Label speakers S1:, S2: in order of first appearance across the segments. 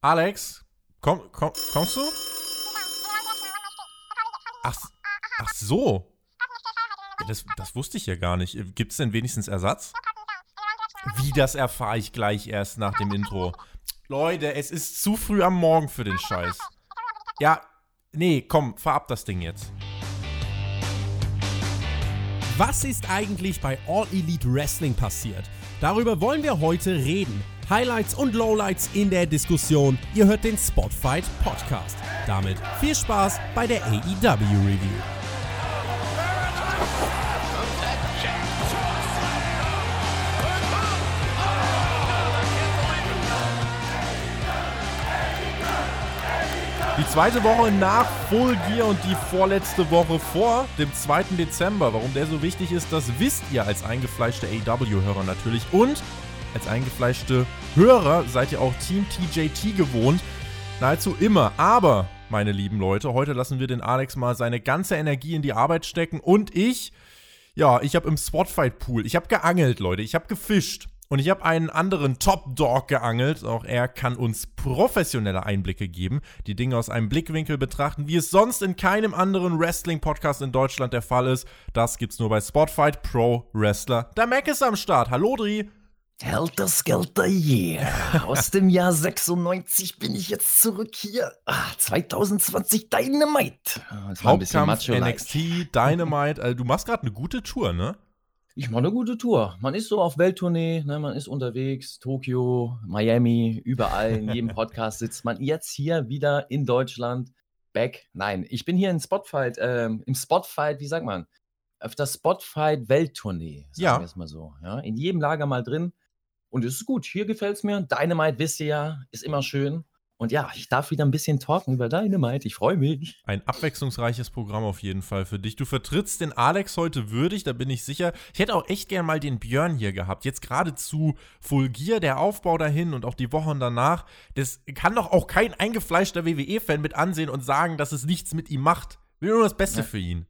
S1: Alex, komm, komm, kommst du? Ach, ach so. Das, das wusste ich ja gar nicht. Gibt es denn wenigstens Ersatz? Wie, das erfahre ich gleich erst nach dem Intro. Leute, es ist zu früh am Morgen für den Scheiß. Ja, nee, komm, fahr ab das Ding jetzt.
S2: Was ist eigentlich bei All Elite Wrestling passiert? Darüber wollen wir heute reden. Highlights und Lowlights in der Diskussion. Ihr hört den Spotfight Podcast. Damit viel Spaß bei der AEW Review.
S1: Die zweite Woche nach Full Gear und die vorletzte Woche vor dem 2. Dezember. Warum der so wichtig ist, das wisst ihr als eingefleischte AEW-Hörer natürlich. Und als eingefleischte Hörer seid ihr auch Team TJT gewohnt. Nahezu immer. Aber, meine lieben Leute, heute lassen wir den Alex mal seine ganze Energie in die Arbeit stecken. Und ich, ja, ich habe im Spotfight-Pool, ich habe geangelt, Leute. Ich habe gefischt. Und ich habe einen anderen Top Dog geangelt. Auch er kann uns professionelle Einblicke geben, die Dinge aus einem Blickwinkel betrachten, wie es sonst in keinem anderen Wrestling-Podcast in Deutschland der Fall ist. Das gibt's nur bei Spotfight Pro Wrestler. Der Mac ist am Start. Hallo, Dri.
S3: Helter Skelter Yeah. Aus dem Jahr 96 bin ich jetzt zurück hier. Ah, 2020 Dynamite.
S1: Das war Hauptkampf NXT, Dynamite. Also, du machst gerade eine gute Tour, ne?
S3: Ich mache eine gute Tour. Man ist so auf Welttournee, ne, man ist unterwegs, Tokio, Miami, überall, in jedem Podcast sitzt man. Jetzt hier wieder in Deutschland, back. Nein, ich bin hier in Spotfight, ähm, im Spotfight, wie sagt man, auf der Spotfight Welttournee, sagen
S1: ja.
S3: wir es mal so. Ja, in jedem Lager mal drin. Und es ist gut, hier gefällt es mir. Dynamite, wisst ihr ja, ist immer schön. Und ja, ich darf wieder ein bisschen talken über Dynamite. Ich freue mich.
S1: Ein abwechslungsreiches Programm auf jeden Fall für dich. Du vertrittst den Alex heute würdig, da bin ich sicher. Ich hätte auch echt gern mal den Björn hier gehabt. Jetzt gerade zu Fulgier, der Aufbau dahin und auch die Wochen danach. Das kann doch auch kein eingefleischter WWE-Fan mit ansehen und sagen, dass es nichts mit ihm macht. Will nur das Beste ja. für ihn.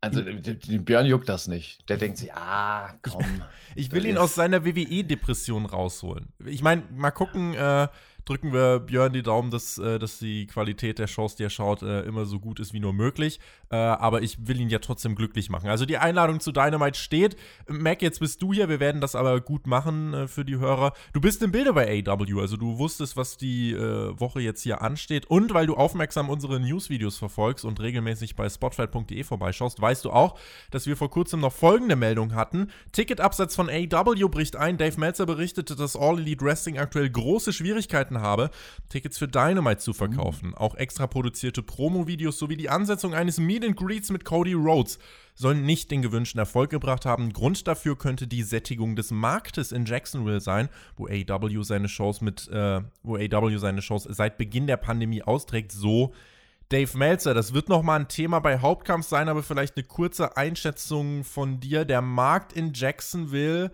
S3: Also den Björn juckt das nicht. Der denkt sich, ah, komm.
S1: Ich will ihn aus seiner WWE-Depression rausholen. Ich meine, mal gucken, äh, drücken wir Björn die Daumen, dass, äh, dass die Qualität der Shows, die er schaut, äh, immer so gut ist wie nur möglich. Äh, aber ich will ihn ja trotzdem glücklich machen. Also die Einladung zu Dynamite steht. Mac, jetzt bist du hier. Wir werden das aber gut machen für die Hörer. Du bist im Bilde bei AW, also du wusstest, was die Woche jetzt hier ansteht. Und weil du aufmerksam unsere Newsvideos verfolgst und regelmäßig bei spotfight.de vorbeischaust, weißt du auch, dass wir vor kurzem noch folgende Meldung hatten. Ticketabsatz von AW bricht ein. Dave Meltzer berichtete, dass All Elite Wrestling aktuell große Schwierigkeiten habe, Tickets für Dynamite zu verkaufen. Mhm. Auch extra produzierte Promo-Videos sowie die Ansetzung eines Meet and Greets mit Cody Rhodes sollen nicht den gewünschten Erfolg gebracht haben. Grund dafür könnte die Sättigung des Marktes in Jacksonville sein, wo AW seine Shows mit, äh, wo AW seine Shows seit Beginn der Pandemie austrägt. So Dave Meltzer, das wird nochmal ein Thema bei Hauptkampf sein, aber vielleicht eine kurze Einschätzung von dir. Der Markt in Jacksonville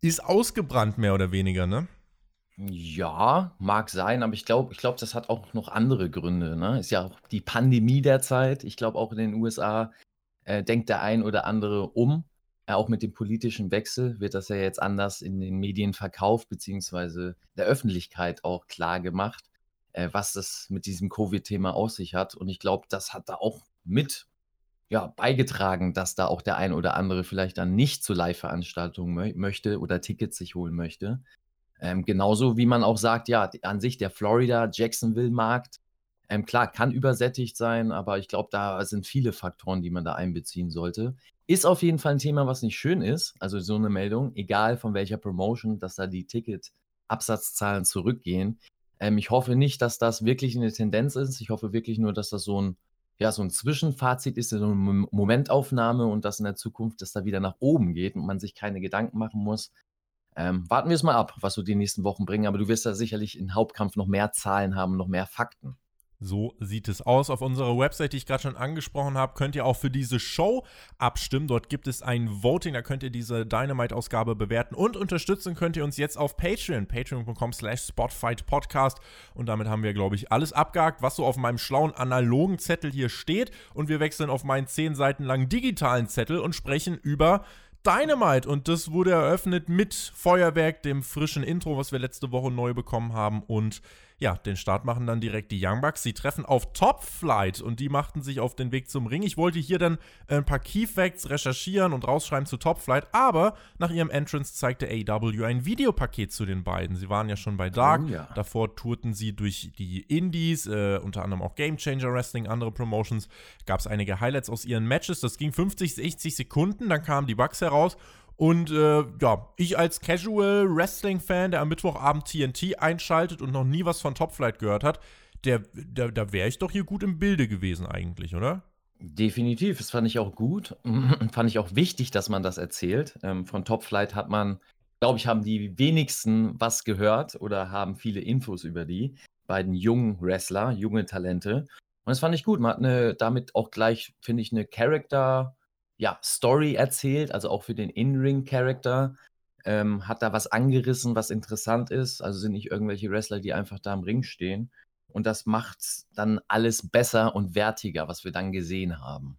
S1: ist ausgebrannt, mehr oder weniger, ne?
S3: Ja, mag sein, aber ich glaube ich glaube, das hat auch noch andere Gründe, ne? Ist ja auch die Pandemie derzeit. Ich glaube, auch in den USA, äh, denkt der ein oder andere um. Äh, auch mit dem politischen Wechsel wird das ja jetzt anders in den Medien verkauft, beziehungsweise der Öffentlichkeit auch klar gemacht, äh, was das mit diesem Covid-Thema aus sich hat. Und ich glaube, das hat da auch mit, ja, beigetragen, dass da auch der ein oder andere vielleicht dann nicht zu Live-Veranstaltungen mö möchte oder Tickets sich holen möchte. Ähm, genauso wie man auch sagt, ja, an sich der Florida-Jacksonville-Markt, ähm, klar, kann übersättigt sein, aber ich glaube, da sind viele Faktoren, die man da einbeziehen sollte. Ist auf jeden Fall ein Thema, was nicht schön ist. Also so eine Meldung, egal von welcher Promotion, dass da die Ticket-Absatzzahlen zurückgehen. Ähm, ich hoffe nicht, dass das wirklich eine Tendenz ist. Ich hoffe wirklich nur, dass das so ein, ja, so ein Zwischenfazit ist, so eine Momentaufnahme und dass in der Zukunft das da wieder nach oben geht und man sich keine Gedanken machen muss, ähm, warten wir es mal ab, was so die nächsten Wochen bringen. Aber du wirst da sicherlich in Hauptkampf noch mehr Zahlen haben, noch mehr Fakten.
S1: So sieht es aus. Auf unserer Website, die ich gerade schon angesprochen habe, könnt ihr auch für diese Show abstimmen. Dort gibt es ein Voting, da könnt ihr diese Dynamite-Ausgabe bewerten und unterstützen könnt ihr uns jetzt auf Patreon, patreon.com slash spotfightpodcast. Und damit haben wir, glaube ich, alles abgehakt, was so auf meinem schlauen analogen Zettel hier steht. Und wir wechseln auf meinen zehn Seiten langen digitalen Zettel und sprechen über Dynamite. Und das wurde eröffnet mit Feuerwerk, dem frischen Intro, was wir letzte Woche neu bekommen haben. Und ja, den Start machen dann direkt die Young Bucks. Sie treffen auf Top Flight und die machten sich auf den Weg zum Ring. Ich wollte hier dann ein paar Key Facts recherchieren und rausschreiben zu Top Flight, aber nach ihrem Entrance zeigte AW ein Videopaket zu den beiden. Sie waren ja schon bei Dark, oh, ja. davor tourten sie durch die Indies, äh, unter anderem auch Game Changer Wrestling, andere Promotions. Gab es einige Highlights aus ihren Matches. Das ging 50, 60 Sekunden, dann kamen die Bugs heraus und äh, ja, ich als Casual Wrestling-Fan, der am Mittwochabend TNT einschaltet und noch nie was von Top Flight gehört hat, der, der, da wäre ich doch hier gut im Bilde gewesen eigentlich, oder?
S3: Definitiv, das fand ich auch gut. fand ich auch wichtig, dass man das erzählt. Ähm, von Top Flight hat man, glaube ich, haben die wenigsten was gehört oder haben viele Infos über die beiden jungen Wrestler, junge Talente. Und das fand ich gut. Man hat eine, damit auch gleich, finde ich, eine Character- ja, Story erzählt, also auch für den In-Ring-Charakter. Ähm, hat da was angerissen, was interessant ist. Also sind nicht irgendwelche Wrestler, die einfach da im Ring stehen. Und das macht dann alles besser und wertiger, was wir dann gesehen haben.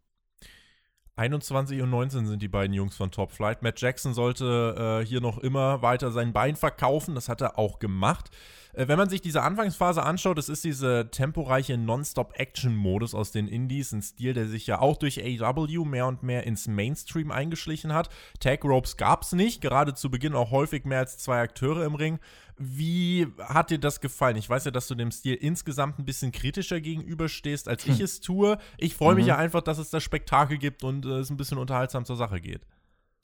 S1: 21 und 19 sind die beiden Jungs von Top Flight. Matt Jackson sollte äh, hier noch immer weiter sein Bein verkaufen. Das hat er auch gemacht. Äh, wenn man sich diese Anfangsphase anschaut, das ist diese temporeiche Non-Stop-Action-Modus aus den Indies, ein Stil, der sich ja auch durch AW mehr und mehr ins Mainstream eingeschlichen hat. Tag Ropes gab es nicht, gerade zu Beginn auch häufig mehr als zwei Akteure im Ring. Wie hat dir das gefallen? Ich weiß ja, dass du dem Stil insgesamt ein bisschen kritischer gegenüberstehst, als ich hm. es tue. Ich freue mich mhm. ja einfach, dass es das Spektakel gibt und äh, es ein bisschen unterhaltsam zur Sache geht.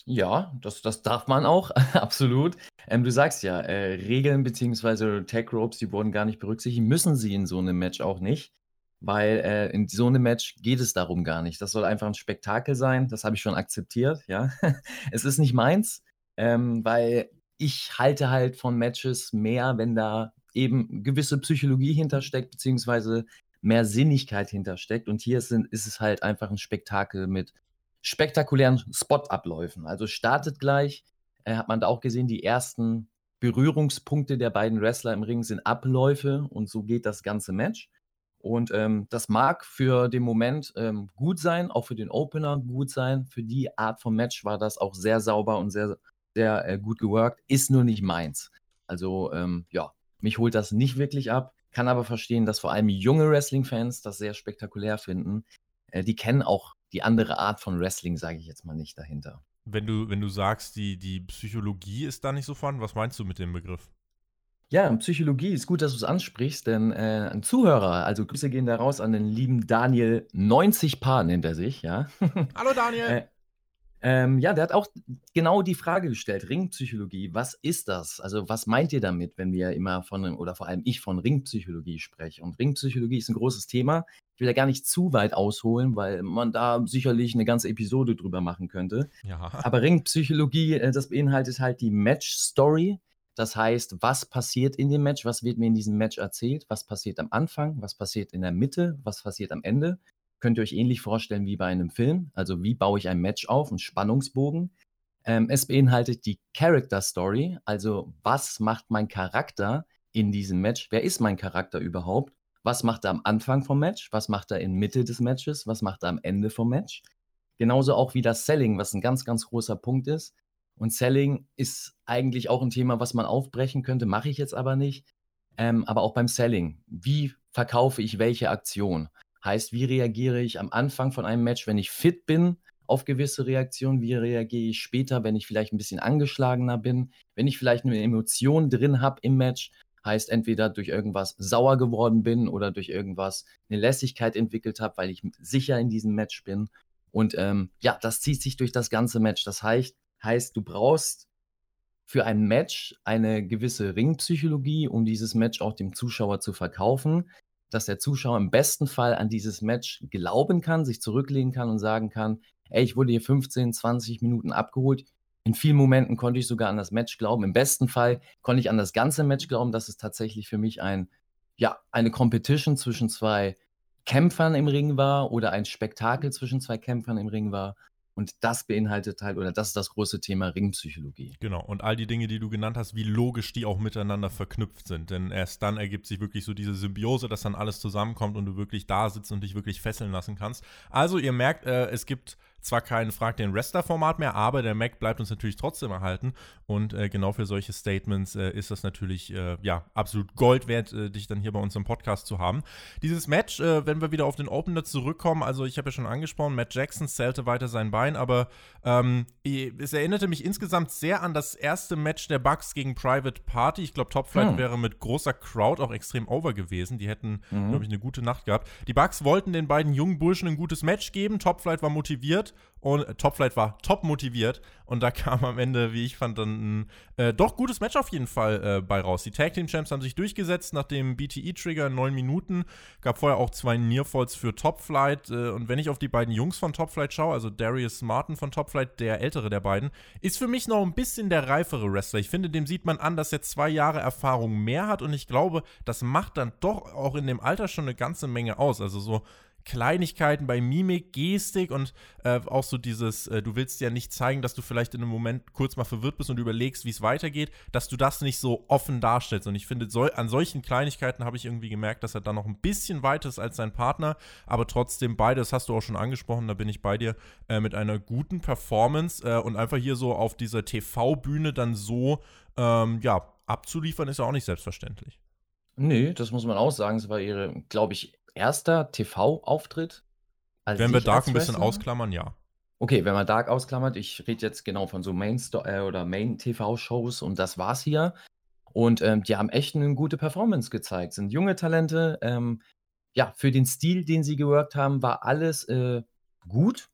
S3: Ja, das, das darf man auch, absolut. Ähm, du sagst ja, äh, Regeln bzw. Tag Ropes, die wurden gar nicht berücksichtigt, müssen sie in so einem Match auch nicht, weil äh, in so einem Match geht es darum gar nicht. Das soll einfach ein Spektakel sein, das habe ich schon akzeptiert, ja. es ist nicht meins, ähm, weil ich halte halt von Matches mehr, wenn da eben gewisse Psychologie hintersteckt, beziehungsweise mehr Sinnigkeit hintersteckt. Und hier sind, ist es halt einfach ein Spektakel mit spektakulären Spotabläufen. Also startet gleich, äh, hat man da auch gesehen, die ersten Berührungspunkte der beiden Wrestler im Ring sind Abläufe und so geht das ganze Match. Und ähm, das mag für den Moment ähm, gut sein, auch für den Opener gut sein. Für die Art von Match war das auch sehr sauber und sehr sehr äh, gut geworkt, ist nur nicht meins. Also ähm, ja, mich holt das nicht wirklich ab, kann aber verstehen, dass vor allem junge Wrestling-Fans das sehr spektakulär finden. Äh, die kennen auch die andere Art von Wrestling, sage ich jetzt mal nicht dahinter.
S1: Wenn du, wenn du sagst, die, die Psychologie ist da nicht so vorhanden, was meinst du mit dem Begriff?
S3: Ja, Psychologie ist gut, dass du es ansprichst, denn äh, ein Zuhörer, also Grüße gehen da raus an den lieben Daniel 90 Paar nennt er sich, ja.
S1: Hallo Daniel. äh,
S3: ähm, ja, der hat auch genau die Frage gestellt, Ringpsychologie, was ist das? Also was meint ihr damit, wenn wir immer von, oder vor allem ich von Ringpsychologie spreche? Und Ringpsychologie ist ein großes Thema. Will da gar nicht zu weit ausholen, weil man da sicherlich eine ganze Episode drüber machen könnte. Ja. Aber Ringpsychologie, äh, das beinhaltet halt die Match-Story. Das heißt, was passiert in dem Match, was wird mir in diesem Match erzählt, was passiert am Anfang, was passiert in der Mitte, was passiert am Ende könnt ihr euch ähnlich vorstellen wie bei einem Film. Also wie baue ich ein Match auf, einen Spannungsbogen. Ähm, es beinhaltet die Character Story, also was macht mein Charakter in diesem Match? Wer ist mein Charakter überhaupt? Was macht er am Anfang vom Match? Was macht er in Mitte des Matches? Was macht er am Ende vom Match? Genauso auch wie das Selling, was ein ganz, ganz großer Punkt ist. Und Selling ist eigentlich auch ein Thema, was man aufbrechen könnte, mache ich jetzt aber nicht. Ähm, aber auch beim Selling. Wie verkaufe ich welche Aktion? Heißt, wie reagiere ich am Anfang von einem Match, wenn ich fit bin auf gewisse Reaktionen? Wie reagiere ich später, wenn ich vielleicht ein bisschen angeschlagener bin? Wenn ich vielleicht eine Emotion drin habe im Match, heißt entweder durch irgendwas sauer geworden bin oder durch irgendwas eine Lässigkeit entwickelt habe, weil ich sicher in diesem Match bin. Und ähm, ja, das zieht sich durch das ganze Match. Das heißt, heißt, du brauchst für ein Match eine gewisse Ringpsychologie, um dieses Match auch dem Zuschauer zu verkaufen dass der Zuschauer im besten Fall an dieses Match glauben kann, sich zurücklehnen kann und sagen kann, ey, ich wurde hier 15, 20 Minuten abgeholt. In vielen Momenten konnte ich sogar an das Match glauben. Im besten Fall konnte ich an das ganze Match glauben, dass es tatsächlich für mich ein, ja, eine Competition zwischen zwei Kämpfern im Ring war oder ein Spektakel zwischen zwei Kämpfern im Ring war. Und das beinhaltet halt, oder das ist das große Thema Ringpsychologie.
S1: Genau, und all die Dinge, die du genannt hast, wie logisch die auch miteinander verknüpft sind. Denn erst dann ergibt sich wirklich so diese Symbiose, dass dann alles zusammenkommt und du wirklich da sitzt und dich wirklich fesseln lassen kannst. Also, ihr merkt, äh, es gibt zwar kein Frag den Wrestler-Format mehr, aber der Mac bleibt uns natürlich trotzdem erhalten. Und äh, genau für solche Statements äh, ist das natürlich äh, ja, absolut Gold wert, äh, dich dann hier bei uns im Podcast zu haben. Dieses Match, äh, wenn wir wieder auf den Opener zurückkommen, also ich habe ja schon angesprochen, Matt Jackson zählte weiter sein Bein, aber ähm, es erinnerte mich insgesamt sehr an das erste Match der Bucks gegen Private Party. Ich glaube, Top Flight hm. wäre mit großer Crowd auch extrem over gewesen. Die hätten, mhm. glaube ich, eine gute Nacht gehabt. Die Bucks wollten den beiden jungen Burschen ein gutes Match geben. Top Flight war motiviert und äh, Top Flight war top motiviert. Und da kam am Ende, wie ich fand, dann ein äh, doch gutes Match auf jeden Fall äh, bei raus. Die Tag Team Champs haben sich durchgesetzt nach dem BTE-Trigger in neun Minuten. Gab vorher auch zwei Nearfalls für Top Flight. Äh, und wenn ich auf die beiden Jungs von Top Flight schaue, also Darius Martin von Top Flight, der ältere der beiden, ist für mich noch ein bisschen der reifere Wrestler. Ich finde, dem sieht man an, dass er zwei Jahre Erfahrung mehr hat. Und ich glaube, das macht dann doch auch in dem Alter schon eine ganze Menge aus. Also so Kleinigkeiten bei Mimik, Gestik und äh, auch so dieses, äh, du willst ja nicht zeigen, dass du vielleicht in einem Moment kurz mal verwirrt bist und überlegst, wie es weitergeht, dass du das nicht so offen darstellst. Und ich finde, so, an solchen Kleinigkeiten habe ich irgendwie gemerkt, dass er da noch ein bisschen weiter ist als sein Partner, aber trotzdem beide, das hast du auch schon angesprochen, da bin ich bei dir, äh, mit einer guten Performance äh, und einfach hier so auf dieser TV-Bühne dann so, ähm, ja, abzuliefern, ist ja auch nicht selbstverständlich.
S3: Nee, das muss man auch sagen. Es war ihre, glaube ich, erster TV-Auftritt.
S1: Wenn wir Dark ein bisschen ausklammern, ja.
S3: Okay, wenn man Dark ausklammert, ich rede jetzt genau von so Main äh, oder Main TV-Shows und das war's hier. Und ähm, die haben echt eine gute Performance gezeigt. Sind junge Talente. Ähm, ja, für den Stil, den sie geworkt haben, war alles äh, gut.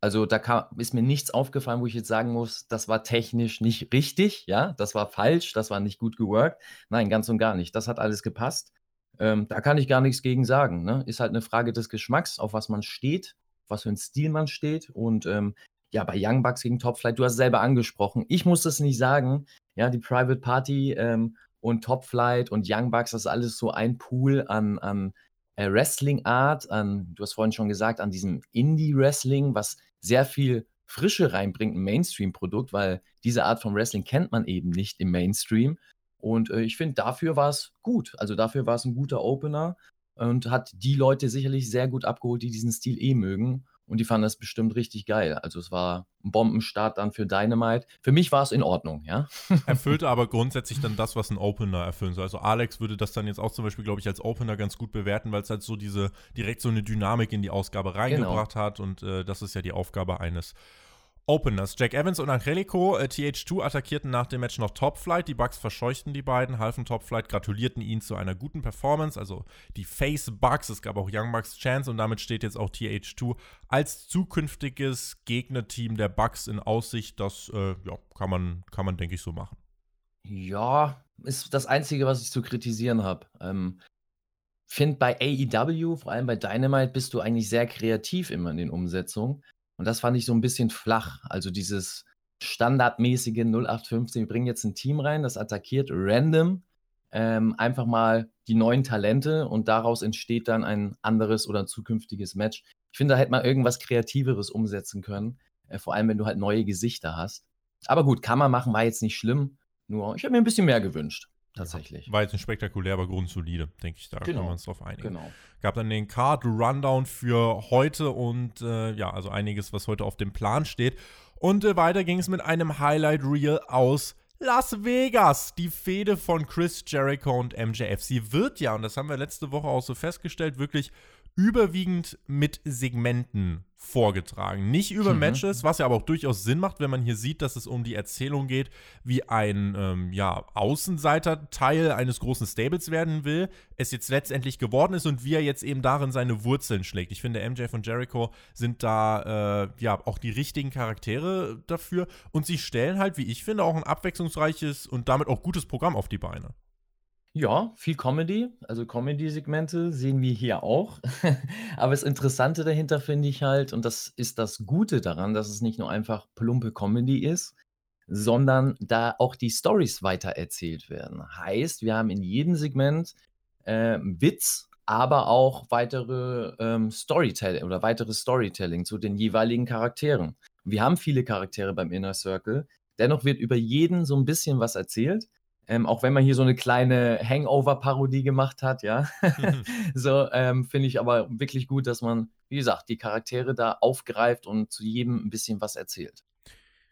S3: Also da kam, ist mir nichts aufgefallen, wo ich jetzt sagen muss, das war technisch nicht richtig, ja, das war falsch, das war nicht gut geworkt. Nein, ganz und gar nicht. Das hat alles gepasst. Ähm, da kann ich gar nichts gegen sagen. Ne? Ist halt eine Frage des Geschmacks, auf was man steht, auf was für ein Stil man steht. Und ähm, ja, bei Young Bucks gegen Top Flight, du hast es selber angesprochen. Ich muss das nicht sagen. Ja, die Private Party ähm, und Top Flight und Young Bucks, das ist alles so ein Pool an, an äh, Wrestling-Art, an, du hast vorhin schon gesagt, an diesem Indie-Wrestling, was sehr viel Frische reinbringt, ein Mainstream-Produkt, weil diese Art von Wrestling kennt man eben nicht im Mainstream. Und äh, ich finde, dafür war es gut. Also dafür war es ein guter Opener und hat die Leute sicherlich sehr gut abgeholt, die diesen Stil eh mögen. Und die fanden das bestimmt richtig geil. Also es war ein Bombenstart dann für Dynamite. Für mich war es in Ordnung, ja.
S1: Erfüllte aber grundsätzlich dann das, was ein Opener erfüllen soll. Also Alex würde das dann jetzt auch zum Beispiel, glaube ich, als Opener ganz gut bewerten, weil es halt so diese, direkt so eine Dynamik in die Ausgabe genau. reingebracht genau. hat. Und äh, das ist ja die Aufgabe eines Openers. Jack Evans und Angelico, äh, TH2 attackierten nach dem Match noch Top Flight. Die Bugs verscheuchten die beiden, halfen Top Flight, gratulierten ihnen zu einer guten Performance. Also die Face Bugs, es gab auch Young Bucks Chance und damit steht jetzt auch TH2 als zukünftiges Gegnerteam der Bugs in Aussicht. Das äh, ja, kann man, kann man denke ich, so machen.
S3: Ja, ist das Einzige, was ich zu kritisieren habe. Ähm, finde bei AEW, vor allem bei Dynamite, bist du eigentlich sehr kreativ immer in den Umsetzungen. Und das fand ich so ein bisschen flach. Also dieses standardmäßige 0815, wir bringen jetzt ein Team rein, das attackiert random ähm, einfach mal die neuen Talente und daraus entsteht dann ein anderes oder zukünftiges Match. Ich finde, da hätte man irgendwas Kreativeres umsetzen können, äh, vor allem wenn du halt neue Gesichter hast. Aber gut, kann man machen, war jetzt nicht schlimm. Nur ich habe mir ein bisschen mehr gewünscht tatsächlich.
S1: War jetzt ein spektakulär, aber grundsolide, denke ich. Da
S3: genau.
S1: kann man uns drauf einigen.
S3: Genau.
S1: Gab dann den Card Rundown für heute und äh, ja, also einiges, was heute auf dem Plan steht. Und äh, weiter ging es mit einem Highlight Reel aus Las Vegas, die Fehde von Chris Jericho und MJF. Sie wird ja, und das haben wir letzte Woche auch so festgestellt, wirklich überwiegend mit Segmenten vorgetragen. Nicht über mhm. Matches, was ja aber auch durchaus Sinn macht, wenn man hier sieht, dass es um die Erzählung geht, wie ein ähm, ja, Außenseiter Teil eines großen Stables werden will, es jetzt letztendlich geworden ist und wie er jetzt eben darin seine Wurzeln schlägt. Ich finde, MJ von Jericho sind da äh, ja auch die richtigen Charaktere dafür und sie stellen halt, wie ich finde, auch ein abwechslungsreiches und damit auch gutes Programm auf die Beine.
S3: Ja, viel Comedy. Also Comedy-Segmente sehen wir hier auch. Aber das Interessante dahinter finde ich halt, und das ist das Gute daran, dass es nicht nur einfach plumpe Comedy ist, sondern da auch die Stories weitererzählt werden. Heißt, wir haben in jedem Segment äh, Witz, aber auch weitere ähm, Storytelling oder weitere Storytelling zu den jeweiligen Charakteren. Wir haben viele Charaktere beim Inner Circle. Dennoch wird über jeden so ein bisschen was erzählt Ähm, auch wenn man hier so eine kleine Hangover-Parodie gemacht hat, ja. so ähm, finde ich aber wirklich gut, dass man, wie gesagt, die Charaktere da aufgreift und zu jedem ein bisschen was erzählt.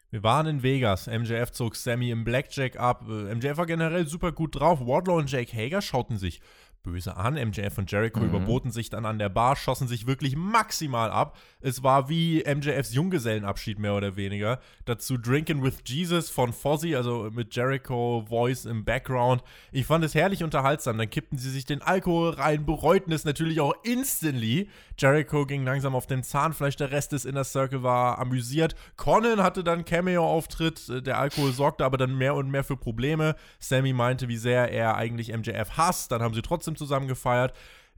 S1: Wir waren in Vegas. MJF zog Sammy im Blackjack ab. Äh, MJF war generell super gut drauf. Wardlow und Jake Hager schauten sich böse an. MJF und Jericho mhm. überboten sich dann an der Bar, schossen sich wirklich maximal ab. Es war wie MJFs Junggesellenabschied mehr oder weniger. Dazu Drinking with Jesus von Fozzy, also mit Jericho Voice im Background. Ich fand es herrlich unterhaltsam. Dann kippten sie sich den Alkohol rein, bereuten es natürlich auch instantly. Jericho ging langsam auf dem Zahnfleisch, der Rest des Inner Circle war amüsiert. Conan hatte dann Cameo-Auftritt, der Alkohol sorgte aber dann mehr und mehr für Probleme. Sammy meinte, wie sehr er eigentlich MJF hasst. Dann haben sie trotzdem zusammen gefeiert.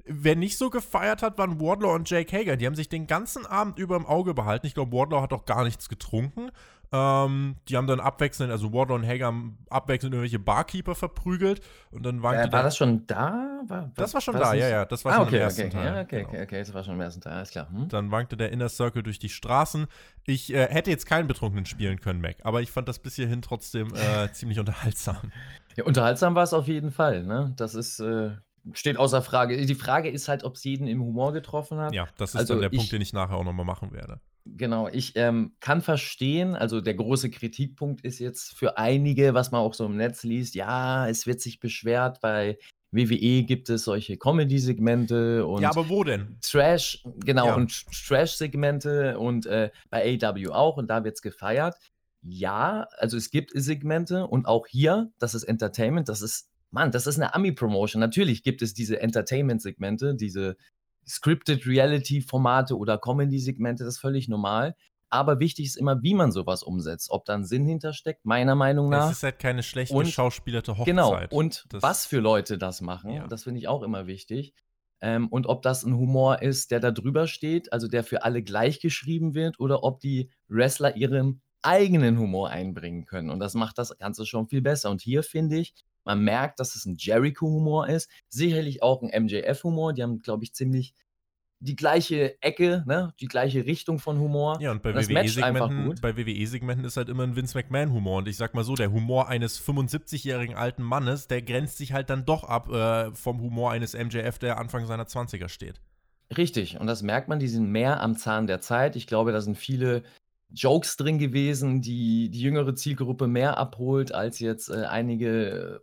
S1: Wer nicht so gefeiert hat, waren Wardlaw und Jake Hager. Die haben sich den ganzen Abend über im Auge behalten. Ich glaube, Wardlaw hat auch gar nichts getrunken. Ähm, die haben dann abwechselnd, also Wardlaw und Hager haben abwechselnd irgendwelche Barkeeper verprügelt und dann
S3: wankte äh, War das schon da?
S1: War, das war schon war da, ja, ja. Das war ah, schon
S3: okay,
S1: im ersten
S3: okay,
S1: Teil.
S3: Ja, okay, genau. okay, okay, das war schon im ersten Teil, alles klar. Hm?
S1: Dann wankte der Inner Circle durch die Straßen. Ich äh, hätte jetzt keinen Betrunkenen spielen können, Mac, aber ich fand das bis hierhin trotzdem äh, ziemlich unterhaltsam.
S3: Ja, unterhaltsam war es auf jeden Fall, ne? Das ist, äh, steht außer Frage. Die Frage ist halt, ob es jeden im Humor getroffen hat.
S1: Ja, das ist also dann der ich, Punkt, den ich nachher auch nochmal machen werde.
S3: Genau, ich ähm, kann verstehen, also der große Kritikpunkt ist jetzt für einige, was man auch so im Netz liest, ja, es wird sich beschwert, bei WWE gibt es solche Comedy-Segmente und.
S1: Ja, aber wo denn?
S3: Trash, genau, ja. und Trash-Segmente und äh, bei AW auch und da wird es gefeiert. Ja, also es gibt Segmente und auch hier, das ist Entertainment, das ist Mann, das ist eine Ami-Promotion. Natürlich gibt es diese Entertainment-Segmente, diese Scripted Reality-Formate oder Comedy-Segmente, das ist völlig normal. Aber wichtig ist immer, wie man sowas umsetzt. Ob da ein Sinn hintersteckt, meiner Meinung nach.
S1: Es ist halt keine schlechte und, schauspielerte Hochzeit.
S3: Genau, und das, was für Leute das machen, ja. das finde ich auch immer wichtig. Ähm, und ob das ein Humor ist, der da drüber steht, also der für alle gleich geschrieben wird, oder ob die Wrestler ihren eigenen Humor einbringen können. Und das macht das Ganze schon viel besser. Und hier finde ich, man merkt, dass es ein Jericho-Humor ist. Sicherlich auch ein MJF-Humor. Die haben, glaube ich, ziemlich die gleiche Ecke, ne? die gleiche Richtung von Humor.
S1: Ja, und bei WWE-Segmenten WWE ist halt immer ein Vince McMahon-Humor. Und ich sag mal so, der Humor eines 75-jährigen alten Mannes, der grenzt sich halt dann doch ab äh, vom Humor eines MJF, der Anfang seiner 20er steht.
S3: Richtig, und das merkt man, die sind mehr am Zahn der Zeit. Ich glaube, da sind viele Jokes drin gewesen, die die jüngere Zielgruppe mehr abholt als jetzt äh, einige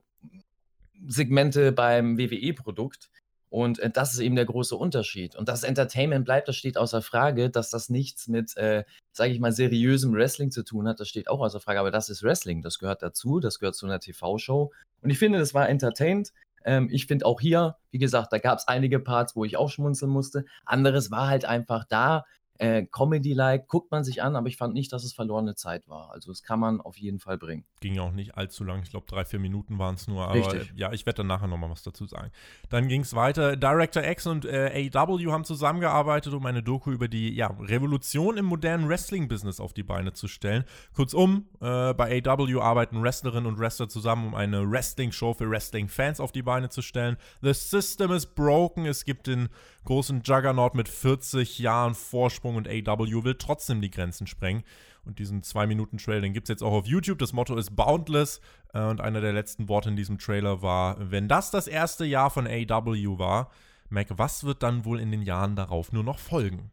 S3: Segmente beim WWE-Produkt. Und äh, das ist eben der große Unterschied. Und dass Entertainment bleibt, das steht außer Frage. Dass das nichts mit, äh, sage ich mal, seriösem Wrestling zu tun hat, das steht auch außer Frage. Aber das ist Wrestling, das gehört dazu, das gehört zu einer TV-Show. Und ich finde, das war entertained. Ähm, ich finde auch hier, wie gesagt, da gab es einige Parts, wo ich auch schmunzeln musste. Anderes war halt einfach da äh, Comedy-like, guckt man sich an, aber ich fand nicht, dass es verlorene Zeit war. Also das kann man auf jeden Fall bringen.
S1: Ging ja auch nicht allzu lang, ich glaube drei, vier Minuten waren es nur, aber Richtig. ja, ich werde dann nachher nochmal was dazu sagen. Dann ging es weiter. Director X und äh, AW haben zusammengearbeitet, um eine Doku über die ja, Revolution im modernen Wrestling-Business auf die Beine zu stellen. Kurzum, äh, bei AW arbeiten Wrestlerinnen und Wrestler zusammen, um eine Wrestling-Show für Wrestling-Fans auf die Beine zu stellen. The System is broken. Es gibt den großen Juggernaut mit 40 Jahren Vorsprung und AW will trotzdem die Grenzen sprengen. Und diesen 2-Minuten-Trailer, den gibt es jetzt auch auf YouTube. Das Motto ist Boundless. Äh, und einer der letzten Worte in diesem Trailer war, wenn das das erste Jahr von AW war, Mac, was wird dann wohl in den Jahren darauf nur noch folgen?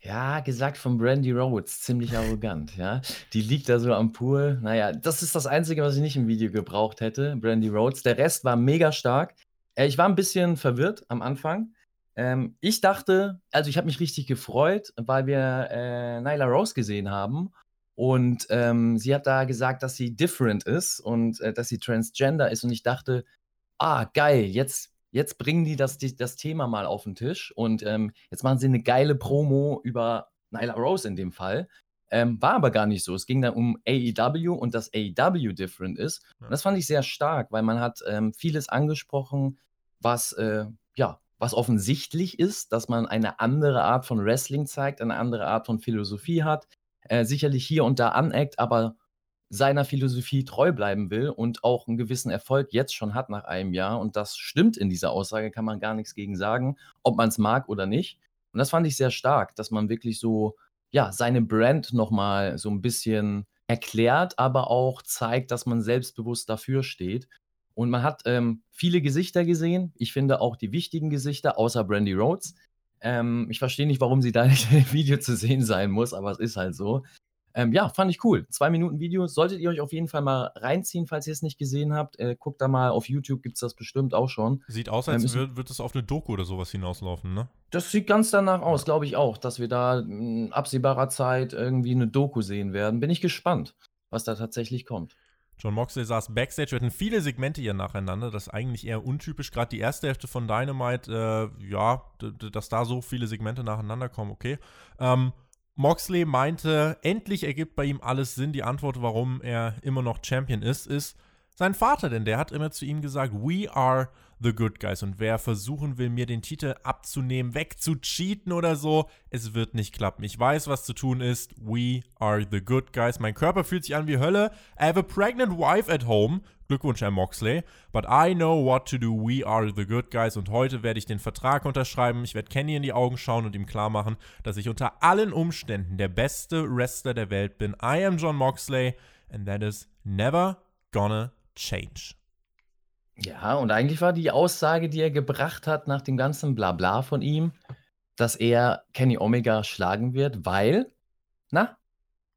S3: Ja, gesagt von Brandy Rhodes, ziemlich arrogant, ja. Die liegt da so am Pool. Naja, das ist das Einzige, was ich nicht im Video gebraucht hätte, Brandy Rhodes. Der Rest war mega stark. Äh, ich war ein bisschen verwirrt am Anfang, ähm, ich dachte, also ich habe mich richtig gefreut, weil wir äh, Nyla Rose gesehen haben. Und ähm, sie hat da gesagt, dass sie different ist und äh, dass sie transgender ist. Und ich dachte, ah, geil, jetzt, jetzt bringen die das, die, das Thema mal auf den Tisch. Und ähm, jetzt machen sie eine geile Promo über Nyla Rose in dem Fall. Ähm, war aber gar nicht so. Es ging dann um AEW und dass AEW different ist. Und das fand ich sehr stark, weil man hat ähm, vieles angesprochen, was äh, ja was offensichtlich ist, dass man eine andere Art von Wrestling zeigt, eine andere Art von Philosophie hat, äh, sicherlich hier und da aneckt, aber seiner Philosophie treu bleiben will und auch einen gewissen Erfolg jetzt schon hat nach einem Jahr. Und das stimmt in dieser Aussage, kann man gar nichts gegen sagen, ob man es mag oder nicht. Und das fand ich sehr stark, dass man wirklich so, ja, seine Brand nochmal so ein bisschen erklärt, aber auch zeigt, dass man selbstbewusst dafür steht. Und man hat ähm, viele Gesichter gesehen. Ich finde auch die wichtigen Gesichter, außer Brandy Rhodes. Ähm, ich verstehe nicht, warum sie da nicht im Video zu sehen sein muss, aber es ist halt so. Ähm, ja, fand ich cool. Zwei Minuten Video. Solltet ihr euch auf jeden Fall mal reinziehen, falls ihr es nicht gesehen habt. Äh, guckt da mal auf YouTube, gibt es das bestimmt auch schon.
S1: Sieht aus, als ähm, wird, wird es auf eine Doku oder sowas hinauslaufen, ne?
S3: Das sieht ganz danach aus, glaube ich auch, dass wir da in absehbarer Zeit irgendwie eine Doku sehen werden. Bin ich gespannt, was da tatsächlich kommt.
S1: John Moxley saß Backstage, wir hatten viele Segmente hier nacheinander, das ist eigentlich eher untypisch. Gerade die erste Hälfte von Dynamite, äh, ja, dass da so viele Segmente nacheinander kommen, okay. Ähm, Moxley meinte, endlich ergibt bei ihm alles Sinn. Die Antwort, warum er immer noch Champion ist, ist sein Vater, denn der hat immer zu ihm gesagt, we are the good guys. Und wer versuchen will, mir den Titel abzunehmen, wegzucheaten oder so, es wird nicht klappen. Ich weiß, was zu tun ist. We are the good guys. Mein Körper fühlt sich an wie Hölle. I have a pregnant wife at home. Glückwunsch, Herr Moxley. But I know what to do. We are the good guys. Und heute werde ich den Vertrag unterschreiben. Ich werde Kenny in die Augen schauen und ihm klar machen, dass ich unter allen Umständen der beste Wrestler der Welt bin. I am John Moxley. And that is never gonna change.
S3: Ja, und eigentlich war die Aussage, die er gebracht hat nach dem ganzen Blabla von ihm, dass er Kenny Omega schlagen wird, weil, na?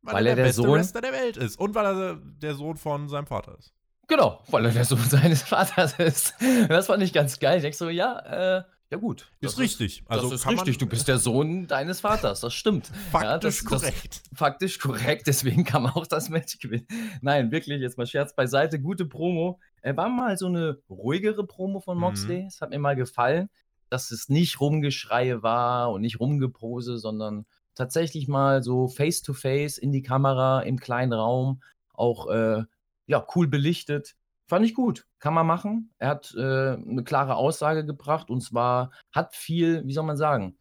S1: Weil, weil er, der, der beste Sohn Wrestler der Welt ist und weil er der Sohn von seinem Vater ist.
S3: Genau, weil er der Sohn seines Vaters ist. Das fand ich ganz geil. Ich denke so, ja, äh, ja gut.
S1: Ist richtig.
S3: Ist, also das ist richtig. Du bist der Sohn deines Vaters. Das stimmt.
S1: Faktisch
S3: ja,
S1: das, korrekt.
S3: Das, faktisch korrekt. Deswegen kann man auch das Match gewinnen. Nein, wirklich. Jetzt mal Scherz beiseite. Gute Promo. Er war mal so eine ruhigere Promo von mhm. Moxley. Mhm. Es hat mir mal gefallen, dass es nicht Rumgeschreie war und nicht Rumgepose, sondern tatsächlich mal so face to face in die Kamera im kleinen Raum. Auch äh, ja, cool belichtet. Fand ich gut. Kann man machen. Er hat äh, eine klare Aussage gebracht und zwar hat viel, wie soll man sagen,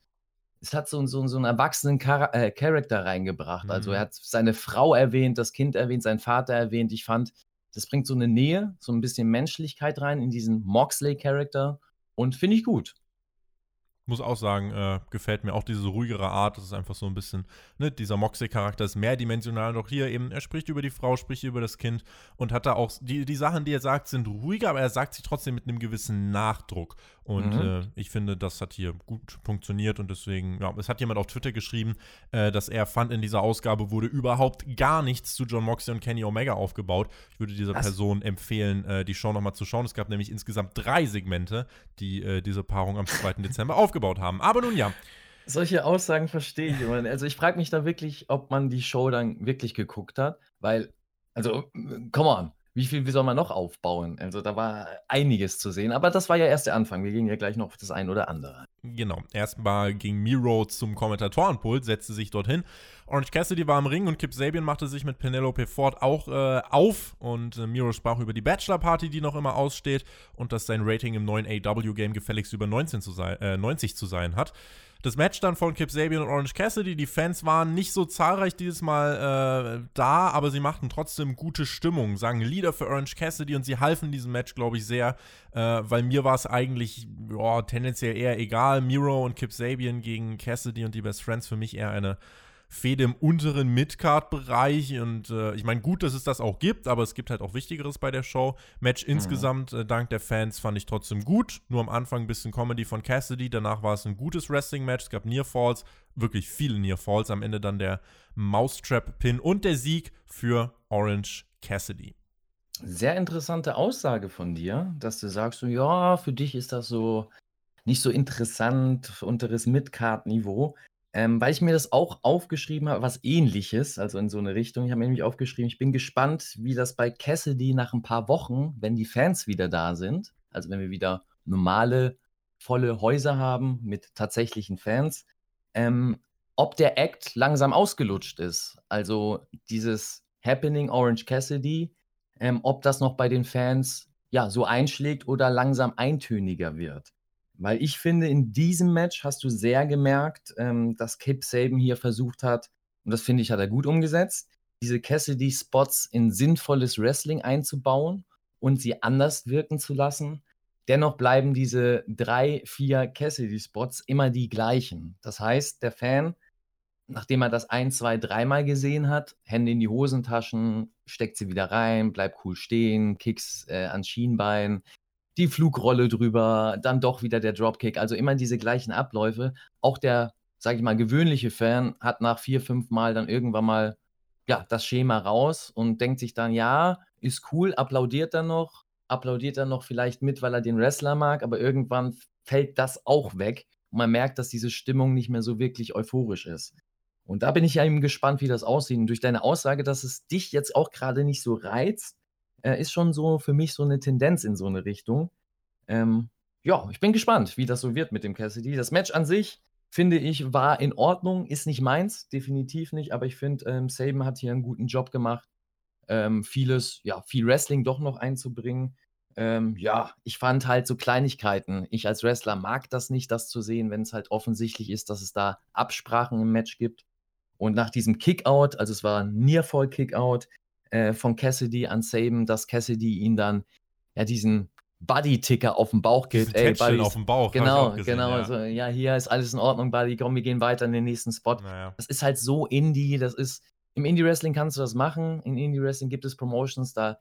S3: es hat so, so, so einen erwachsenen Char äh, Charakter reingebracht. Mhm. Also er mhm. hat seine Frau erwähnt, das Kind erwähnt, seinen Vater erwähnt. Ich fand, das bringt so eine Nähe, so ein bisschen Menschlichkeit rein in diesen Moxley-Charakter und finde ich gut
S1: muss auch sagen, äh, gefällt mir auch diese ruhigere Art. Das ist einfach so ein bisschen, ne, dieser Moxie-Charakter ist mehrdimensional. Doch hier eben, er spricht über die Frau, spricht über das Kind und hat da auch, die, die Sachen, die er sagt, sind ruhiger, aber er sagt sie trotzdem mit einem gewissen Nachdruck. Und mhm. äh, ich finde, das hat hier gut funktioniert und deswegen, ja, es hat jemand auf Twitter geschrieben, äh, dass er fand, in dieser Ausgabe wurde überhaupt gar nichts zu John Moxley und Kenny Omega aufgebaut. Ich würde dieser Was? Person empfehlen, äh, die Show nochmal zu schauen. Es gab nämlich insgesamt drei Segmente, die äh, diese Paarung am 2. Dezember aufgebaut haben. Aber nun ja.
S3: Solche Aussagen verstehe ich immer. Also ich frage mich da wirklich, ob man die Show dann wirklich geguckt hat, weil, also, come on, wie viel wie soll man noch aufbauen? Also da war einiges zu sehen, aber das war ja erst der Anfang. Wir gehen ja gleich noch auf das ein oder andere.
S1: Genau. Erstmal ging Miro zum Kommentatorenpult, setzte sich dorthin. Orange Cassidy war im Ring und Kip Sabian machte sich mit Penelope Ford auch äh, auf und äh, Miro sprach über die Bachelor-Party, die noch immer aussteht und dass sein Rating im neuen AW-Game gefälligst über 19 zu sein, äh, 90 zu sein hat. Das Match dann von Kip Sabian und Orange Cassidy. Die Fans waren nicht so zahlreich dieses Mal äh, da, aber sie machten trotzdem gute Stimmung, sagen Lieder für Orange Cassidy und sie halfen diesem Match, glaube ich, sehr, äh, weil mir war es eigentlich ja, tendenziell eher egal. Miro und Kip Sabian gegen Cassidy und die Best Friends für mich eher eine Fehde im unteren Midcard-Bereich. Und äh, ich meine, gut, dass es das auch gibt, aber es gibt halt auch Wichtigeres bei der Show. Match mhm. insgesamt, äh, dank der Fans, fand ich trotzdem gut. Nur am Anfang ein bisschen Comedy von Cassidy. Danach war es ein gutes Wrestling-Match. Es gab Near Falls, wirklich viele Near Falls. Am Ende dann der Mousetrap-Pin und der Sieg für Orange Cassidy.
S3: Sehr interessante Aussage von dir, dass du sagst, so, ja, für dich ist das so nicht so interessant, unteres Midcard-Niveau. Ähm, weil ich mir das auch aufgeschrieben habe, was ähnliches, also in so eine Richtung. Ich habe mir nämlich aufgeschrieben, ich bin gespannt, wie das bei Cassidy nach ein paar Wochen, wenn die Fans wieder da sind, also wenn wir wieder normale, volle Häuser haben mit tatsächlichen Fans, ähm, ob der Act langsam ausgelutscht ist. Also dieses Happening Orange Cassidy, ähm, ob das noch bei den Fans ja so einschlägt oder langsam eintöniger wird. Weil ich finde, in diesem Match hast du sehr gemerkt, ähm, dass Kip Saban hier versucht hat, und das finde ich, hat er gut umgesetzt, diese Cassidy-Spots in sinnvolles Wrestling einzubauen und sie anders wirken zu lassen. Dennoch bleiben diese drei, vier Cassidy-Spots immer die gleichen. Das heißt, der Fan nachdem er das ein, zwei, dreimal gesehen hat, Hände in die Hosentaschen, steckt sie wieder rein, bleibt cool stehen, Kicks äh, ans Schienbein, die Flugrolle drüber, dann doch wieder der Dropkick. Also immer diese gleichen Abläufe. Auch der, sage ich mal, gewöhnliche Fan hat nach vier, fünf Mal dann irgendwann mal ja, das Schema raus und denkt sich dann, ja, ist cool, applaudiert dann noch, applaudiert dann noch vielleicht mit, weil er den Wrestler mag, aber irgendwann fällt das auch weg und man merkt, dass diese Stimmung nicht mehr so wirklich euphorisch ist. Und da bin ich ja eben gespannt, wie das aussieht. Und durch deine Aussage, dass es dich jetzt auch gerade nicht so reizt, äh, ist schon so für mich so eine Tendenz in so eine Richtung. Ähm, ja, ich bin gespannt, wie das so wird mit dem Cassidy. Das Match an sich, finde ich, war in Ordnung, ist nicht meins, definitiv nicht, aber ich finde, ähm, Saban hat hier einen guten Job gemacht, ähm, vieles, ja, viel Wrestling doch noch einzubringen. Ähm, ja, ich fand halt so Kleinigkeiten. Ich als Wrestler mag das nicht, das zu sehen, wenn es halt offensichtlich ist, dass es da Absprachen im Match gibt. Und nach diesem Kickout, also es war ein Nearfall-Kickout, äh, von Cassidy an Saban, dass Cassidy ihn dann ja diesen Buddy-Ticker auf den Bauch gibt.
S1: Ey, Buddy. auf dem Bauch.
S3: Genau, gesehen, genau. Ja. So, ja, hier ist alles in Ordnung, Buddy. Komm, wir gehen weiter in den nächsten Spot. Naja. Das ist halt so Indie. Das ist im Indie-Wrestling kannst du das machen. In Indie-Wrestling gibt es Promotions, da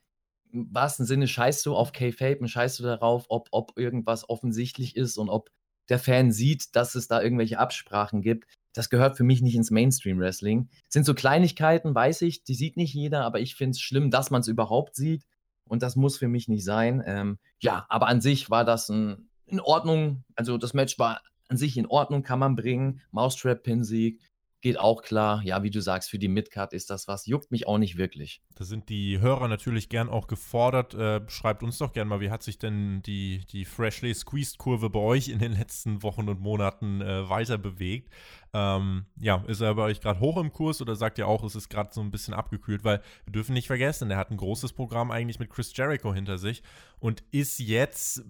S3: im wahrsten Sinne scheißt du auf K-Fape und scheißt du darauf, ob, ob irgendwas offensichtlich ist und ob der Fan sieht, dass es da irgendwelche Absprachen gibt das gehört für mich nicht ins Mainstream-Wrestling. Sind so Kleinigkeiten, weiß ich, die sieht nicht jeder, aber ich finde es schlimm, dass man es überhaupt sieht. Und das muss für mich nicht sein. Ähm, ja, aber an sich war das ein, in Ordnung. Also das Match war an sich in Ordnung, kann man bringen. Mousetrap-Pin-Sieg geht auch klar. Ja, wie du sagst, für die Midcard ist das was. Juckt mich auch nicht wirklich.
S1: Da sind die Hörer natürlich gern auch gefordert. Äh, schreibt uns doch gern mal, wie hat sich denn die, die Freshly Squeezed Kurve bei euch in den letzten Wochen und Monaten äh, weiter bewegt? Ähm, ja, ist er bei euch gerade hoch im Kurs oder sagt ihr auch, es ist gerade so ein bisschen abgekühlt? Weil wir dürfen nicht vergessen, er hat ein großes Programm eigentlich mit Chris Jericho hinter sich und ist jetzt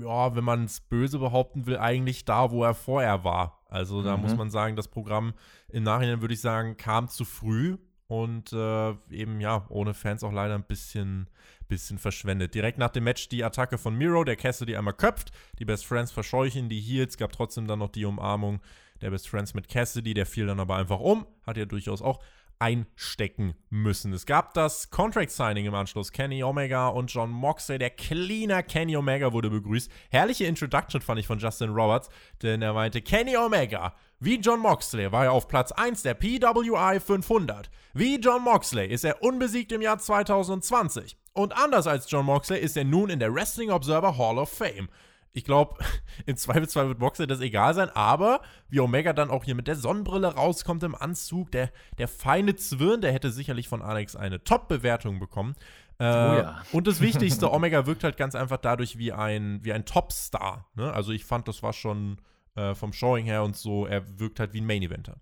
S1: ja, wenn man es böse behaupten will, eigentlich da, wo er vorher war. Also da mhm. muss man sagen, das Programm im Nachhinein würde ich sagen, kam zu früh und äh, eben ja, ohne Fans auch leider ein bisschen, bisschen verschwendet. Direkt nach dem Match die Attacke von Miro, der Cassidy einmal köpft, die Best Friends verscheuchen, die Heels, gab trotzdem dann noch die Umarmung der Best Friends mit Cassidy, der fiel dann aber einfach um, hat ja durchaus auch einstecken müssen. Es gab das Contract Signing im Anschluss. Kenny Omega und John Moxley. Der cleaner Kenny Omega wurde begrüßt. Herrliche Introduction fand ich von Justin Roberts, denn er meinte, Kenny Omega, wie John Moxley war er auf Platz 1 der PWI 500. Wie John Moxley ist er unbesiegt im Jahr 2020. Und anders als John Moxley ist er nun in der Wrestling Observer Hall of Fame. Ich glaube, im Zweifelsfall wird Moxley das egal sein, aber wie Omega dann auch hier mit der Sonnenbrille rauskommt im Anzug, der, der feine Zwirn, der hätte sicherlich von Alex eine Top-Bewertung bekommen. Äh, oh ja. Und das Wichtigste, Omega wirkt halt ganz einfach dadurch wie ein, wie ein Top-Star. Ne? Also ich fand, das war schon äh, vom Showing her und so, er wirkt halt wie ein Main-Eventer.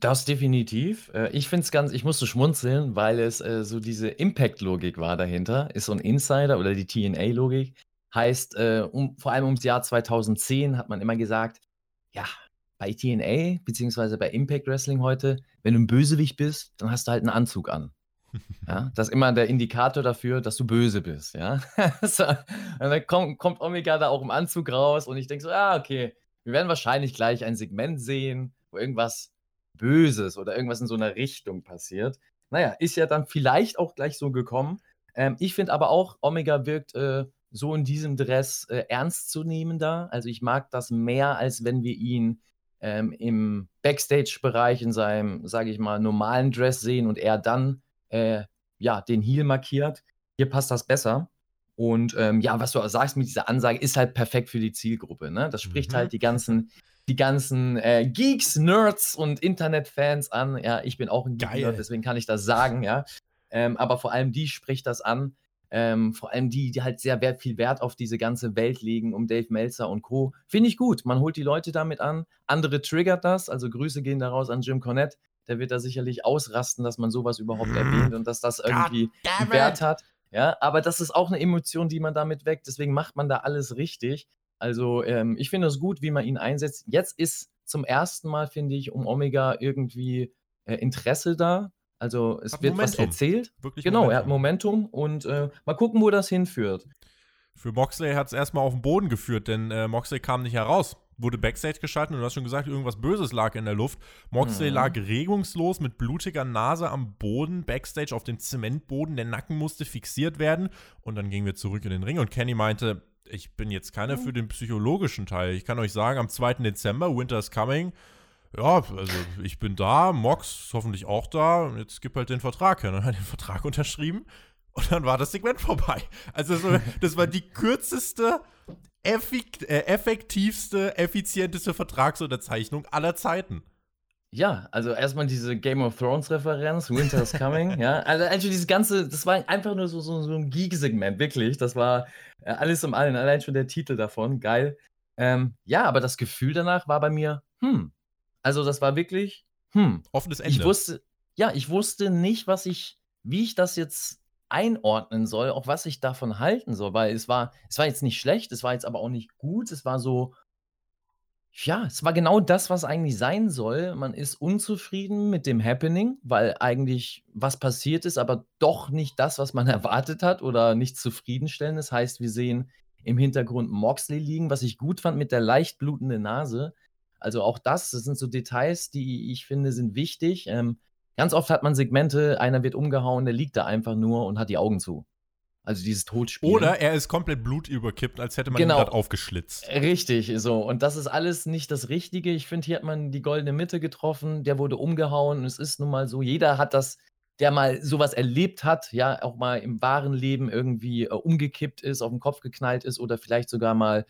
S3: Das definitiv. Äh, ich finde es ganz, ich musste schmunzeln, weil es äh, so diese Impact-Logik war dahinter. Ist so ein Insider oder die TNA-Logik. Heißt, äh, um, vor allem ums Jahr 2010 hat man immer gesagt, ja, bei TNA, beziehungsweise bei Impact Wrestling heute, wenn du ein Bösewicht bist, dann hast du halt einen Anzug an. Ja, das ist immer der Indikator dafür, dass du böse bist. Ja? so, und dann kommt, kommt Omega da auch im Anzug raus und ich denke so, ja, okay, wir werden wahrscheinlich gleich ein Segment sehen, wo irgendwas Böses oder irgendwas in so einer Richtung passiert. Naja, ist ja dann vielleicht auch gleich so gekommen. Ähm, ich finde aber auch, Omega wirkt äh, so in diesem Dress äh, ernst zu nehmen da. Also ich mag das mehr, als wenn wir ihn ähm, im Backstage-Bereich in seinem, sage ich mal, normalen Dress sehen und er dann äh, ja den Heel markiert. Hier passt das besser. Und ähm, ja, was du sagst mit dieser Ansage, ist halt perfekt für die Zielgruppe. Ne? Das spricht mhm. halt die ganzen, die ganzen äh, Geeks, Nerds und Internetfans an. Ja, ich bin auch ein Geek, deswegen kann ich das sagen, ja. Ähm, aber vor allem die spricht das an. Ähm, vor allem die, die halt sehr wert, viel Wert auf diese ganze Welt legen, um Dave Meltzer und Co. Finde ich gut. Man holt die Leute damit an. Andere triggert das. Also Grüße gehen daraus an Jim Cornette. Der wird da sicherlich ausrasten, dass man sowas überhaupt mhm. erwähnt und dass das irgendwie Wert hat. Ja, aber das ist auch eine Emotion, die man damit weckt. Deswegen macht man da alles richtig. Also ähm, ich finde es gut, wie man ihn einsetzt. Jetzt ist zum ersten Mal, finde ich, um Omega irgendwie äh, Interesse da. Also es hat wird Momentum. was erzählt. Wirklich genau, Momentum. er hat Momentum und äh, mal gucken, wo das hinführt.
S1: Für Moxley hat es erstmal auf den Boden geführt, denn äh, Moxley kam nicht heraus wurde Backstage geschaltet und du hast schon gesagt, irgendwas Böses lag in der Luft. Moxley mhm. lag regungslos mit blutiger Nase am Boden, Backstage auf dem Zementboden. Der Nacken musste fixiert werden. Und dann gingen wir zurück in den Ring und Kenny meinte, ich bin jetzt keiner für den psychologischen Teil. Ich kann euch sagen, am 2. Dezember, Winter's Coming, ja, also ich bin da, Mox ist hoffentlich auch da jetzt gibt halt den Vertrag her. Dann hat er den Vertrag unterschrieben und dann war das Segment vorbei. Also so, das war die kürzeste, effekt, äh, effektivste, effizienteste Vertragsunterzeichnung aller Zeiten.
S3: Ja, also erstmal diese Game of Thrones Referenz, Winter's Coming, ja. Also eigentlich dieses ganze, das war einfach nur so, so, so ein Geek-Segment, wirklich. Das war äh, alles um allen, allein schon der Titel davon, geil. Ähm, ja, aber das Gefühl danach war bei mir, hm. Also das war wirklich, hm.
S1: Offenes Ende.
S3: Ich wusste, ja, ich wusste nicht, was ich, wie ich das jetzt einordnen soll, auch was ich davon halten soll, weil es war, es war jetzt nicht schlecht, es war jetzt aber auch nicht gut, es war so, ja, es war genau das, was eigentlich sein soll. Man ist unzufrieden mit dem Happening, weil eigentlich was passiert ist, aber doch nicht das, was man erwartet hat oder nicht zufriedenstellend. Das heißt, wir sehen im Hintergrund Moxley liegen, was ich gut fand mit der leicht blutenden Nase. Also auch das, das sind so Details, die ich finde, sind wichtig. Ähm, Ganz oft hat man Segmente, einer wird umgehauen, der liegt da einfach nur und hat die Augen zu. Also dieses Todspiel.
S1: Oder er ist komplett blutüberkippt, als hätte man genau. ihn gerade aufgeschlitzt.
S3: Richtig, so. Und das ist alles nicht das Richtige. Ich finde, hier hat man die goldene Mitte getroffen, der wurde umgehauen. Und es ist nun mal so, jeder hat das, der mal sowas erlebt hat, ja, auch mal im wahren Leben irgendwie äh, umgekippt ist, auf den Kopf geknallt ist oder vielleicht sogar mal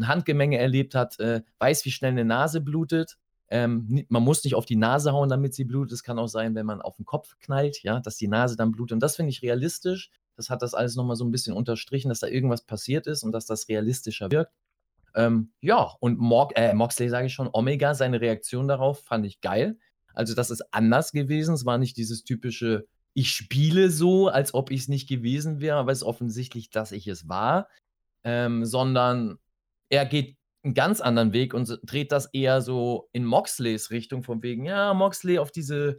S3: ein Handgemenge erlebt hat, äh, weiß, wie schnell eine Nase blutet. Ähm, man muss nicht auf die Nase hauen, damit sie blutet. Es kann auch sein, wenn man auf den Kopf knallt, ja, dass die Nase dann blutet. Und das finde ich realistisch. Das hat das alles nochmal so ein bisschen unterstrichen, dass da irgendwas passiert ist und dass das realistischer wirkt. Ähm, ja, und Mor äh, Moxley sage ich schon, Omega, seine Reaktion darauf fand ich geil. Also, das ist anders gewesen. Es war nicht dieses typische, ich spiele so, als ob ich es nicht gewesen wäre, aber es ist offensichtlich, dass ich es war. Ähm, sondern er geht einen ganz anderen Weg und dreht das eher so in Moxleys Richtung, von wegen, ja, Moxley auf diese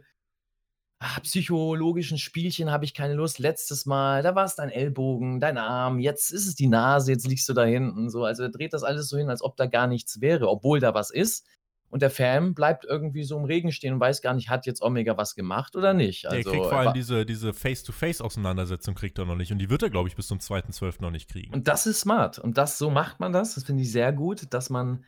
S3: ah, psychologischen Spielchen habe ich keine Lust. Letztes Mal, da war es dein Ellbogen, dein Arm, jetzt ist es die Nase, jetzt liegst du da hinten. So. Also er dreht das alles so hin, als ob da gar nichts wäre, obwohl da was ist. Und der Fan bleibt irgendwie so im Regen stehen und weiß gar nicht, hat jetzt Omega was gemacht oder nicht.
S1: Also, der kriegt vor allem diese, diese Face-to-Face-Auseinandersetzung kriegt er noch nicht. Und die wird er, glaube ich, bis zum 2.12. noch nicht kriegen.
S3: Und das ist smart. Und das, so macht man das. Das finde ich sehr gut, dass man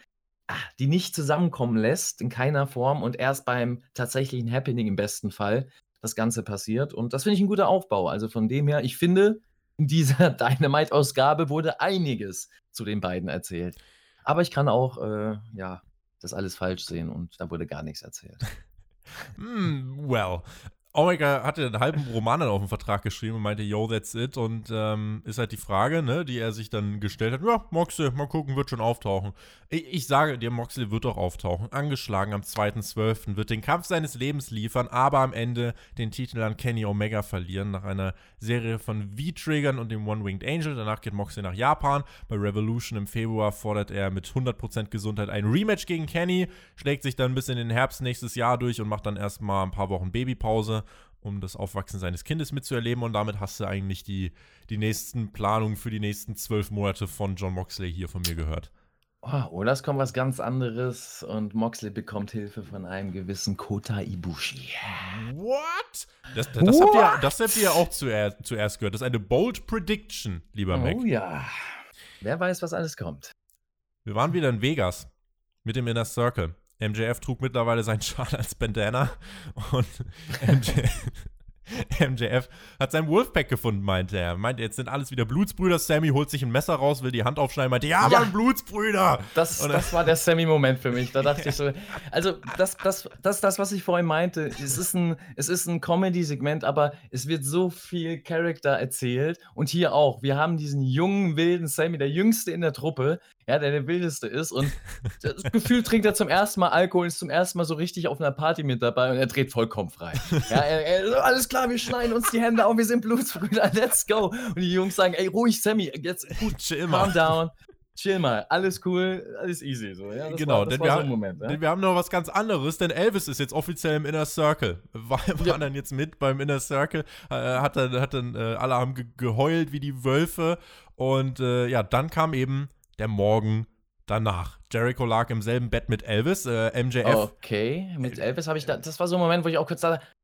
S3: ah, die nicht zusammenkommen lässt, in keiner Form. Und erst beim tatsächlichen Happening im besten Fall das Ganze passiert. Und das finde ich ein guter Aufbau. Also von dem her, ich finde, in dieser Dynamite-Ausgabe wurde einiges zu den beiden erzählt. Aber ich kann auch, äh, ja, das alles falsch sehen und da wurde gar nichts erzählt.
S1: mm, well, Omega hatte einen halben Roman dann auf den Vertrag geschrieben und meinte, yo, that's it. Und ähm, ist halt die Frage, ne, die er sich dann gestellt hat, ja, Moxley, mal gucken, wird schon auftauchen. Ich, ich sage dir, Moxley wird auch auftauchen. Angeschlagen am 2.12. wird den Kampf seines Lebens liefern, aber am Ende den Titel an Kenny Omega verlieren nach einer Serie von V-Triggern und dem One-Winged Angel. Danach geht Moxley nach Japan. Bei Revolution im Februar fordert er mit 100% Gesundheit ein Rematch gegen Kenny, schlägt sich dann bis in den Herbst nächstes Jahr durch und macht dann erstmal ein paar Wochen Babypause um das Aufwachsen seines Kindes mitzuerleben. Und damit hast du eigentlich die, die nächsten Planungen für die nächsten zwölf Monate von John Moxley hier von mir gehört.
S3: Oh, oder es kommt was ganz anderes und Moxley bekommt Hilfe von einem gewissen Kota Ibushi.
S1: What? Das, das, das What? Habt, ihr, das habt ihr auch zuerst, zuerst gehört. Das ist eine bold Prediction, lieber
S3: oh,
S1: Mac.
S3: Oh ja. Wer weiß, was alles kommt.
S1: Wir waren wieder in Vegas mit dem Inner Circle. MJF trug mittlerweile seinen Schal als Bandana und MJF, MJF hat sein Wolfpack gefunden, meinte er. Meinte, jetzt sind alles wieder Blutsbrüder. Sammy holt sich ein Messer raus, will die Hand aufschneiden, meinte, ja, ja. Mann, Blutsbrüder.
S3: Das, das war der Sammy-Moment für mich. Da dachte ich so, also das, das, das das, was ich vorhin meinte. Es ist ein, ein Comedy-Segment, aber es wird so viel Charakter erzählt. Und hier auch. Wir haben diesen jungen, wilden Sammy, der jüngste in der Truppe, ja, der der wildeste ist. Und das Gefühl trinkt er zum ersten Mal Alkohol, ist zum ersten Mal so richtig auf einer Party mit dabei und er dreht vollkommen frei. Ja, er, er, alles klar, wir schneiden uns die Hände auf, wir sind Blutsbrüder, let's go. Und die Jungs sagen, ey, ruhig, Sammy, jetzt gut, chill mal. Calm down. Chill mal, alles cool, alles easy. So, ja?
S1: genau, war, denn, wir, so Moment, ja? denn wir haben noch was ganz anderes, denn Elvis ist jetzt offiziell im Inner Circle. War, war ja. dann jetzt mit beim Inner Circle, äh, hat dann, hat dann äh, alle haben ge geheult wie die Wölfe und äh, ja, dann kam eben der Morgen danach. Jericho lag im selben Bett mit Elvis, äh, MJF.
S3: Okay, mit Elvis habe ich da, das war so ein Moment, wo ich auch kurz dachte, äh,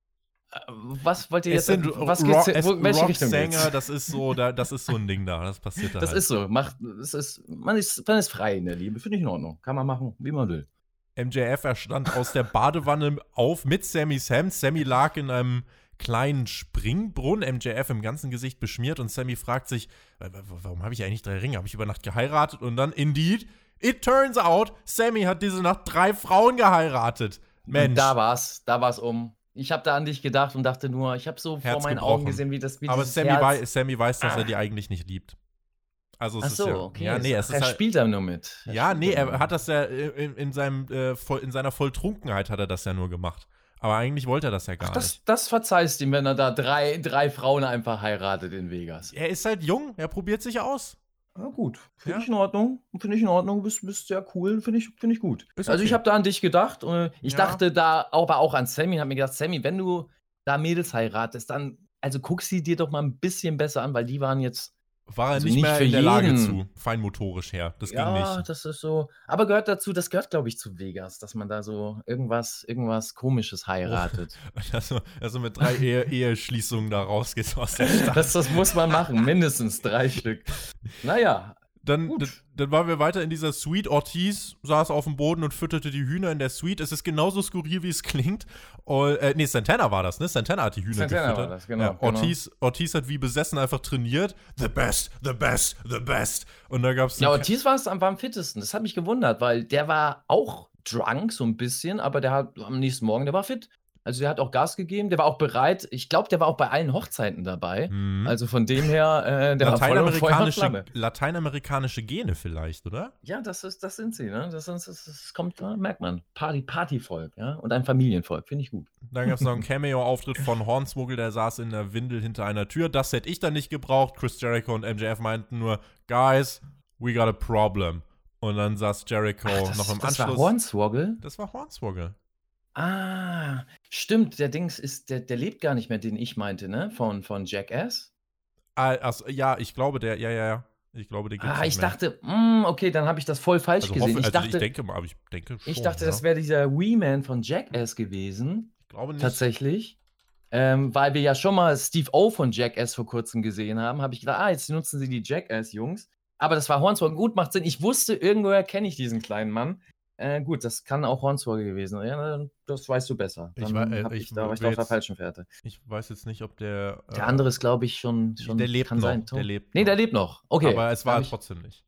S3: was wollt ihr
S1: Es
S3: jetzt,
S1: sind
S3: was
S1: Rock,
S3: geht's,
S1: es,
S3: wo, welche Richtung geht's?
S1: Rocksänger, das ist so, da, das ist so ein Ding da, das passiert da
S3: Das
S1: halt.
S3: ist so, macht, es ist, man ist, man ist frei in der Liebe, finde ich in Ordnung. Kann man machen, wie man will.
S1: MJF, er stand aus der Badewanne auf mit Sammy Sam. Sammy lag in einem kleinen Springbrunnen, MJF im ganzen Gesicht beschmiert und Sammy fragt sich, "Wa- wa- warum habe ich eigentlich drei Ringe? Habe ich über Nacht geheiratet? Und dann, indeed, it turns out, Sammy hat diese Nacht drei Frauen geheiratet. Mensch,
S3: Da war's, da war's um. Ich habe da an dich gedacht und dachte nur, ich habe so vor
S1: Herz
S3: meinen
S1: gebrochen.
S3: Augen gesehen, wie das wie
S1: aber Sammy,
S3: Herz-
S1: wei Sammy weiß, dass
S3: Ah.
S1: er die eigentlich nicht liebt. Also es
S3: Ach
S1: ist
S3: so,
S1: ja,
S3: okay.
S1: ja, nee, es
S3: er
S1: ist halt,
S3: spielt da nur mit. Er
S1: Ja, nee, er hat das ja in, in, seinem, äh, voll, in seiner Volltrunkenheit hat er das ja nur gemacht. Aber eigentlich wollte er das ja gar
S3: Ach,
S1: nicht.
S3: das, das verzeihst ihm, wenn er da drei, drei Frauen einfach heiratet in Vegas.
S1: Er ist halt jung, er probiert sich aus.
S3: Ja, gut. Finde
S1: Ja.
S3: ich in Ordnung. Finde ich in Ordnung. Bist, bist sehr cool. Finde ich, find ich gut.
S1: Ist
S3: Also, ich
S1: okay.
S3: habe da an dich gedacht. äh, Ich
S1: Ja.
S3: dachte da aber auch an Sammy. Habe mir gedacht, Sammy, wenn du da Mädels heiratest, dann, also guck sie dir doch mal ein bisschen besser an, weil die waren jetzt.
S1: War er
S3: Also
S1: nicht,
S3: nicht
S1: mehr in der Lage
S3: jeden.
S1: zu, feinmotorisch her. Das ging
S3: ja,
S1: nicht.
S3: das ist so. Aber gehört dazu, das gehört, glaube ich, zu Vegas, dass man da so irgendwas, irgendwas Komisches heiratet.
S1: Also, also mit drei Ehe Eheschließungen da rausgeht aus der Stadt.
S3: das, das muss man machen. Mindestens drei Stück. Naja,
S1: Dann, dann, waren wir weiter in dieser Suite. Ortiz saß auf dem Boden und fütterte die Hühner in der Suite. Es ist genauso skurril, wie es klingt. Und, äh, nee, Santana war das, ne? Santana hat die Hühner
S3: Santana
S1: gefüttert.
S3: war das, genau,
S1: Ja,
S3: genau.
S1: Ortiz, Ortiz hat wie besessen einfach trainiert. The best, the best, the best. Und da gab es
S3: Ja, Ortiz war es am, war am fittesten. Das hat mich gewundert, weil der war auch drunk, so ein bisschen, aber der hat am nächsten Morgen, der war fit. Also der hat auch Gas gegeben, der war auch bereit. Ich glaube, der war auch bei allen Hochzeiten dabei.
S1: Mhm.
S3: Also von dem her, äh, der war voll
S1: lateinamerikanische, lateinamerikanische Gene vielleicht, oder?
S3: Ja, das, ist, das sind sie, ne? Das, ist, das, das kommt, da merkt man. Party, Partyvolk, ja? Und ein Familienvolk, finde ich gut.
S1: Dann gab es noch einen Cameo-Auftritt von Hornswoggle, der saß in der Windel hinter einer Tür. Das hätte ich dann nicht gebraucht. Chris Jericho und MJF meinten nur, Guys, we got a problem. Und dann saß Jericho
S3: Ach, das,
S1: noch im
S3: das war
S1: Anschluss.
S3: Hornswoggle?
S1: das war Hornswoggle.
S3: Ah, stimmt, der Dings ist, der, der lebt gar nicht mehr, den ich meinte, ne? Von, von Jackass.
S1: Ah, also, ja, ich glaube, der, ja, ja, ja. Ich glaube, den gibt's
S3: Ah,
S1: nicht
S3: ich
S1: mehr.
S3: dachte, mm, okay, dann habe ich das voll falsch
S1: also,
S3: gesehen.
S1: hoffe,
S3: ich,
S1: also
S3: dachte,
S1: ich denke mal, aber ich denke schon.
S3: ich dachte,
S1: ja.
S3: das wäre dieser Wee-Man von Jackass gewesen.
S1: Ich glaube nicht.
S3: Tatsächlich. Ähm, weil wir ja schon mal Steve O von Jackass vor kurzem gesehen haben, habe ich gedacht, ah, jetzt nutzen sie die Jackass-Jungs. Aber das war Hornswoggle. Gut, macht Sinn. Ich wusste, irgendwoher kenne ich diesen kleinen Mann. Äh, gut, das kann auch Hornswoggle gewesen sein. Ja, das weißt du besser.
S1: Ich
S3: Dann
S1: wei- äh,
S3: hab
S1: ich
S3: ich, da war ich auf der falschen Fährte.
S1: Ich weiß jetzt nicht, ob der.
S3: Der
S1: äh,
S3: andere ist, glaube ich, schon, schon.
S1: der lebt
S3: kann
S1: noch.
S3: Sein,
S1: der lebt
S3: Nee,
S1: noch.
S3: der lebt noch. Okay.
S1: Aber es war
S3: ich-
S1: trotzdem nicht.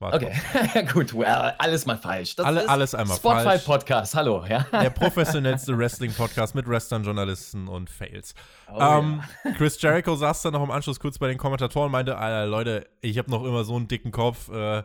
S1: War
S3: Okay, gut, well, alles mal falsch. Das
S1: Alle- alles einmal
S3: Spotify
S1: falsch.
S3: Podcast, hallo, ja.
S1: Der professionellste Wrestling-Podcast mit Wrestlern, Journalisten und Fails.
S3: Oh,
S1: ähm, Chris Jericho saß dann noch im Anschluss kurz bei den Kommentatoren und meinte, Leute, ich habe noch immer so einen dicken Kopf. Äh,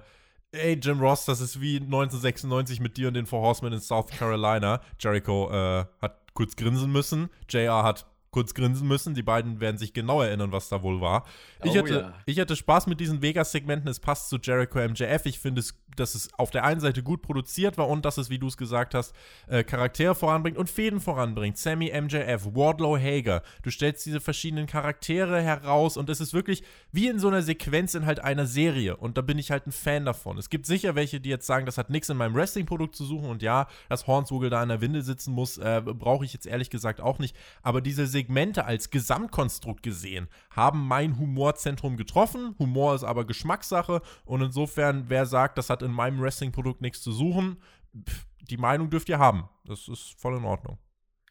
S1: ey, Jim Ross, das ist wie 1996 mit dir und den Four Horsemen in South Carolina. Jericho äh, hat kurz grinsen müssen. JR hat kurz grinsen müssen. Die beiden werden sich genau erinnern, was da wohl war. Ich,
S3: Oh
S1: hatte,
S3: ja.
S1: ich hatte Spaß mit diesen Vegas-Segmenten. Es passt zu Jericho MJF. Ich finde, es, dass es auf der einen Seite gut produziert war und dass es, wie du es gesagt hast, äh, Charaktere voranbringt und Fäden voranbringt. Sammy MJF, Wardlow Hager. Du stellst diese verschiedenen Charaktere heraus und es ist wirklich wie in so einer Sequenz in halt einer Serie. Und da bin ich halt ein Fan davon. Es gibt sicher welche, die jetzt sagen, das hat nichts in meinem Wrestling-Produkt zu suchen und ja, dass Hornswoggle da in der Windel sitzen muss, äh, brauche ich jetzt ehrlich gesagt auch nicht. Aber diese Segmente als Gesamtkonstrukt gesehen haben mein Humorzentrum getroffen. Humor ist aber Geschmackssache und insofern, wer sagt, das hat in meinem Wrestling-Produkt nichts zu suchen, pff, die Meinung dürft ihr haben. Das ist voll in Ordnung.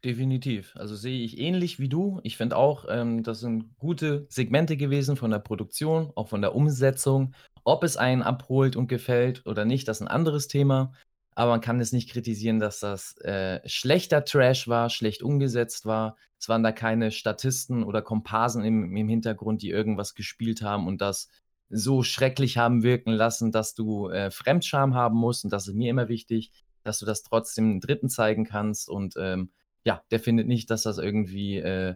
S3: Definitiv. Also sehe ich ähnlich wie du. Ich finde auch, ähm, das sind gute Segmente gewesen von der Produktion, auch von der Umsetzung. Ob es einen abholt und gefällt oder nicht, das ist ein anderes Thema. Aber man kann es nicht kritisieren, dass das äh, schlechter Trash war, schlecht umgesetzt war. Es waren da keine Statisten oder Komparsen im, im Hintergrund, die irgendwas gespielt haben und das so schrecklich haben wirken lassen, dass du äh, Fremdscham haben musst. Und das ist mir immer wichtig, dass du das trotzdem Dritten zeigen kannst. Und ähm, ja, der findet nicht, dass das irgendwie äh,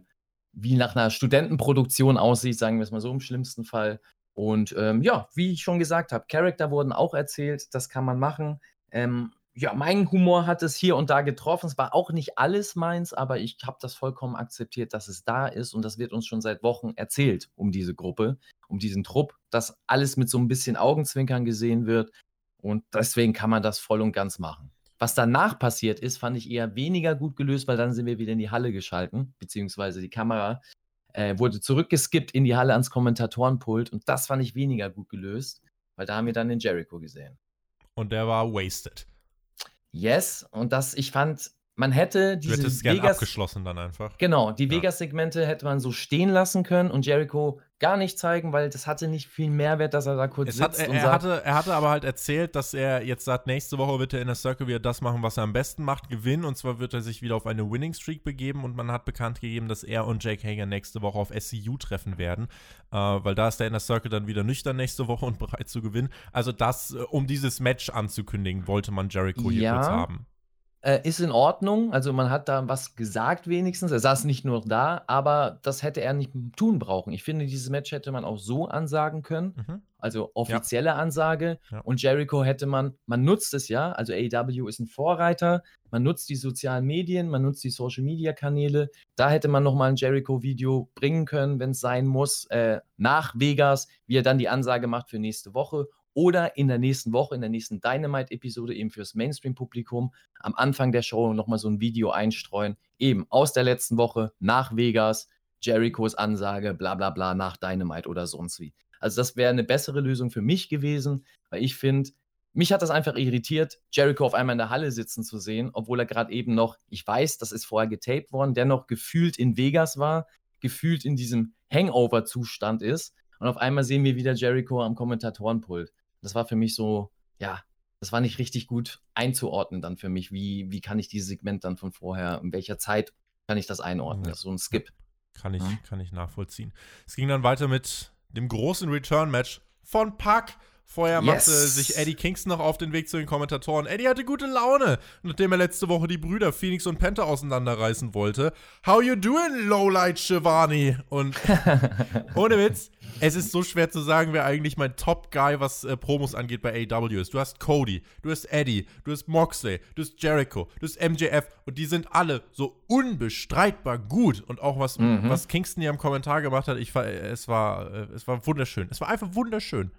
S3: wie nach einer Studentenproduktion aussieht, sagen wir es mal so im schlimmsten Fall. Und ähm, ja, wie ich schon gesagt habe, Charakter wurden auch erzählt, das kann man machen. Ähm, ja, mein Humor hat es hier und da getroffen. Es war auch nicht alles meins, aber ich habe das vollkommen akzeptiert, dass es da ist und das wird uns schon seit Wochen erzählt um diese Gruppe, um diesen Trupp, dass alles mit so ein bisschen Augenzwinkern gesehen wird. Und deswegen kann man das voll und ganz machen. Was danach passiert ist, fand ich eher weniger gut gelöst, weil dann sind wir wieder in die Halle geschalten, beziehungsweise die Kamera äh, wurde zurückgeskippt in die Halle ans Kommentatorenpult und das fand ich weniger gut gelöst, weil da haben wir dann den Jericho gesehen.
S1: Und der war wasted.
S3: Yes, und das, ich fand, man hätte diese
S1: du hättest gern abgeschlossen dann einfach.
S3: Genau, die ja. Vegas-Segmente hätte man so stehen lassen können und Jericho gar nicht zeigen, weil das hatte nicht viel Mehrwert, dass er da kurz
S1: es
S3: sitzt
S1: hat, er,
S3: und
S1: er
S3: sagt,
S1: hatte, er hatte aber halt erzählt, dass er jetzt sagt, nächste Woche wird er in der Circle wieder das machen, was er am besten macht, gewinnen. Und zwar wird er sich wieder auf eine Winning Streak begeben und man hat bekannt gegeben, dass er und Jake Hager nächste Woche auf SCU treffen werden, äh, weil da ist der in der Circle dann wieder nüchtern nächste Woche und bereit zu gewinnen. Also das, äh, um dieses Match anzukündigen, wollte man Jericho hier
S3: Ja.
S1: kurz haben.
S3: Äh, ist in Ordnung. Also man hat da was gesagt wenigstens. Er saß nicht nur da, aber das hätte er nicht tun brauchen. Ich finde, dieses Match hätte man auch so ansagen können.
S1: Mhm.
S3: Also offizielle Ansage.
S1: Ja.
S3: Und Jericho hätte man, man nutzt es ja. Also AEW ist ein Vorreiter. Man nutzt die sozialen Medien, man nutzt die Social Media Kanäle. Da hätte man nochmal ein Jericho-Video bringen können, wenn es sein muss, äh, nach Vegas, wie er dann die Ansage macht für nächste Woche. Oder in der nächsten Woche, in der nächsten Dynamite-Episode eben fürs Mainstream-Publikum am Anfang der Show nochmal so ein Video einstreuen. Eben aus der letzten Woche nach Vegas, Jerichos Ansage, bla bla bla, nach Dynamite oder sonst wie. Also das wäre eine bessere Lösung für mich gewesen, weil ich finde, mich hat das einfach irritiert, Jericho auf einmal in der Halle sitzen zu sehen, obwohl er gerade eben noch, ich weiß, das ist vorher getaped worden, dennoch gefühlt in Vegas war, gefühlt in diesem Hangover-Zustand ist. Und auf einmal sehen wir wieder Jericho am Kommentatorenpult. Das war für mich so, ja, das war nicht richtig gut einzuordnen dann für mich. Wie, wie kann ich dieses Segment dann von vorher, in welcher Zeit kann ich das einordnen?
S1: Ja.
S3: Das ist so ein Skip.
S1: Kann ich,
S3: Ja.
S1: kann ich nachvollziehen. Es ging dann weiter mit dem großen Return-Match von Pack. Vorher
S3: Yes.
S1: machte sich Eddie Kingston noch auf den Weg zu den Kommentatoren. Eddie hatte gute Laune, nachdem er letzte Woche die Brüder Phoenix und Penta auseinanderreißen wollte. How you doing, Lowlight Shivani? Und ohne Witz, es ist so schwer zu sagen, wer eigentlich mein Top-Guy, was äh, Promos angeht, bei AEW ist. Du hast Cody, du hast Eddie, du hast Moxley, du hast Jericho, du hast MJF und die sind alle so unbestreitbar gut. Und auch was,
S3: Mhm.
S1: was Kingston hier im Kommentar gemacht hat, ich äh, es war, äh, es war wunderschön. Es war einfach wunderschön.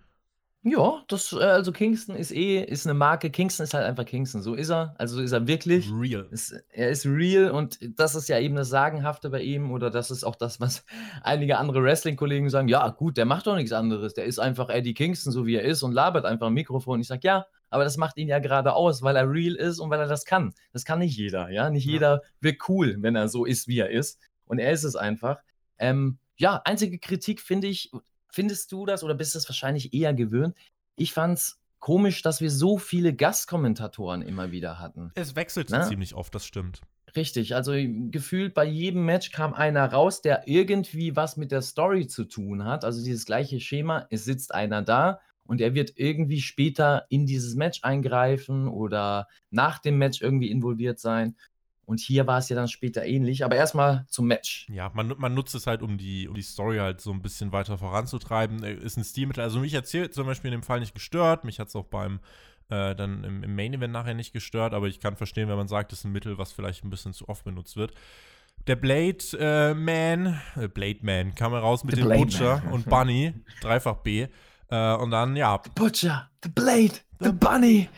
S3: Ja, das, äh, also Kingston ist eh, ist eine Marke. Kingston ist halt einfach Kingston. So ist er. Also so ist er wirklich.
S1: Real.
S3: Es, er ist real und das ist ja eben das Sagenhafte bei ihm oder das ist auch das, was einige andere Wrestling-Kollegen sagen. Ja, gut, der macht doch nichts anderes. Der ist einfach Eddie Kingston, so wie er ist und labert einfach am Mikrofon. Ich sage, ja, aber das macht ihn ja gerade aus, weil er real ist und weil er das kann. Das kann nicht jeder, ja. Nicht
S1: Ja.
S3: jeder wird cool, wenn er so ist, wie er ist. Und er ist es einfach. Ähm, ja, einzige Kritik finde ich, findest du das oder bist du es wahrscheinlich eher gewöhnt? Ich fand's komisch, dass wir so viele Gastkommentatoren immer wieder hatten.
S1: Es wechselte
S3: Na?
S1: ziemlich oft, das stimmt.
S3: Richtig, also gefühlt bei jedem Match kam einer raus, der irgendwie was mit der Story zu tun hat. Also dieses gleiche Schema, es sitzt einer da und er wird irgendwie später in dieses Match eingreifen oder nach dem Match irgendwie involviert sein. Und hier war es ja dann später ähnlich. Aber erstmal zum Match.
S1: Ja, man, man nutzt es halt, um die, um die Story halt so ein bisschen weiter voranzutreiben. Äh, Ist ein Stilmittel. Also mich erzählt zum Beispiel in dem Fall nicht gestört. Mich hat es auch beim äh, dann im, im Main Event nachher nicht gestört, aber ich kann verstehen, wenn man sagt, es ist ein Mittel, was vielleicht ein bisschen zu oft benutzt wird. Der Blade äh, Man, äh, Blade Man, kam heraus mit
S3: The
S1: dem
S3: Blade
S1: Butcher
S3: Man.
S1: und Bunny, dreifach B. Äh, und dann, ja,
S3: The Butcher, The Blade, The Bunny.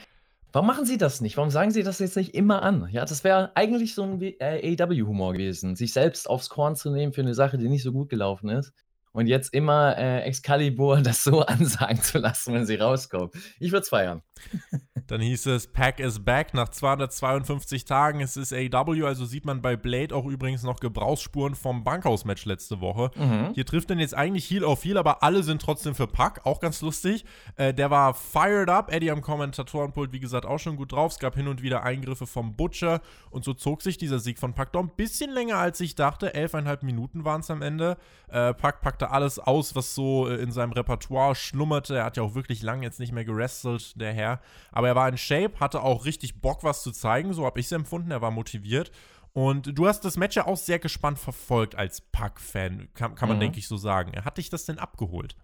S3: Warum machen sie das nicht? Warum sagen sie das jetzt nicht immer an? Ja, das wäre eigentlich so ein äh, AEW-Humor gewesen, sich selbst aufs Korn zu nehmen für eine Sache, die nicht so gut gelaufen ist. Und jetzt immer äh, Excalibur das so ansagen zu lassen, wenn sie rauskommt. Ich würde es feiern.
S1: Dann hieß es, Pack is back nach 252 Tagen. Es ist AW, also sieht man bei Blade auch übrigens noch Gebrauchsspuren vom Bankhaus-Match letzte Woche.
S3: Mhm.
S1: Hier trifft dann jetzt eigentlich Heal auf Heal, aber alle sind trotzdem für Pack. Auch ganz lustig. Äh, der war fired up. Eddie am Kommentatorenpult, wie gesagt, auch schon gut drauf. Es gab hin und wieder Eingriffe vom Butcher. Und so zog sich dieser Sieg von Pack doch ein bisschen länger, als ich dachte. Elfeinhalb Minuten waren es am Ende. Äh, Pack packte alles aus, was so äh, in seinem Repertoire schlummerte. Er hat ja auch wirklich lange jetzt nicht mehr gerestelt, der Herr. Aber er war in Shape, hatte auch richtig Bock, was zu zeigen. So habe ich es empfunden. Er war motiviert. Und du hast das Match ja auch sehr gespannt verfolgt als Pack-Fan, kann, kann man,
S3: Mhm.
S1: denke ich, so sagen. Hat dich das denn abgeholt?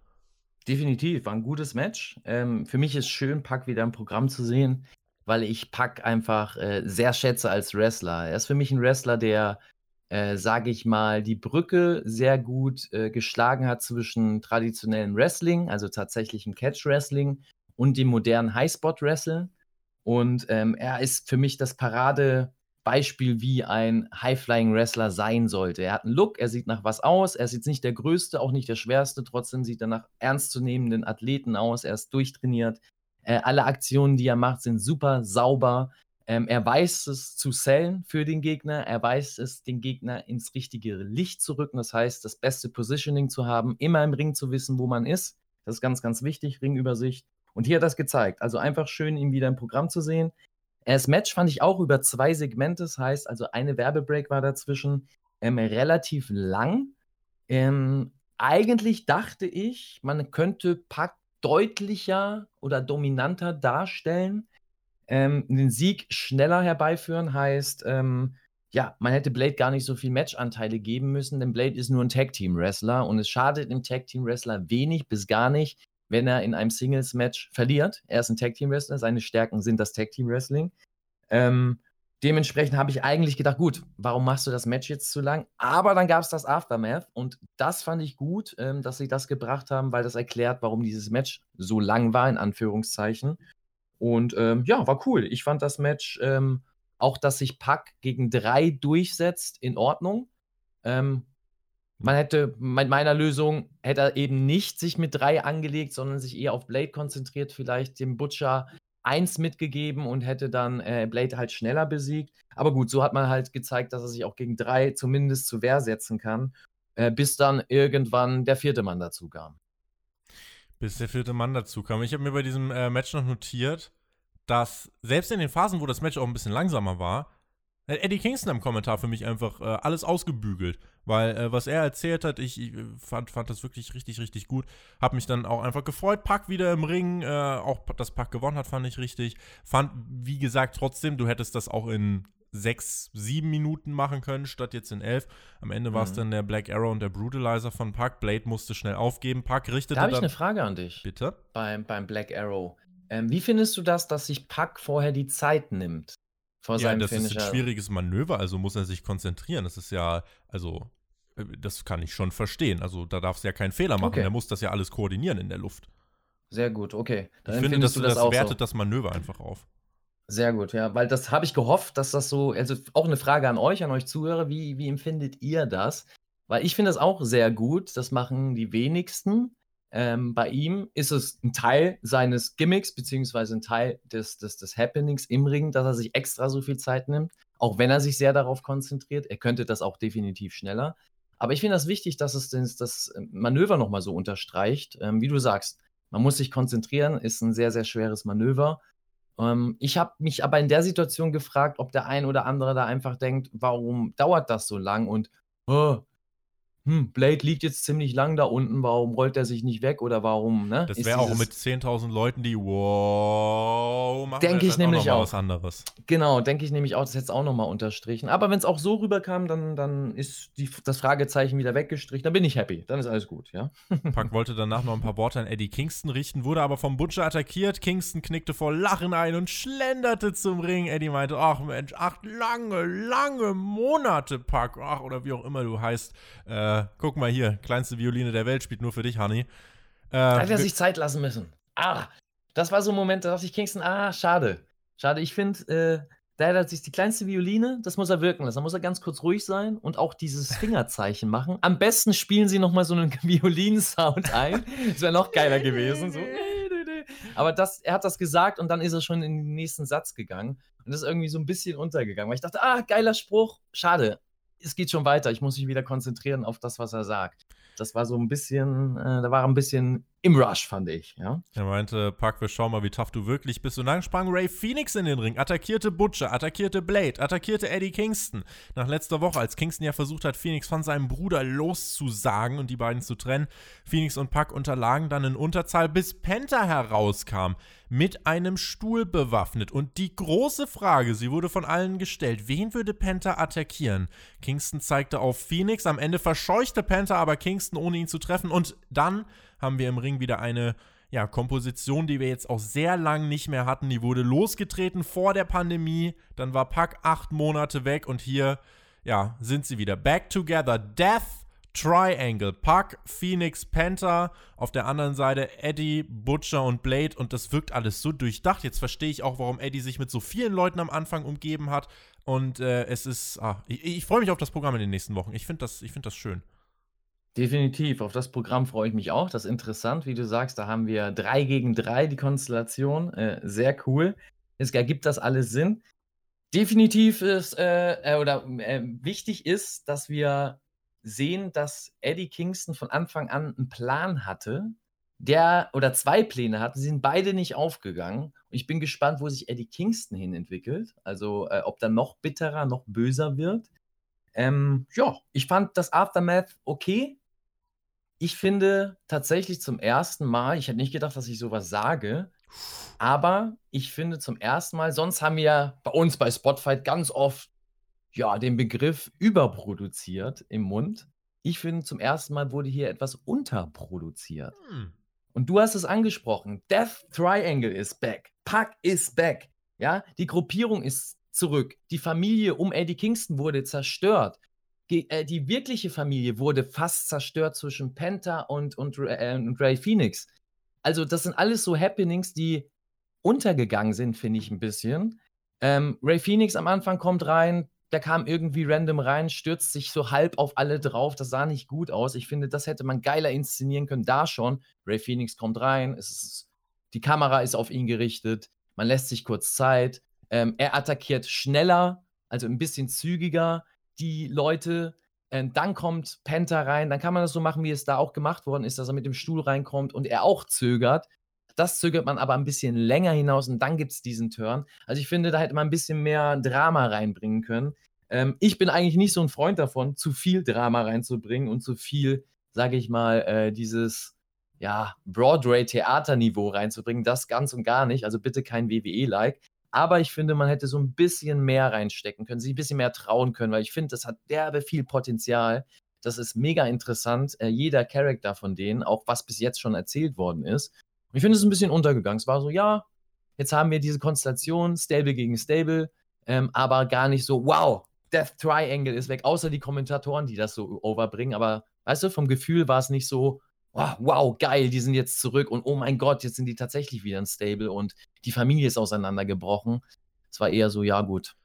S3: Definitiv, war ein gutes Match. Ähm, für mich ist schön, Pack wieder im Programm zu sehen, weil ich Pack einfach äh, sehr schätze als Wrestler. Er ist für mich ein Wrestler, der, äh, sage ich mal, die Brücke sehr gut äh, geschlagen hat zwischen traditionellem Wrestling, also tatsächlichem Catch-Wrestling und dem modernen Highspot-Wrestling. Und ähm, er ist für mich das Paradebeispiel, wie ein High-Flying-Wrestler sein sollte. Er hat einen Look, er sieht nach was aus, er sieht nicht der Größte, auch nicht der Schwerste, trotzdem sieht er nach ernstzunehmenden Athleten aus, er ist durchtrainiert. Äh, alle Aktionen, die er macht, sind super sauber. Ähm, er weiß es zu sellen für den Gegner. Er weiß es, den Gegner ins richtige Licht zu rücken. Das heißt, das beste Positioning zu haben, immer im Ring zu wissen, wo man ist. Das ist ganz, ganz wichtig, Ringübersicht. Und hier hat das gezeigt. Also einfach schön, ihn wieder im Programm zu sehen. Das Match fand ich auch über zwei Segmente. Das heißt, also eine Werbebreak war dazwischen ähm, relativ lang. Ähm, eigentlich dachte ich, man könnte Pack deutlicher oder dominanter darstellen. Ähm, den Sieg schneller herbeiführen heißt, ähm, ja, man hätte Blade gar nicht so viel Matchanteile geben müssen, denn Blade ist nur ein Tag-Team-Wrestler und es schadet dem Tag-Team-Wrestler wenig bis gar nicht, wenn er in einem Singles-Match verliert. Er ist ein Tag-Team-Wrestler, seine Stärken sind das Tag-Team-Wrestling. Ähm, dementsprechend habe ich eigentlich gedacht, gut, warum machst du das Match jetzt zu lang? Aber dann gab es das Aftermath und das fand ich gut, ähm, dass sie das gebracht haben, weil das erklärt, warum dieses Match so lang war, in Anführungszeichen. Und ähm, ja, war cool. Ich fand das Match ähm, auch, dass sich Pack gegen drei durchsetzt, in Ordnung. Ähm, man hätte mit meiner Lösung hätte er eben nicht sich mit drei angelegt, sondern sich eher auf Blade konzentriert, vielleicht dem Butcher eins mitgegeben und hätte dann äh, Blade halt schneller besiegt. Aber gut, so hat man halt gezeigt, dass er sich auch gegen drei zumindest zu Wehr setzen kann, äh, bis dann irgendwann der vierte Mann dazu kam.
S1: Bis der vierte Mann dazu kam. Ich habe mir bei diesem äh, Match noch notiert, dass selbst in den Phasen, wo das Match auch ein bisschen langsamer war, Eddie Kingston im Kommentar für mich einfach äh, alles ausgebügelt. Weil äh, was er erzählt hat, ich, ich, fand, fand das wirklich richtig, richtig gut. Hab mich dann auch einfach gefreut. Pack wieder im Ring. Äh, auch dass Pack gewonnen hat, fand ich richtig. Fand, wie gesagt, trotzdem, du hättest das auch in sechs, sieben Minuten machen können, statt jetzt in elf. Am Ende war es mhm. dann der Black Arrow und der Brutalizer von Puck. Blade musste schnell aufgeben. Puck richtete
S3: Da habe ich eine Frage an dich.
S1: Bitte?
S3: Beim, beim Black Arrow. Ähm, wie findest du das, dass sich Puck vorher die Zeit nimmt?
S1: Vor ja, das Finisher? ist ein schwieriges Manöver, also muss er sich konzentrieren. Das ist ja, also, äh, das kann ich schon verstehen. Also, da darfst du ja keinen Fehler machen. Okay. Er muss das ja alles koordinieren in der Luft.
S3: Sehr gut, okay.
S1: Dann ich finde, das, das, das wertet so. das Manöver einfach auf.
S3: Sehr gut, ja, weil das habe ich gehofft, dass das so, also auch eine Frage an euch, an euch Zuhörer, wie, wie empfindet ihr das? Weil ich finde das auch sehr gut, das machen die wenigsten. Ähm, bei ihm ist es ein Teil seines Gimmicks, beziehungsweise ein Teil des, des, des Happenings im Ring, dass er sich extra so viel Zeit nimmt, auch wenn er sich sehr darauf konzentriert. Er könnte das auch definitiv schneller. Aber ich finde das wichtig, dass es das, das Manöver nochmal so unterstreicht. Ähm, wie du sagst, man muss sich konzentrieren, ist ein sehr, sehr schweres Manöver. Ähm, ich habe mich aber in der Situation gefragt, ob der ein oder andere da einfach denkt, warum dauert das so lang und oh, hm, Blade liegt jetzt ziemlich lang da unten, warum rollt er sich nicht weg oder warum, ne?
S1: Das wäre auch mit 10.000 Leuten, die wow
S3: machen, denke ich nämlich auch,
S1: auch. was anderes.
S3: Genau, denke ich nämlich auch, das hätte es auch nochmal unterstrichen. Aber wenn es auch so rüberkam, dann, dann ist die, das Fragezeichen wieder weggestrichen, dann bin ich happy, dann ist alles gut, ja.
S1: Pack wollte danach noch ein paar Worte an Eddie Kingston richten, wurde aber vom Butcher attackiert, Kingston knickte vor Lachen ein und schlenderte zum Ring. Eddie meinte, ach Mensch, acht lange, lange Monate, Pack, ach, oder wie auch immer du heißt, äh, äh, guck mal hier, kleinste Violine der Welt spielt nur für dich, Honey.
S3: Äh, hat er sich Zeit lassen müssen. Ah, das war so ein Moment, da dachte ich Kingston, ah, schade. Schade, ich finde, äh, da hat sich die kleinste Violine, das muss er wirken lassen. Da muss er ganz kurz ruhig sein und auch dieses Fingerzeichen machen. Am besten spielen sie noch mal so einen Violin-Sound ein. Das wäre noch geiler gewesen. So. Aber das, er hat das gesagt und dann ist er schon in den nächsten Satz gegangen. Und das ist irgendwie so ein bisschen untergegangen. Weil ich dachte, ah, geiler Spruch. Schade es geht schon weiter. Ich muss mich wieder konzentrieren auf das, was er sagt. Das war so ein bisschen, äh, da war ein bisschen im Rush, fand ich. Ja?
S1: Er meinte, Pack, wir schauen mal, wie tough du wirklich bist. Und dann sprang Ray Phoenix in den Ring, attackierte Butcher, attackierte Blade, attackierte Eddie Kingston. Nach letzter Woche, als Kingston ja versucht hat, Phoenix von seinem Bruder loszusagen und die beiden zu trennen, Phoenix und Pack unterlagen dann in Unterzahl, bis Penta herauskam, mit einem Stuhl bewaffnet. Und die große Frage, sie wurde von allen gestellt, wen würde Penta attackieren? Kingston zeigte auf Phoenix, am Ende verscheuchte Penta aber Kingston, ohne ihn zu treffen. Und dann haben wir im Ring wieder eine ja, Komposition, die wir jetzt auch sehr lang nicht mehr hatten. Die wurde losgetreten vor der Pandemie. Dann war Pack acht Monate weg und hier ja, sind sie wieder. Back together. Death Triangle. Puck, Phoenix, Panther. Auf der anderen Seite Eddie, Butcher und Blade. Und das wirkt alles so durchdacht. Jetzt verstehe ich auch, warum Eddie sich mit so vielen Leuten am Anfang umgeben hat. Und äh, es ist, ah, ich, ich freue mich auf das Programm in den nächsten Wochen. Ich finde das, find das schön.
S3: Definitiv, auf das Programm freue ich mich auch. Das ist interessant, wie du sagst, da haben wir drei gegen drei die Konstellation. Äh, sehr cool. Es ergibt das alles Sinn. Definitiv ist, äh, äh oder äh, wichtig ist, dass wir sehen, dass Eddie Kingston von Anfang an einen Plan hatte, der oder zwei Pläne hatte, sie sind beide nicht aufgegangen. Und ich bin gespannt, wo sich Eddie Kingston hin entwickelt. Also, äh, ob dann noch bitterer, noch böser wird. Ähm, ja, ich fand das Aftermath okay. Ich finde tatsächlich zum ersten Mal, ich hätte nicht gedacht, dass ich sowas sage, aber ich finde zum ersten Mal, sonst haben wir ja bei uns bei Spotfight ganz oft ja, den Begriff überproduziert im Mund. Ich finde, zum ersten Mal wurde hier etwas unterproduziert. Hm. Und du hast es angesprochen. Death Triangle is back. Puck is back. Ja, die Gruppierung ist zurück. Die Familie um Eddie Kingston wurde zerstört. Äh, die wirkliche Familie wurde fast zerstört zwischen Penta und, und, äh, und Ray Phoenix. Also, das sind alles so Happenings, die untergegangen sind, finde ich ein bisschen. Ähm, Ray Phoenix am Anfang kommt rein, der kam irgendwie random rein, stürzt sich so halb auf alle drauf. Das sah nicht gut aus. Ich finde, das hätte man geiler inszenieren können. Da schon. Ray Phoenix kommt rein. Ist, die Kamera ist auf ihn gerichtet. Man lässt sich kurz Zeit. Ähm, er attackiert schneller, also ein bisschen zügiger die Leute. Ähm, dann kommt Penta rein. Dann kann man das so machen, wie es da auch gemacht worden ist, dass er mit dem Stuhl reinkommt und er auch zögert. Das zögert man aber ein bisschen länger hinaus und dann gibt es diesen Turn. Also ich finde, da hätte man ein bisschen mehr Drama reinbringen können. Ähm, ich bin eigentlich nicht so ein Freund davon, zu viel Drama reinzubringen und zu viel, sage ich mal, äh, dieses ja, Broadway-Theaterniveau reinzubringen. Das ganz und gar nicht. Also bitte kein WWE-like. Aber ich finde, man hätte so ein bisschen mehr reinstecken können, sich ein bisschen mehr trauen können, weil ich finde, das hat derbe viel Potenzial. Das ist mega interessant. Äh, jeder Charakter von denen, auch was bis jetzt schon erzählt worden ist. Und ich finde es ein bisschen untergegangen. Es war so, ja, jetzt haben wir diese Konstellation, Stable gegen Stable, ähm, aber gar nicht so, wow, Death Triangle ist weg, außer die Kommentatoren, die das so overbringen. Aber weißt du, vom Gefühl war es nicht so, wow, wow, geil, die sind jetzt zurück und oh mein Gott, jetzt sind die tatsächlich wieder ein Stable und die Familie ist auseinandergebrochen. Es war eher so, ja, gut.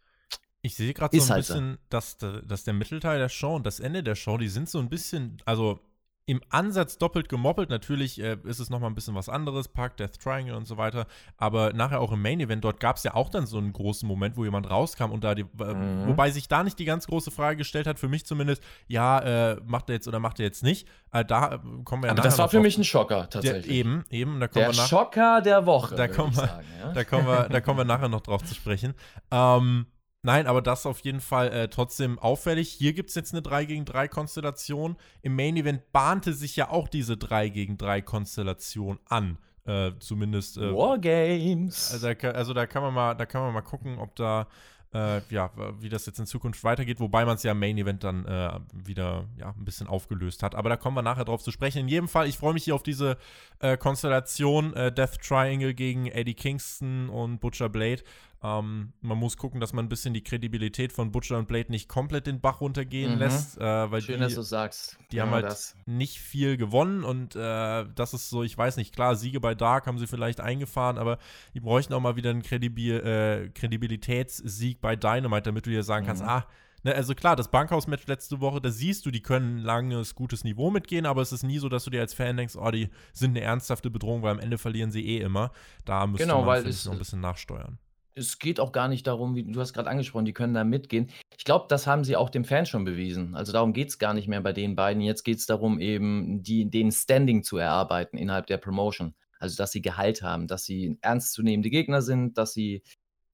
S1: Ich sehe gerade so ein halt bisschen, dass, dass der Mittelteil der Show und das Ende der Show, die sind so ein bisschen, also im Ansatz doppelt gemoppelt. Natürlich äh, ist es nochmal ein bisschen was anderes, Park, Death Triangle und so weiter. Aber nachher auch im Main Event, dort gab es ja auch dann so einen großen Moment, wo jemand rauskam und da die, äh, mhm. wobei sich da nicht die ganz große Frage gestellt hat, für mich zumindest, ja, äh, macht er jetzt oder macht er jetzt nicht. Äh, da äh, kommen wir ja
S3: Aber das war für mich ein Schocker, tatsächlich.
S1: Der, eben, eben.
S3: Da kommen der wir nach, Schocker der Woche.
S1: Da kommen, wir, sagen, ja? da, kommen wir, da kommen wir nachher noch drauf zu sprechen. Ähm, Nein, aber das auf jeden Fall äh, trotzdem auffällig. Hier gibt es jetzt eine 3 gegen 3 Konstellation. Im Main Event bahnte sich ja auch diese 3 gegen 3 Konstellation an. Äh, zumindest. Äh,
S3: Wargames.
S1: Also, also, da kann man mal, da kann man mal gucken, ob da äh, ja, wie das jetzt in Zukunft weitergeht, wobei man es ja im Main Event dann äh, wieder ja, ein bisschen aufgelöst hat. Aber da kommen wir nachher drauf zu sprechen. In jedem Fall, ich freue mich hier auf diese äh, Konstellation äh, Death Triangle gegen Eddie Kingston und Butcher Blade. Ähm, man muss gucken, dass man ein bisschen die Kredibilität von Butcher und Blade nicht komplett den Bach runtergehen mhm. lässt. Äh, weil
S3: Schön,
S1: die,
S3: dass du sagst.
S1: Die genau haben halt das. nicht viel gewonnen und äh, das ist so, ich weiß nicht, klar, Siege bei Dark haben sie vielleicht eingefahren, aber die bräuchten auch mal wieder einen Kredibil, äh, Kredibilitätssieg bei Dynamite, damit du dir sagen kannst, mhm. ah, ne, also klar, das Bankhaus-Match letzte Woche, da siehst du, die können ein langes, gutes Niveau mitgehen, aber es ist nie so, dass du dir als Fan denkst, oh, die sind eine ernsthafte Bedrohung, weil am Ende verlieren sie eh immer. Da müsste
S3: genau,
S1: man
S3: weil es,
S1: noch ein bisschen nachsteuern
S3: es geht auch gar nicht darum, wie du hast gerade angesprochen, die können da mitgehen. Ich glaube, das haben sie auch dem Fan schon bewiesen. Also darum geht es gar nicht mehr bei den beiden. Jetzt geht es darum, eben die, den Standing zu erarbeiten innerhalb der Promotion. Also dass sie Gehalt haben, dass sie ernstzunehmende Gegner sind, dass sie,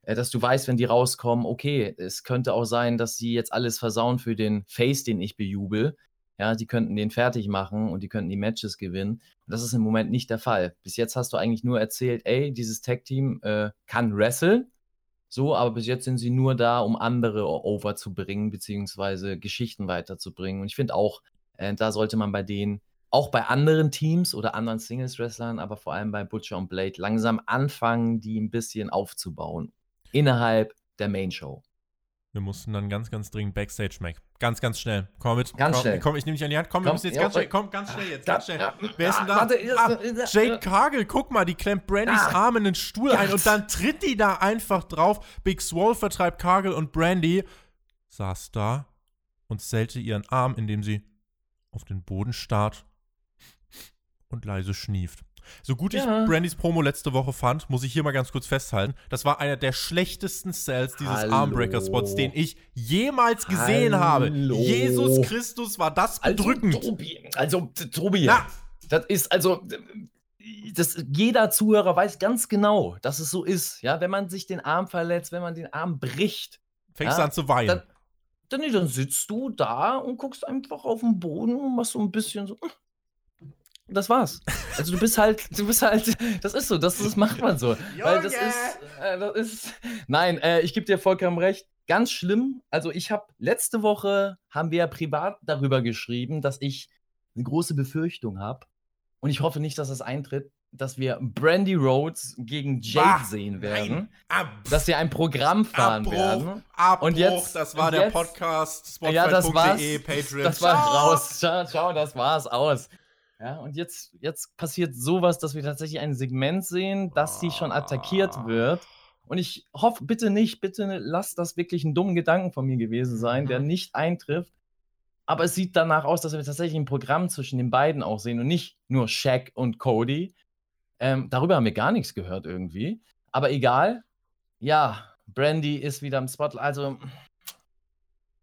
S3: äh, dass du weißt, wenn die rauskommen, okay, es könnte auch sein, dass sie jetzt alles versauen für den Face, den ich bejubel. Ja, die könnten den fertig machen und die könnten die Matches gewinnen. Und das ist im Moment nicht der Fall. Bis jetzt hast du eigentlich nur erzählt, ey, dieses Tag-Team äh, kann wrestle. So, aber bis jetzt sind sie nur da, um andere overzubringen, beziehungsweise Geschichten weiterzubringen. Und ich finde auch, äh, da sollte man bei denen, auch bei anderen Teams oder anderen Singles-Wrestlern, aber vor allem bei Butcher und Blade, langsam anfangen, die ein bisschen aufzubauen. Innerhalb der Main Show.
S1: Wir mussten dann ganz, ganz dringend Backstage Mac. Ganz, ganz schnell. Komm mit.
S3: Ganz
S1: komm,
S3: schnell.
S1: Komm, ich nehme dich an die Hand. Komm, wir
S3: Komm,
S1: müssen jetzt
S3: ja,
S1: ganz schnell. Komm, ganz schnell jetzt. Ganz schnell.
S3: ja,
S1: Wer ist denn da?
S3: warte,
S1: ah, Jade Cargill, guck mal, die klemmt Brandys
S3: Ah.
S1: Arm in den Stuhl ein und dann tritt die da einfach drauf. Big Swole vertreibt Cargill und Brandy saß da und zählte ihren Arm, indem sie auf den Boden starrt und leise schnieft. So gut ich
S3: Ja.
S1: Brandys Promo letzte Woche fand, muss ich hier mal ganz kurz festhalten, das war einer der schlechtesten Sells dieses. Armbreaker-Spots, den ich jemals gesehen habe.
S3: Hallo.
S1: Jesus Christus, war das bedrückend.
S3: Also, Tobi, also, Tobi,
S1: Na.
S3: das ist also. Das, jeder Zuhörer weiß ganz genau, dass es so ist. Ja, wenn man sich den Arm verletzt, wenn man den Arm bricht,
S1: Fängst
S3: Ja,
S1: an zu weinen.
S3: dann, dann, dann sitzt du da und guckst einfach auf den Boden und machst so ein bisschen so. Das war's. Also du bist halt, du bist halt, das ist so, das, das macht man so. Weil das ist, äh, das ist, nein, äh, ich gebe dir vollkommen recht. Ganz schlimm. Also ich habe letzte Woche haben wir ja privat darüber geschrieben, dass ich eine große Befürchtung habe und ich hoffe nicht, dass das eintritt, dass wir Brandy Rhodes gegen Jade
S1: Bah,
S3: sehen
S1: nein.
S3: werden,
S1: Ab,
S3: dass wir ein Programm fahren
S1: Abbruch,
S3: werden.
S1: Abbruch,
S3: Und jetzt-
S1: das war der
S3: jetzt-
S1: Podcast,
S3: Ja, das war's.
S1: Patreon.
S3: Das war
S1: Ciao.
S3: raus. Ciao, ciao, das war's aus. Ja, und jetzt, jetzt passiert sowas, dass wir tatsächlich ein Segment sehen, dass sie schon attackiert
S1: Ah.
S3: wird. Und ich hoffe, bitte nicht, bitte lasst das wirklich einen dummen Gedanken von mir gewesen sein, der
S1: Mhm.
S3: nicht eintrifft. Aber es sieht danach aus, dass wir tatsächlich ein Programm zwischen den beiden auch sehen und nicht nur Shaq und Cody. Ähm, darüber haben wir gar nichts gehört irgendwie. Aber egal. Ja, Brandy ist wieder im Spotlight. Also,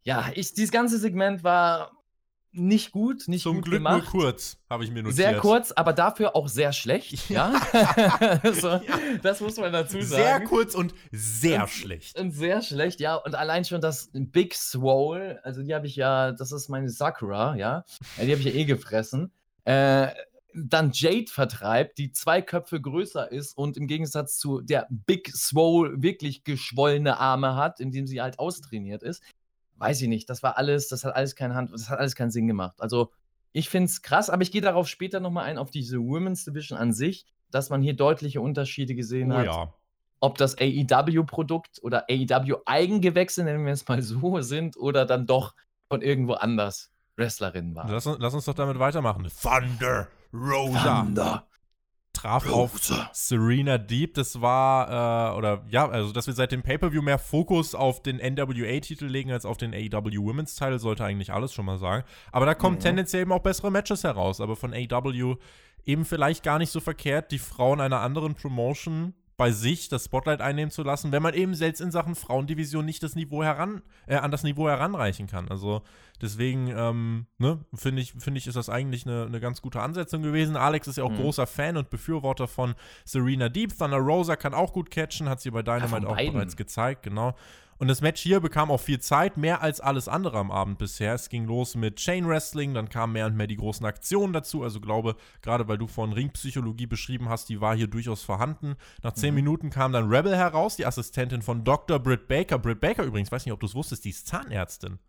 S3: ja, ich, dieses ganze Segment war nicht gut, nicht
S1: Zum
S3: gut
S1: Glück
S3: gemacht.
S1: nur kurz, habe ich mir notiert.
S3: Sehr kurz, aber dafür auch sehr schlecht. Ja, so, das muss man dazu sagen.
S1: Sehr kurz und sehr
S3: Und-
S1: schlecht.
S3: Und sehr schlecht, ja. Und allein schon das Big Swole, also die habe ich ja, das ist meine Sakura, ja. ja die habe ich ja eh gefressen. Äh, dann Jade vertreibt, die zwei Köpfe größer ist und im Gegensatz zu der Big Swole wirklich geschwollene Arme hat, indem sie halt austrainiert ist. Weiß ich nicht, das war alles, das hat alles keine Hand, das hat alles keinen Sinn gemacht. Also, ich finde es krass, aber ich gehe darauf später nochmal ein, auf diese Women's Division an sich, dass man hier deutliche Unterschiede gesehen
S1: Oh
S3: hat
S1: ja.
S3: ob das AEW-Produkt oder AEW-Eigengewächse, nennen wir es mal so, sind oder dann doch von irgendwo anders Wrestlerinnen waren.
S1: Lass, uns- lass uns doch damit weitermachen. Thunder Rosa
S3: Thunder.
S1: Traf auf
S3: Rosa.
S1: Serena Deep. Das war, äh, oder ja, also, dass wir seit dem Pay-Per-View mehr Fokus auf den NWA-Titel legen als auf den AEW Women's Title, sollte eigentlich alles schon mal sagen. Aber da kommen
S3: Mhm.
S1: tendenziell eben auch bessere Matches heraus. Aber von AEW eben vielleicht gar nicht so verkehrt, die Frauen einer anderen Promotion bei sich das Spotlight einnehmen zu lassen, wenn man eben selbst in Sachen Frauendivision nicht das Niveau heran, äh, an das Niveau heranreichen kann. Also deswegen, ähm, ne, finde ich, finde ich, ist das eigentlich eine, eine ganz gute Ansetzung gewesen. Alex ist ja auch
S3: Mhm.
S1: großer Fan und Befürworter von Serena Deep. Thunder Rosa kann auch gut catchen, hat sie bei Dynamite
S3: von
S1: auch bereits gezeigt, genau. Und das Match hier bekam auch viel Zeit, mehr als alles andere am Abend bisher. Es ging los mit Chain Wrestling, dann kamen mehr und mehr die großen Aktionen dazu. Also glaube, gerade weil du vorhin Ringpsychologie beschrieben hast, die war hier durchaus vorhanden. Nach zehn
S3: Mhm.
S1: Minuten kam dann Rebel heraus, die Assistentin von Dr. Britt Baker. Britt Baker übrigens, weiß nicht, ob du es wusstest, die ist Zahnärztin.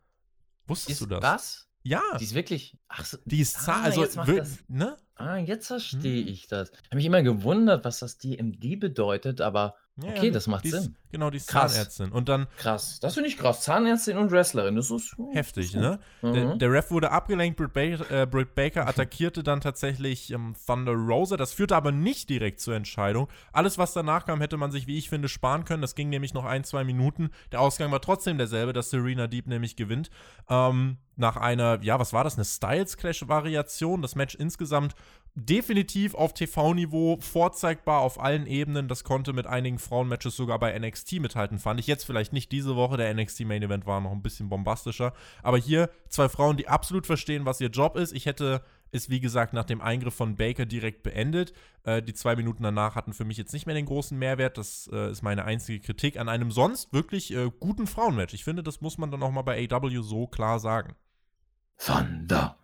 S1: Wusstest
S3: Ist
S1: du das?
S3: was?
S1: Ja,
S3: Die ist wirklich. Ach, so,
S1: die ist
S3: Ah,
S1: also,
S3: das-
S1: ne?
S3: ah, jetzt verstehe
S1: Hm.
S3: ich das. Ich habe mich immer gewundert, was das DMD bedeutet, aber
S1: Ja,
S3: Okay, das macht
S1: die ist,
S3: Sinn.
S1: Genau, die ist
S3: Krass.
S1: Zahnärztin. Und dann
S3: krass. Das finde ich krass. Zahnärztin und Wrestlerin, das ist
S1: heftig,
S3: das ist
S1: ne?
S3: gut.
S1: Der,
S3: Mhm.
S1: der Ref wurde abgelenkt, Britt Baker, äh, Britt Baker attackierte dann tatsächlich ähm, Thunder Rosa. Das führte aber nicht direkt zur Entscheidung. Alles, was danach kam, hätte man sich, wie ich finde, sparen können. Das ging nämlich noch ein, zwei Minuten. Der Ausgang war trotzdem derselbe, dass Serena Deep nämlich gewinnt. Ähm, nach einer, ja, was war das? Eine Styles Clash-Variation. Das Match insgesamt definitiv auf TV-Niveau, vorzeigbar auf allen Ebenen. Das konnte mit einigen Frauenmatches sogar bei NXT mithalten, fand ich. Jetzt vielleicht nicht diese Woche. Der NXT Main Event war noch ein bisschen bombastischer. Aber hier zwei Frauen, die absolut verstehen, was ihr Job ist. Ich hätte es, wie gesagt, nach dem Eingriff von Baker direkt beendet. Äh, die zwei Minuten danach hatten für mich jetzt nicht mehr den großen Mehrwert. Das äh, ist meine einzige Kritik an einem sonst wirklich äh, guten Frauenmatch. Ich finde, das muss man dann auch mal bei AW so klar sagen.
S3: Thunder.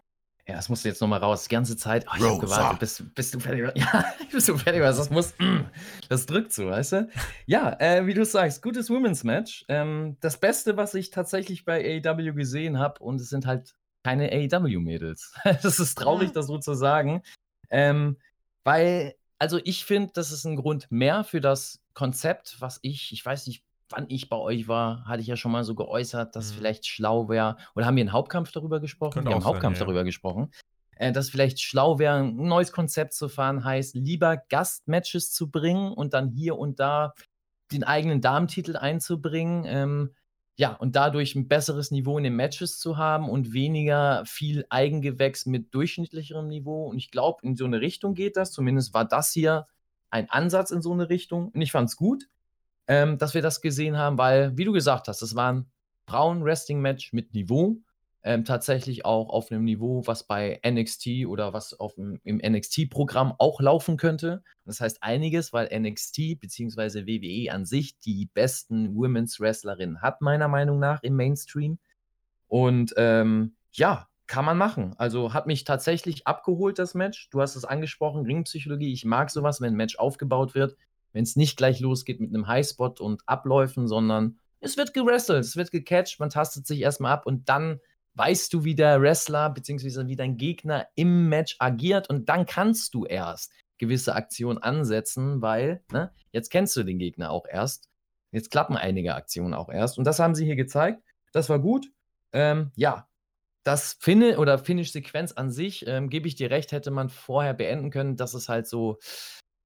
S3: Ja, das musst du jetzt nochmal raus. Die ganze Zeit. Oh, ich
S1: Rosa.
S3: hab gewartet, bis, bis du fertig warst. Ja, bis du fertig warst. Das muss. Das drückt so, weißt du? Ja, äh, wie du sagst, gutes Women's Match. Ähm, das Beste, was ich tatsächlich bei AEW gesehen habe, und es sind halt keine AEW-Mädels. das ist traurig, das so zu sagen. Ähm, weil, also ich finde, das ist ein Grund mehr für das Konzept, was ich, ich weiß nicht, wann ich bei euch war, hatte ich ja schon mal so geäußert, dass
S1: Mhm.
S3: vielleicht schlau wäre. Oder haben wir einen Hauptkampf darüber gesprochen? Wir haben
S1: sein,
S3: Hauptkampf
S1: ja.
S3: darüber gesprochen. Äh, dass vielleicht schlau wäre, ein neues Konzept zu fahren, heißt lieber Gastmatches zu bringen und dann hier und da den eigenen Damentitel einzubringen. Ähm, ja, und dadurch ein besseres Niveau in den Matches zu haben und weniger viel Eigengewächs mit durchschnittlicherem Niveau. Und ich glaube, in so eine Richtung geht das. Zumindest war das hier ein Ansatz in so eine Richtung. Und ich fand es gut, ähm, dass wir das gesehen haben, weil, wie du gesagt hast, das war ein Frauen-Wrestling-Match mit Niveau. Ähm, tatsächlich auch auf einem Niveau, was bei NXT oder was auf dem, im NXT-Programm auch laufen könnte. Das heißt einiges, weil NXT bzw. WWE an sich die besten Women's Wrestlerinnen hat, meiner Meinung nach, im Mainstream. Und ähm, ja, kann man machen. Also hat mich tatsächlich abgeholt, das Match. Du hast es angesprochen, Ringpsychologie. Ich mag sowas, wenn ein Match aufgebaut wird, wenn es nicht gleich losgeht mit einem Highspot und Abläufen, sondern es wird gewrestelt, es wird gecatcht, man tastet sich erstmal ab und dann weißt du, wie der Wrestler bzw. wie dein Gegner im Match agiert und dann kannst du erst gewisse Aktionen ansetzen, weil ne, jetzt kennst du den Gegner auch erst. Jetzt klappen einige Aktionen auch erst und das haben sie hier gezeigt. Das war gut. Ähm, ja, das Finne oder Finish-Sequenz an sich, ähm, gebe ich dir recht, hätte man vorher beenden können. Das ist halt so,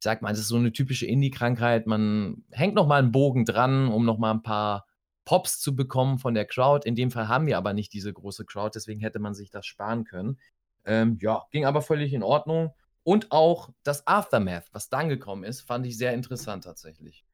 S3: ich sag mal, das ist so eine typische Indie-Krankheit. Man hängt noch mal einen Bogen dran, um noch mal ein paar Pops zu bekommen von der Crowd. In dem Fall haben wir aber nicht diese große Crowd, deswegen hätte man sich das sparen können. Ähm, ja, ging aber völlig in Ordnung. Und auch das Aftermath, was dann gekommen ist, fand ich sehr interessant tatsächlich.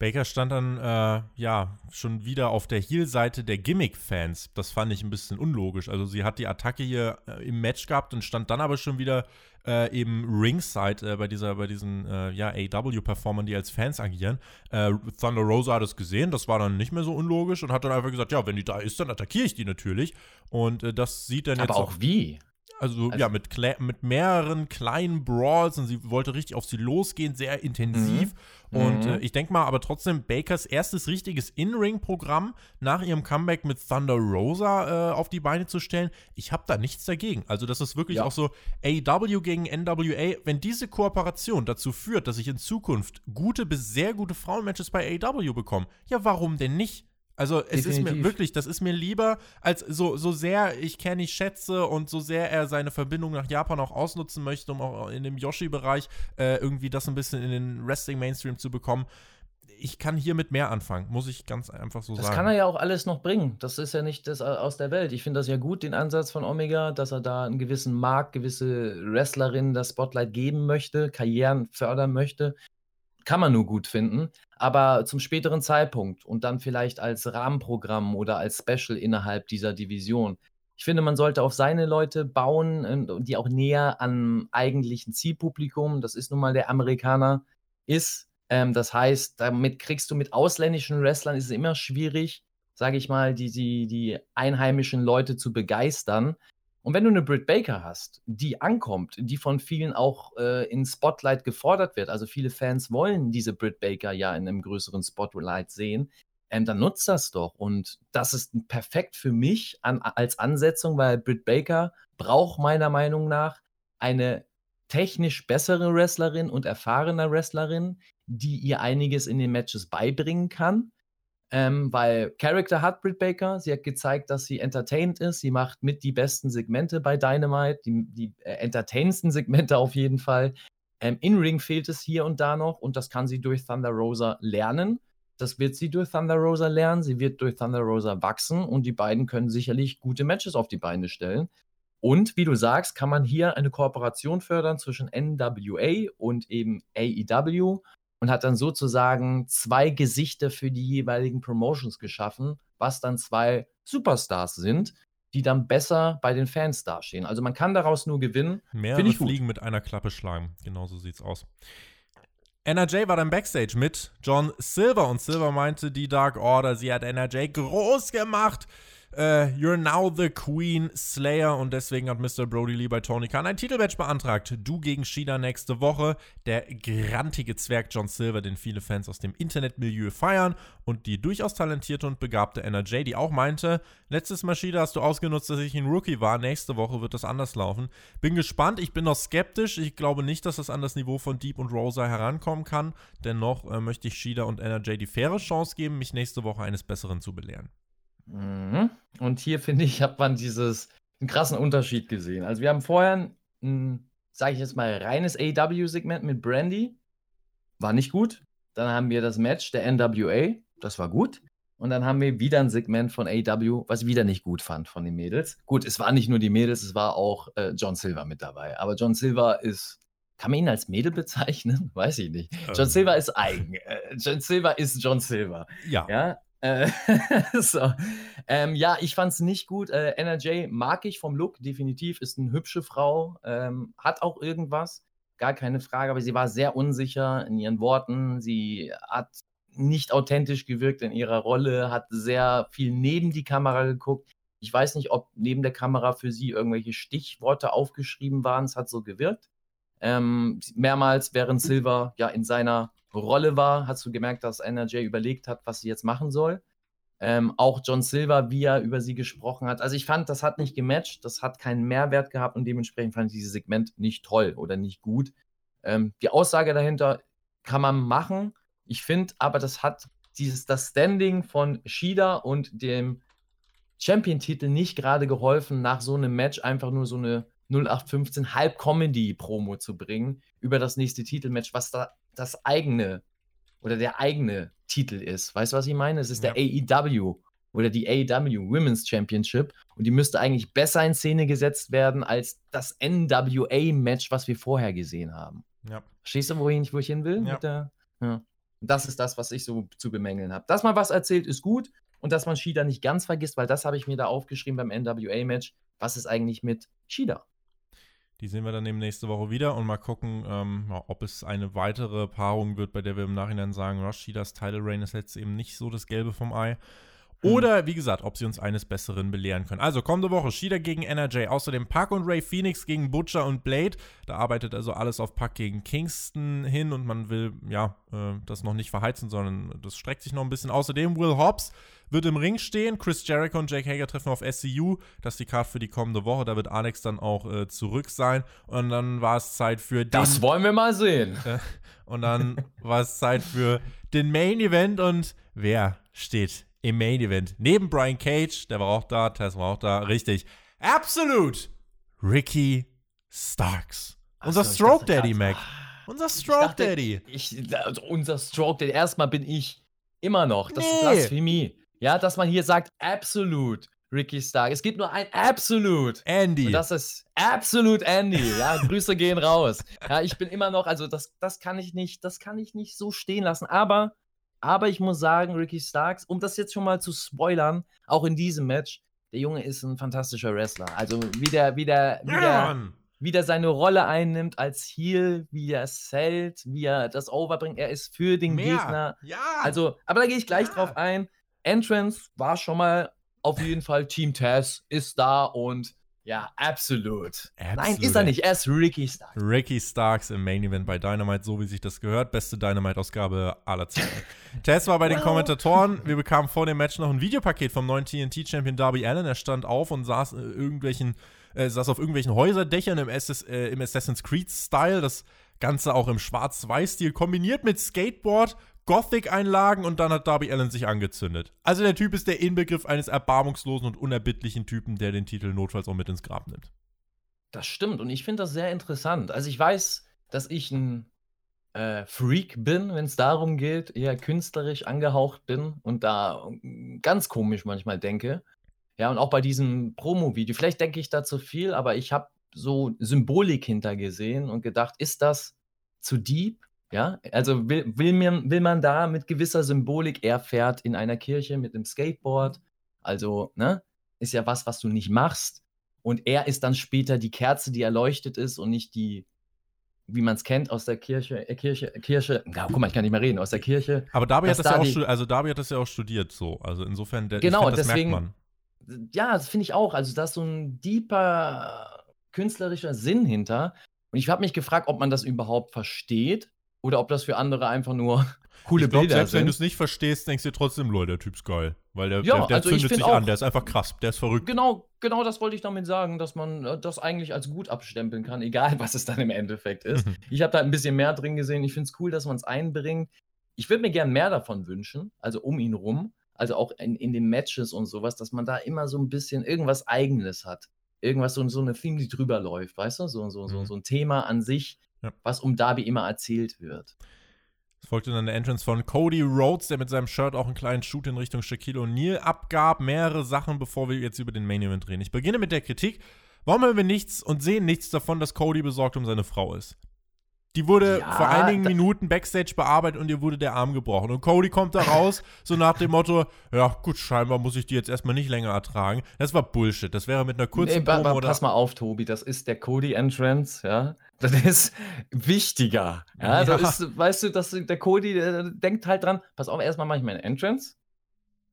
S1: Baker stand dann, äh, ja, schon wieder auf der Heel-Seite der Gimmick-Fans. Das fand ich ein bisschen unlogisch. Also sie hat die Attacke hier äh, im Match gehabt und stand dann aber schon wieder äh, eben Ringside äh, bei dieser, bei diesen, äh, ja, AW-Performern, die als Fans agieren. Äh, Thunder Rosa hat es gesehen, das war dann nicht mehr so unlogisch und hat dann einfach gesagt, ja, wenn die da ist, dann attackiere ich die natürlich. Und das sieht dann jetzt
S3: Aber auch wie?
S1: Also,
S3: Also-
S1: ja, mit, Kle mit mehreren kleinen Brawls und sie wollte richtig auf sie losgehen, sehr intensiv. Und
S3: Mhm.
S1: äh, ich denke mal, aber trotzdem Bakers erstes richtiges In-Ring-Programm nach ihrem Comeback mit Thunder Rosa äh, auf die Beine zu stellen, ich habe da nichts dagegen. Also, das ist wirklich
S3: Ja.
S1: auch so AW gegen NWA. Wenn diese Kooperation dazu führt, dass ich in Zukunft gute bis sehr gute Frauenmatches bei AW bekomme, ja, warum denn nicht? Also es ist mir
S3: Definitiv.
S1: wirklich, das ist mir lieber, als so, so sehr ich Kenny schätze und so sehr er seine Verbindung nach Japan auch ausnutzen möchte, um auch in dem Yoshi-Bereich äh, irgendwie das ein bisschen in den Wrestling-Mainstream zu bekommen. Ich kann hier mit mehr anfangen, muss ich ganz einfach so
S3: Das
S1: sagen.
S3: kann er ja auch alles noch bringen. Das ist ja nicht das aus der Welt. Ich finde das ja gut, den Ansatz von Omega, dass er da einen gewissen Markt, gewisse Wrestlerinnen das Spotlight geben möchte, Karrieren fördern möchte. Kann man nur gut finden. Aber zum späteren Zeitpunkt und dann vielleicht als Rahmenprogramm oder als Special innerhalb dieser Division. Ich finde, man sollte auf seine Leute bauen, die auch näher am eigentlichen Zielpublikum, das ist nun mal der Amerikaner, ist. Ähm, das heißt, damit kriegst du mit ausländischen Wrestlern ist es immer schwierig, sage ich mal, die, die, die einheimischen Leute zu begeistern. Und wenn du eine Britt Baker hast, die ankommt, die von vielen auch äh, in Spotlight gefordert wird, also viele Fans wollen diese Britt Baker ja in einem größeren Spotlight sehen, ähm, dann nutzt das doch. Und das ist perfekt für mich an, als Ansetzung, weil Britt Baker braucht meiner Meinung nach eine technisch bessere Wrestlerin und erfahrene Wrestlerin, die ihr einiges in den Matches beibringen kann. Ähm, weil Character hat Britt Baker, sie hat gezeigt, dass sie entertained ist, sie macht mit die besten Segmente bei Dynamite, die, die äh, entertainendsten Segmente auf jeden Fall. Ähm, In Ring fehlt es hier und da noch und das kann sie durch Thunder Rosa lernen. Das wird sie durch Thunder Rosa lernen, sie wird durch Thunder Rosa wachsen und die beiden können sicherlich gute Matches auf die Beine stellen. Und wie du sagst, kann man hier eine Kooperation fördern zwischen NWA und eben AEW und hat dann sozusagen zwei Gesichter für die jeweiligen Promotions geschaffen, was dann zwei Superstars sind, die dann besser bei den Fans dastehen. Also man kann daraus nur gewinnen.
S1: Mehrere
S3: ich gut.
S1: Fliegen mit einer Klappe schlagen. Genau so sieht's aus. NRJ war dann Backstage mit John Silver und Silver meinte, die Dark Order, sie hat NRJ groß gemacht. Äh, You're now the Queen Slayer und deswegen hat Mr. Brody Lee bei Tony Khan ein Titelmatch beantragt. Du gegen Shida nächste Woche. Der grantige Zwerg John Silver, den viele Fans aus dem Internetmilieu feiern und die durchaus talentierte und begabte NRJ, die auch meinte, letztes Mal Shida hast du ausgenutzt, dass ich ein Rookie war. Nächste Woche wird das anders laufen. Bin gespannt. Ich bin noch skeptisch. Ich glaube nicht, dass das an das Niveau von Deep und Rosa herankommen kann. Dennoch äh, möchte ich Shida und NRJ die faire Chance geben, mich nächste Woche eines Besseren zu belehren.
S3: Mhm. Und hier finde ich, hat man dieses einen krassen Unterschied gesehen. Also wir haben vorher ein, sage ich jetzt mal, reines AW-Segment mit Brandy. War nicht gut. Dann haben wir das Match der NWA. Das war gut. Und dann haben wir wieder ein Segment von AW, was ich wieder nicht gut fand von den Mädels. Gut, es waren nicht nur die Mädels, es war auch äh, John Silver mit dabei. Aber John Silver ist, kann man ihn als Mädel bezeichnen? Weiß ich nicht. John
S1: Ähm.
S3: Silver ist eigen. Äh, John Silver ist John Silver.
S1: Ja.
S3: Ja, äh, so. Ähm, ja, ich fand es nicht gut. Äh, NRJ mag ich vom Look, definitiv. Ist eine hübsche Frau, ähm, hat auch irgendwas, gar keine Frage, aber sie war sehr unsicher in ihren Worten. Sie hat nicht authentisch gewirkt in ihrer Rolle, hat sehr viel neben die Kamera geguckt. Ich weiß nicht, ob neben der Kamera für sie irgendwelche Stichworte aufgeschrieben waren. Es hat so gewirkt. Ähm, mehrmals, während Silver ja in seiner Rolle war, hast du gemerkt, dass NRJ überlegt hat, was sie jetzt machen soll. Ähm, auch John Silver, wie er über sie gesprochen hat. Also ich fand, das hat nicht gematcht, das hat keinen Mehrwert gehabt und dementsprechend fand ich dieses Segment nicht toll oder nicht gut. Ähm, die Aussage dahinter kann man machen. Ich finde aber, das hat dieses, das Standing von Shida und dem Champion-Titel nicht gerade geholfen, nach so einem Match einfach nur so eine 0815 Halb-Comedy-Promo zu bringen über das nächste Titelmatch, was da das eigene oder der eigene Titel ist. Weißt du, was ich meine? Es ist
S1: Ja.
S3: der AEW oder die AEW Women's Championship und die müsste eigentlich besser in Szene gesetzt werden als das NWA-Match, was wir vorher gesehen haben.
S1: Ja.
S3: Verstehst du, wohin ich, wo ich hin will?
S1: Ja.
S3: Der, ja. Das ist das, was ich so zu bemängeln habe. Dass man was erzählt, ist gut. Und dass man Shida nicht ganz vergisst, weil das habe ich mir da aufgeschrieben beim NWA-Match. Was ist eigentlich mit Shida?
S1: Die sehen wir dann eben nächste Woche wieder und mal gucken, ähm, ob es eine weitere Paarung wird, bei der wir im Nachhinein sagen, Rashidas Title Reign ist jetzt eben nicht so das Gelbe vom Ei.
S3: Mhm.
S1: Oder, wie gesagt, ob sie uns eines Besseren belehren können. Also, kommende Woche Shida gegen NRJ. Außerdem Puck und Ray Phoenix gegen Butcher und Blade. Da arbeitet also alles auf Puck gegen Kingston hin und man will, ja, äh, das noch nicht verheizen, sondern das streckt sich noch ein bisschen. Außerdem Will Hobbs wird im Ring stehen. Chris Jericho und Jake Hager treffen auf SCU. Das ist die Card für die kommende Woche. Da wird Alex dann auch äh, zurück sein. Und dann war es Zeit für.
S3: Das wollen wir mal sehen.
S1: Und dann war es Zeit für den Main Event. Und wer steht im Main Event? Neben Brian Cage, der war auch da, Tess war auch da, richtig. Absolute Ricky Starks. Unser
S3: ich
S1: Stroke
S3: dachte
S1: Daddy, Mac. Unser Stroke
S3: dachte,
S1: Daddy.
S3: Ich, also unser Stroke, denn erstmal bin ich immer noch. Das ist
S1: Nee.
S3: Blasphemie. Ja, dass man hier sagt, absolut Ricky Stark. Es gibt nur ein Absolut.
S1: Andy.
S3: Und das ist absolut Andy. Ja, Grüße gehen raus. Ja, ich bin immer noch, also das, das kann ich nicht, das kann ich nicht so stehen lassen. Aber, aber ich muss sagen, Ricky Starks, um das jetzt schon mal zu spoilern, auch in diesem Match, der Junge ist ein fantastischer Wrestler. Also wie der, wie der, wie
S1: ja,
S3: der,
S1: Mann.
S3: wie der seine Rolle einnimmt als Heel, wie er sellt, wie er das overbringt. Er ist für den
S1: Mehr.
S3: Gegner.
S1: Ja.
S3: Also, aber da gehe ich gleich
S1: Ja.
S3: drauf ein. Entrance war schon mal auf jeden Fall Team Taz ist da und ja, absolut. Nein,
S1: Absolut,
S3: ist er nicht. Er ist Ricky Stark.
S1: Ricky Starks im Main Event bei Dynamite, so wie sich das gehört. Beste Dynamite-Ausgabe aller Zeiten. Tess war bei den. Kommentatoren. Wir bekamen vor dem Match noch ein Videopaket vom neuen TNT-Champion Darby Allen. Er stand auf und saß, äh, irgendwelchen, äh, saß auf irgendwelchen Häuserdächern im, SS, äh, im Assassin's Creed-Style. Das Ganze auch im Schwarz-Weiß-Stil, kombiniert mit Skateboard, Gothic-Einlagen und dann hat Darby Allen sich angezündet. Also der Typ ist der Inbegriff eines erbarmungslosen und unerbittlichen Typen, der den Titel notfalls auch mit ins Grab nimmt.
S3: Das stimmt und ich finde das sehr interessant. Also ich weiß, dass ich ein äh, Freak bin, wenn es darum geht, eher künstlerisch angehaucht bin und da ganz komisch manchmal denke. Ja, und auch bei diesem Promo-Video, vielleicht denke ich da zu viel, aber ich habe so Symbolik hintergesehen und gedacht, ist das zu deep? Ja, also will, will, mir, will man da mit gewisser Symbolik, er fährt in einer Kirche mit dem Skateboard, also, ne, ist ja was, was du nicht machst. Und er ist dann später die Kerze, die erleuchtet ist und nicht die, wie man es kennt aus der Kirche, äh, Kirche, Kirche. Ja, guck mal, ich kann nicht mehr reden, aus der Kirche.
S1: Aber Darby
S3: Dass
S1: hat das ja
S3: da
S1: auch
S3: die-
S1: also Darby hat das ja auch studiert so. Also insofern der,
S3: Genau,
S1: find, das
S3: deswegen-
S1: merkt man.
S3: ja, das finde ich auch. Also, da ist so ein deeper künstlerischer Sinn hinter. Und ich habe mich gefragt, ob man das überhaupt versteht oder ob das für andere einfach nur coole
S1: ich glaub,
S3: Bilder
S1: selbst
S3: sind.
S1: wenn du es nicht verstehst, denkst du dir trotzdem, Leute, der Typ ist geil. Weil der,
S3: Ja,
S1: der, der
S3: also
S1: zündet sich
S3: auch-
S1: an, der ist einfach krass, der ist verrückt.
S3: Genau, genau das wollte ich damit sagen, dass man äh, das eigentlich als gut abstempeln kann, egal was es dann im Endeffekt ist. Ich habe da ein bisschen mehr drin gesehen. Ich finde es cool, dass man es einbringt. Ich würde mir gern mehr davon wünschen, also um ihn rum, also auch in, in den Matches und sowas, dass man da immer so ein bisschen irgendwas Eigenes hat. Irgendwas, so, so eine Theme, die drüber läuft, weißt du? So, so, so,
S1: Mhm.
S3: so ein Thema an sich,
S1: Ja.
S3: was um Darby immer erzählt wird.
S1: Es folgte dann der Entrance von Cody Rhodes, der mit seinem Shirt auch einen kleinen Shoot in Richtung Shaquille O'Neal abgab. Mehrere Sachen, bevor wir jetzt über den Main Event reden. Ich beginne mit der Kritik. Warum hören wir nichts und sehen nichts davon, dass Cody besorgt um seine Frau ist? Die wurde
S3: Ja,
S1: vor einigen Minuten Backstage bearbeitet und ihr wurde der Arm gebrochen. Und Cody kommt da raus, so nach dem Motto: Ja, gut, scheinbar muss ich die jetzt erstmal nicht länger ertragen. Das war Bullshit. Das wäre mit einer kurzen
S3: Nee,
S1: Promo oder.
S3: pass mal auf, Tobi, das ist der Cody Entrance, ja. Das ist wichtiger. Ja,
S1: Ja.
S3: Ist, weißt du, dass der Cody der denkt halt dran, pass auf, erstmal mache ich meine Entrance.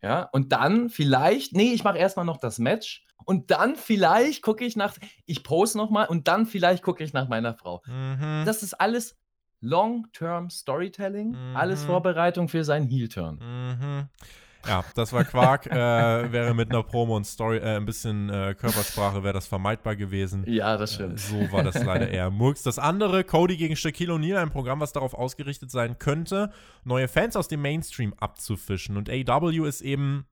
S3: Ja, und dann vielleicht, nee, ich mache erstmal noch das Match und dann vielleicht gucke ich nach, ich poste nochmal und dann vielleicht gucke ich nach meiner Frau.
S1: Mhm.
S3: Das ist alles Long-Term Storytelling, alles
S1: Mhm.
S3: Vorbereitung für seinen Heel-Turn.
S1: Mhm. Ja, das war Quark. äh, wäre mit einer Promo und Story, äh, ein bisschen äh, Körpersprache, wäre das vermeidbar gewesen.
S3: Ja, das
S1: Äh,
S3: stimmt.
S1: so war das leider eher Murks. Das andere, Cody gegen Shaquille O'Neal, ein Programm, was darauf ausgerichtet sein könnte, neue Fans aus dem Mainstream abzufischen. Und AEW ist eben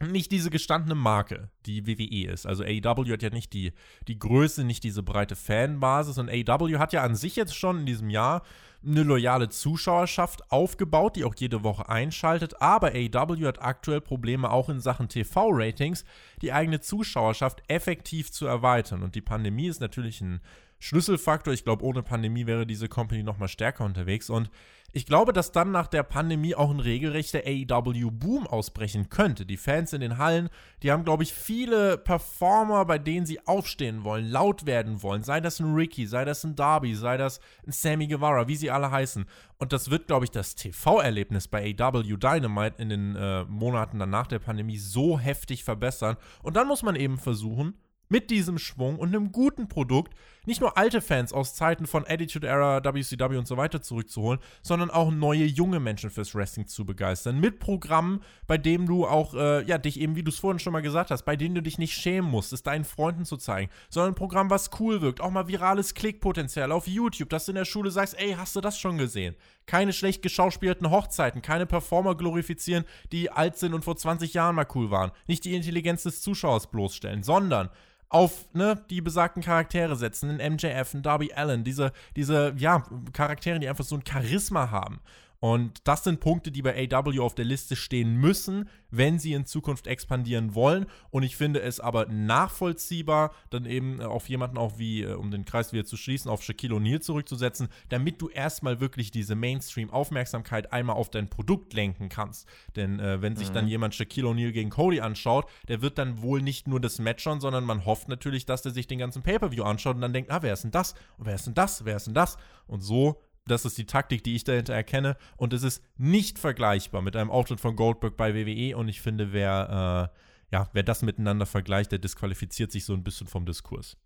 S1: nicht diese gestandene Marke, die WWE ist. Also AEW hat ja nicht die, die Größe, nicht diese breite Fanbasis und AEW hat ja an sich jetzt schon in diesem Jahr eine loyale Zuschauerschaft aufgebaut, die auch jede Woche einschaltet, aber AEW hat aktuell Probleme auch in Sachen TV-Ratings, die eigene Zuschauerschaft effektiv zu erweitern. Und die Pandemie ist natürlich ein Schlüsselfaktor. Ich glaube, ohne Pandemie wäre diese Company noch mal stärker unterwegs. Und ich glaube, dass dann nach der Pandemie auch ein regelrechter AEW-Boom ausbrechen könnte. Die Fans in den Hallen, die haben, glaube ich, viele Performer, bei denen sie aufstehen wollen, laut werden wollen. Sei das ein Ricky, sei das ein Darby, sei das ein Sammy Guevara, wie sie alle heißen. Und das wird, glaube ich, das TV-Erlebnis bei AEW Dynamite in den äh, Monaten danach der Pandemie so heftig verbessern. Und dann muss man eben versuchen, mit diesem Schwung und einem guten Produkt nicht nur alte Fans aus Zeiten von Attitude Era, WCW und so weiter zurückzuholen, sondern auch neue junge Menschen fürs Wrestling zu begeistern. Mit Programmen, bei dem du auch, äh, ja, dich eben, wie du es vorhin schon mal gesagt hast, bei denen du dich nicht schämen musst, es deinen Freunden zu zeigen, sondern ein Programm, was cool wirkt, auch mal virales Klickpotenzial auf YouTube, dass du in der Schule sagst, ey, hast du das schon gesehen? Keine schlecht geschauspielten Hochzeiten, keine Performer glorifizieren, die alt sind und vor 20 Jahren mal cool waren. Nicht die Intelligenz des Zuschauers bloßstellen, sondern auf ne, die besagten Charaktere setzen, einen MJF, einen Darby Allen, diese, diese ja, Charaktere, die einfach so ein Charisma haben. Und das sind Punkte, die bei AW auf der Liste stehen müssen, wenn sie in Zukunft expandieren wollen. Und ich finde es aber nachvollziehbar, dann eben äh, auf jemanden auch wie, äh, um den Kreis wieder zu schließen, auf Shaquille O'Neal zurückzusetzen, damit du erstmal wirklich diese Mainstream-Aufmerksamkeit einmal auf dein Produkt lenken kannst. Denn äh, wenn sich dann jemand Shaquille O'Neal gegen Cody anschaut, der wird dann wohl nicht nur das Match schauen, sondern man hofft natürlich, dass der sich den ganzen Pay-Per-View anschaut und dann denkt, ah, wer ist denn das? Und wer ist denn das? Wer ist denn das? Und so das ist die Taktik, die ich dahinter erkenne. Und es ist nicht vergleichbar mit einem Auftritt von Goldberg bei WWE. Und ich finde, wer, äh, ja, wer das miteinander vergleicht, der disqualifiziert sich so ein bisschen vom Diskurs.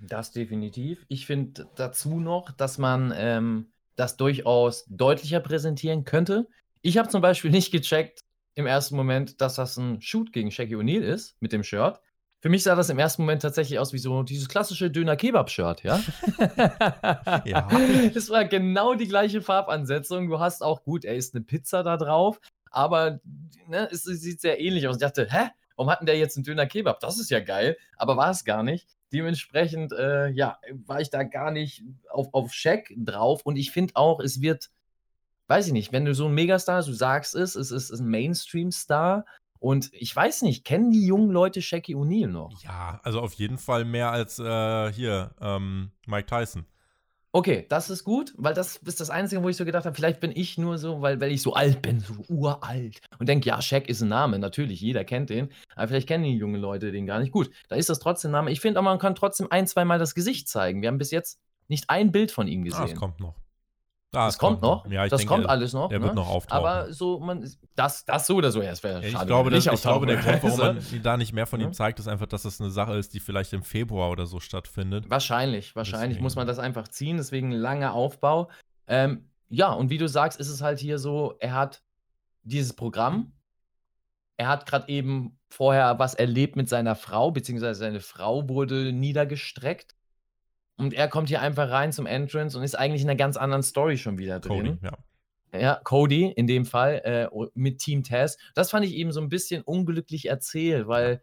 S3: Das definitiv. Ich finde dazu noch, dass man ähm, das durchaus deutlicher präsentieren könnte. Ich habe zum Beispiel nicht gecheckt im ersten Moment, dass das ein Shoot gegen Shaggy O'Neal ist mit dem Shirt. Für mich sah das im ersten Moment tatsächlich aus wie so dieses klassische Döner-Kebab-Shirt, ja?
S1: Ja.
S3: Es war genau die gleiche Farbansetzung. Du hast auch gut, er ist eine Pizza da drauf, aber ne, es, sieht sehr ähnlich aus. Ich dachte, hä? Warum hat denn der jetzt einen Döner-Kebab? Das ist ja geil, aber war es gar nicht. Dementsprechend, äh, ja, war ich da gar nicht auf, auf Check drauf und ich finde auch, es wird, weiß ich nicht, wenn du so ein Megastar, du sagst es, es ist ein Mainstream-Star und ich weiß nicht, kennen die jungen Leute Shaggy O'Neal noch?
S1: Ja, also auf jeden Fall mehr als äh, hier, ähm, Mike Tyson.
S3: Okay, das ist gut, weil das ist das Einzige, wo ich so gedacht habe, vielleicht bin ich nur so, weil, weil ich so alt bin, so uralt. Und denke, ja, Shaq ist ein Name, natürlich, jeder kennt den. Aber vielleicht kennen die jungen Leute den gar nicht. Gut, da ist das trotzdem ein Name. Ich finde aber, man kann trotzdem ein, zweimal das Gesicht zeigen. Wir haben bis jetzt nicht ein Bild von ihm
S1: Ah, es
S3: gesehen.
S1: kommt noch.
S3: Das, das kommt noch.
S1: Ja,
S3: das
S1: denke,
S3: kommt alles noch. Ne?
S1: wird noch auftauchen.
S3: Aber so, man, das, das so oder so, das wäre
S1: ja,
S3: schade.
S1: Ich glaube, das, ich glaube, der Grund, warum man da nicht mehr von ihm
S3: Mhm.
S1: zeigt, ist einfach, dass das eine Sache ist, die vielleicht im Februar oder so stattfindet.
S3: Wahrscheinlich, wahrscheinlich
S1: Deswegen.
S3: muss man das einfach ziehen, deswegen langer Aufbau. Ähm, ja, und wie du sagst, ist es halt hier so, er hat dieses Programm, er hat gerade eben vorher was erlebt mit seiner Frau, beziehungsweise seine Frau wurde niedergestreckt. Und er kommt hier einfach rein zum Entrance und ist eigentlich in einer ganz anderen Story schon wieder drin.
S1: Cody, ja.
S3: Ja, Cody in dem Fall äh, mit Team Taz. Das fand ich eben so ein bisschen unglücklich erzählt, weil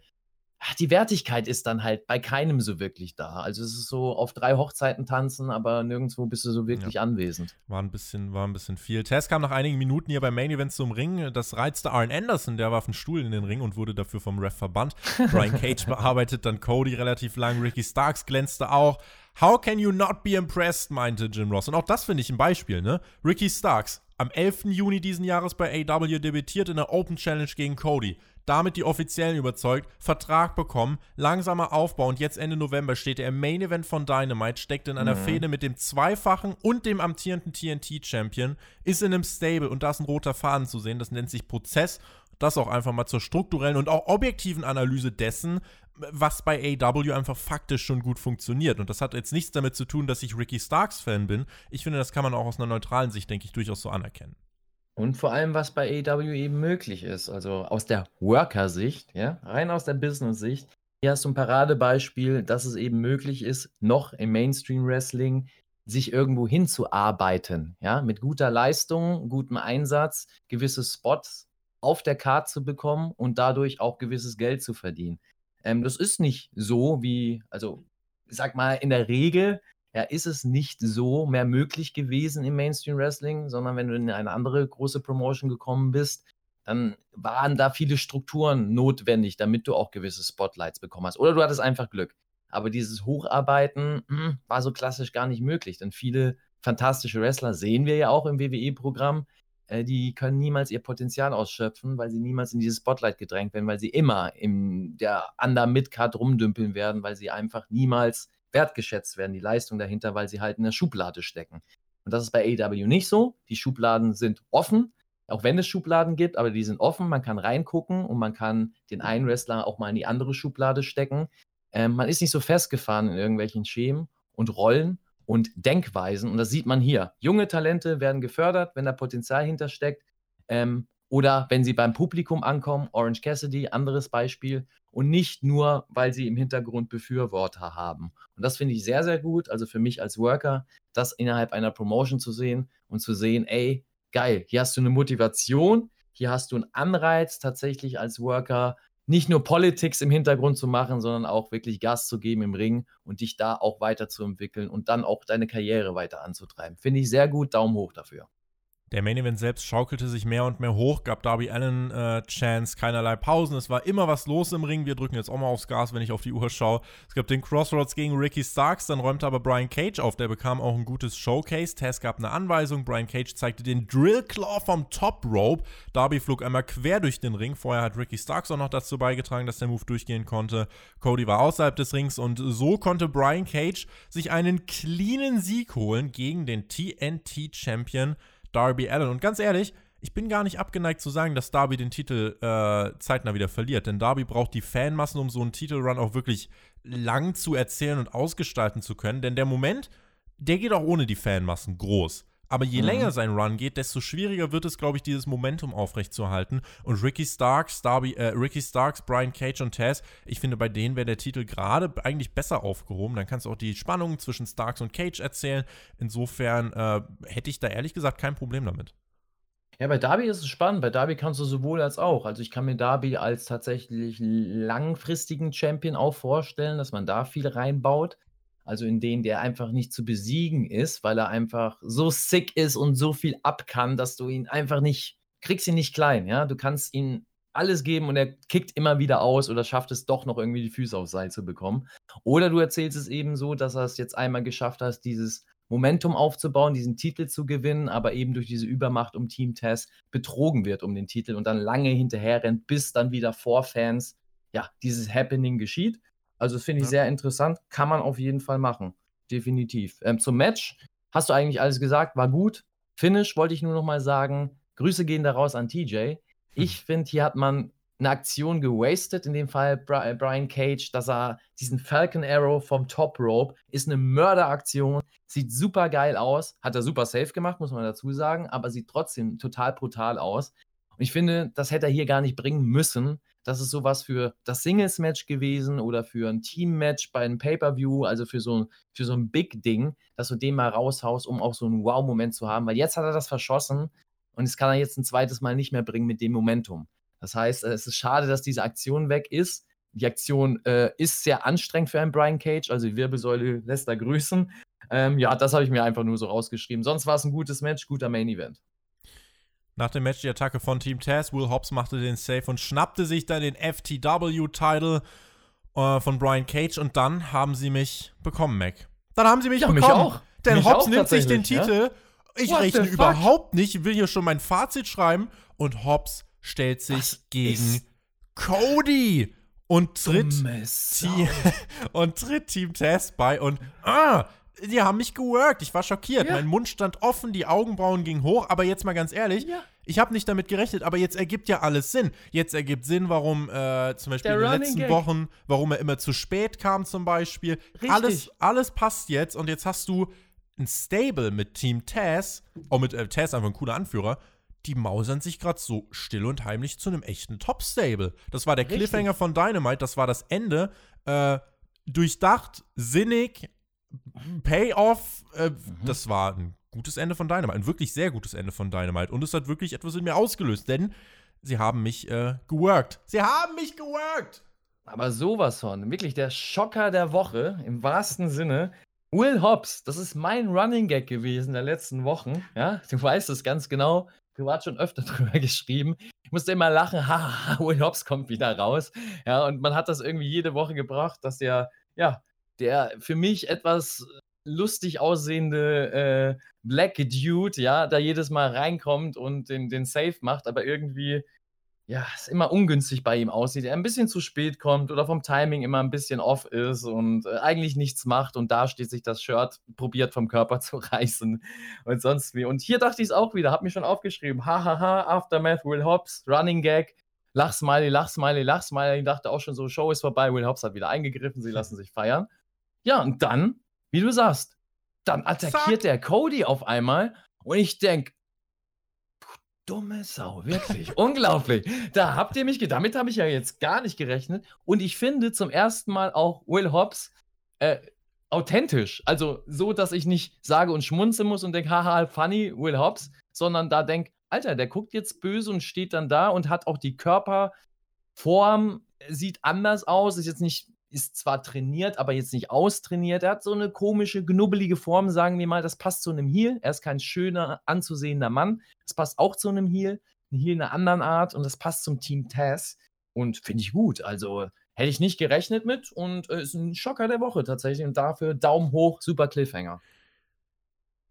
S3: ach, die Wertigkeit ist dann halt bei keinem so wirklich da. Also es ist so auf drei Hochzeiten tanzen, aber nirgendwo bist du so wirklich anwesend.
S1: War ein bisschen, war ein bisschen viel. Tess kam nach einigen Minuten hier beim Main Event zum Ring. Das reizte Arn Anderson, der warf einen Stuhl in den Ring und wurde dafür vom Ref verbannt. Brian Cage bearbeitet dann Cody relativ lang. Ricky Starks glänzte auch. How can you not be impressed, meinte Jim Ross. Und auch das finde ich ein Beispiel, ne? Ricky Starks, am 11. Juni diesen Jahres bei AW debütiert in der Open Challenge gegen Cody. Damit die Offiziellen überzeugt, Vertrag bekommen, langsamer Aufbau und jetzt Ende November steht er im Main Event von Dynamite, steckt in einer
S3: Mhm.
S1: Fehde mit dem zweifachen und dem amtierenden TNT-Champion, ist in einem Stable und da ist ein roter Faden zu sehen, das nennt sich Prozess. Das auch einfach mal zur strukturellen und auch objektiven Analyse dessen, was bei AW einfach faktisch schon gut funktioniert. Und das hat jetzt nichts damit zu tun, dass ich Ricky Starks Fan bin. Ich finde, das kann man auch aus einer neutralen Sicht, denke ich, durchaus so anerkennen.
S3: Und vor allem, was bei AEW eben möglich ist, also aus der Worker-Sicht, ja, rein aus der Business-Sicht. Hier hast du ein Paradebeispiel, dass es eben möglich ist, noch im Mainstream-Wrestling sich irgendwo hinzuarbeiten, ja, mit guter Leistung, gutem Einsatz, gewisse Spots auf der Karte zu bekommen und dadurch auch gewisses Geld zu verdienen. Ähm, das ist nicht so wie, also ich sag mal, in der Regel ja, ist es nicht so mehr möglich gewesen im Mainstream Wrestling, sondern wenn du in eine andere große Promotion gekommen bist, dann waren da viele Strukturen notwendig, damit du auch gewisse Spotlights bekommen hast. Oder du hattest einfach Glück. Aber dieses Hocharbeiten hm, war so klassisch gar nicht möglich, denn viele fantastische Wrestler sehen wir ja auch im WWE-Programm, äh, die können niemals ihr Potenzial ausschöpfen, weil sie niemals in dieses Spotlight gedrängt werden, weil sie immer in der Under-Mid-Card rumdümpeln werden, weil sie einfach niemals wertgeschätzt werden, die Leistung dahinter, weil sie halt in der Schublade stecken. Und das ist bei AEW nicht so. Die Schubladen sind offen, auch wenn es Schubladen gibt, aber die sind offen. Man kann reingucken und man kann den einen Wrestler auch mal in die andere Schublade stecken. Ähm, man ist nicht so festgefahren in irgendwelchen Schemen und Rollen und Denkweisen. Und das sieht man hier. Junge Talente werden gefördert, wenn da Potenzial hintersteckt. Ähm, oder wenn sie beim Publikum ankommen, Orange Cassidy, anderes Beispiel. Und nicht nur, weil sie im Hintergrund Befürworter haben. Und das finde ich sehr, sehr gut. Also für mich als Worker, das innerhalb einer Promotion zu sehen und zu sehen, ey, geil, hier hast du eine Motivation, hier hast du einen Anreiz, tatsächlich als Worker nicht nur Politics im Hintergrund zu machen, sondern auch wirklich Gas zu geben im Ring und dich da auch weiterzuentwickeln und dann auch deine Karriere weiter anzutreiben. Finde ich sehr gut, Daumen hoch dafür.
S1: Der Main Event selbst schaukelte sich mehr und mehr hoch, gab Darby Allen äh, Chance, keinerlei Pausen. Es war immer was los im Ring. Wir drücken jetzt auch mal aufs Gas, wenn ich auf die Uhr schaue. Es gab den Crossroads gegen Ricky Starks, dann räumte aber Brian Cage auf. Der bekam auch ein gutes Showcase. Tess gab eine Anweisung. Brian Cage zeigte den Drill Claw vom Top Rope. Darby flog einmal quer durch den Ring. Vorher hat Ricky Starks auch noch dazu beigetragen, dass der Move durchgehen konnte. Cody war außerhalb des Rings und so konnte Brian Cage sich einen cleanen Sieg holen gegen den TNT-Champion Darby Allen. Und ganz ehrlich, ich bin gar nicht abgeneigt zu sagen, dass Darby den Titel äh, zeitnah wieder verliert. Denn Darby braucht die Fanmassen, um so einen Titelrun auch wirklich lang zu erzählen und ausgestalten zu können. Denn der Moment, der geht auch ohne die Fanmassen groß. Aber je
S3: Mhm.
S1: länger sein Run geht, desto schwieriger wird es, glaube ich, dieses Momentum aufrechtzuerhalten. Und Ricky Starks, Darby, äh, Ricky Starks, Brian Cage und Taz, ich finde, bei denen wäre der Titel gerade eigentlich besser aufgehoben. Dann kannst du auch die Spannungen zwischen Starks und Cage erzählen. Insofern äh, hätte ich da ehrlich gesagt kein Problem damit.
S3: Ja, bei Darby ist es spannend. Bei Darby kannst du sowohl als auch. Also ich kann mir Darby als tatsächlich langfristigen Champion auch vorstellen, dass man da viel reinbaut. Also in den, der einfach nicht zu besiegen ist, weil er einfach so sick ist und so viel ab kann, dass du ihn einfach nicht, kriegst ihn nicht klein, ja. Du kannst ihm alles geben und er kickt immer wieder aus oder schafft es doch noch irgendwie die Füße aufs Seil zu bekommen. Oder du erzählst es eben so, dass er es jetzt einmal geschafft hat, dieses Momentum aufzubauen, diesen Titel zu gewinnen, aber eben durch diese Übermacht um Team Tess betrogen wird um den Titel und dann lange hinterher rennt, bis dann wieder vor Fans, ja, dieses Happening geschieht. Also das finde ich
S1: Ja.
S3: sehr interessant, kann man auf jeden Fall machen, definitiv. Ähm, zum Match hast du eigentlich alles gesagt, war gut. Finish wollte ich nur noch mal sagen, Grüße gehen daraus an TJ. Ich hm. finde, hier hat man eine Aktion gewastet, in dem Fall äh, Brian Cage, dass er diesen Falcon Arrow vom Top Rope ist eine Mörderaktion, sieht super geil aus, hat er super safe gemacht, muss man dazu sagen, aber sieht trotzdem total brutal aus. Und ich finde, das hätte er hier gar nicht bringen müssen. Das ist sowas für das Singles-Match gewesen oder für ein Team-Match bei einem Pay-Per-View, also für so, für so ein Big-Ding, dass du den mal raushaust, um auch so einen Wow-Moment zu haben, weil jetzt hat er das verschossen und es kann er jetzt ein zweites Mal nicht mehr bringen mit dem Momentum. Das heißt, es ist schade, dass diese Aktion weg ist. Die Aktion äh, ist sehr anstrengend für einen Brian Cage, also die Wirbelsäule lässt da grüßen. Ähm, ja, das habe ich mir einfach nur so rausgeschrieben. Sonst war es ein gutes Match, guter Main Event.
S1: Nach dem Match die Attacke von Team Taz. Will Hobbs machte den Save und schnappte sich dann den FTW-Title äh, von Brian Cage. Und dann haben sie mich bekommen, Mac. Dann haben sie mich
S3: ja,
S1: bekommen.
S3: Mich auch.
S1: Denn
S3: mich
S1: Hobbs
S3: auch
S1: nimmt sich den Titel. Ja? Ich
S3: What
S1: rechne überhaupt nicht. Ich will hier schon mein Fazit schreiben. Und Hobbs stellt sich Was gegen Cody und tritt, und tritt Team Test bei und ah, die haben mich geworkt. Ich war schockiert. Ja. Mein Mund stand offen, die Augenbrauen gingen hoch. Aber jetzt mal ganz ehrlich, ja. ich habe nicht damit gerechnet. Aber jetzt ergibt ja alles Sinn. Jetzt ergibt Sinn, warum äh, zum Beispiel Der in den letzten Gag. Wochen, warum er immer zu spät kam zum Beispiel. Alles, alles passt jetzt. Und jetzt hast du ein Stable mit Team Taz, auch mit äh, Taz einfach ein cooler Anführer, die mausern sich gerade so still und heimlich zu einem echten Top-Stable. Das war der Richtig. Cliffhanger von Dynamite, das war das Ende. Äh, durchdacht, sinnig, Payoff. Äh, mhm. Das war ein gutes Ende von Dynamite, ein wirklich sehr gutes Ende von Dynamite. Und es hat wirklich etwas in mir ausgelöst, denn sie haben mich äh, geworkt. Sie haben mich geworkt!
S3: Aber sowas von. Wirklich der Schocker der Woche, im wahrsten Sinne. Will Hobbs, das ist mein Running Gag gewesen der letzten Wochen. Ja, du weißt es ganz genau privat schon öfter drüber geschrieben. Ich musste immer lachen, haha, Will Hobbs kommt wieder raus. Ja, und man hat das irgendwie jede Woche gebracht, dass der, ja, der für mich etwas lustig aussehende äh, Black Dude, ja, da jedes Mal reinkommt und den, den Safe macht, aber irgendwie ja, es immer ungünstig bei ihm aussieht, er ein bisschen zu spät kommt oder vom Timing immer ein bisschen off ist und äh, eigentlich nichts macht und da steht sich das Shirt probiert vom Körper zu reißen und sonst wie. Und hier dachte ich es auch wieder, hab mir schon aufgeschrieben, hahaha, Aftermath, Will Hobbs, Running Gag, Lachsmiley, Lachsmiley, Lachsmiley. Ich dachte auch schon so, Show ist vorbei, Will Hobbs hat wieder eingegriffen, sie lassen sich feiern. Ja, und dann, wie du sagst, dann attackiert Zack. der Cody auf einmal und ich denke, dumme Sau, wirklich. Unglaublich. Da habt ihr mich, damit habe ich ja jetzt gar nicht gerechnet. Und ich finde zum ersten Mal auch Will Hobbs äh, authentisch. Also so, dass ich nicht sage und schmunzeln muss und denke, haha, funny, Will Hobbs, sondern da denke, Alter, der guckt jetzt böse und steht dann da und hat auch die Körperform, sieht anders aus, ist jetzt nicht ist zwar trainiert, aber jetzt nicht austrainiert. Er hat so eine komische, knubbelige Form, sagen wir mal. Das passt zu einem Heel. Er ist kein schöner, anzusehender Mann. Das passt auch zu einem Heel. Ein Heel einer anderen Art und das passt zum Team Taz. Und finde ich gut. Also hätte ich nicht gerechnet mit und äh, ist ein Schocker der Woche tatsächlich. Und dafür Daumen hoch, super Cliffhanger.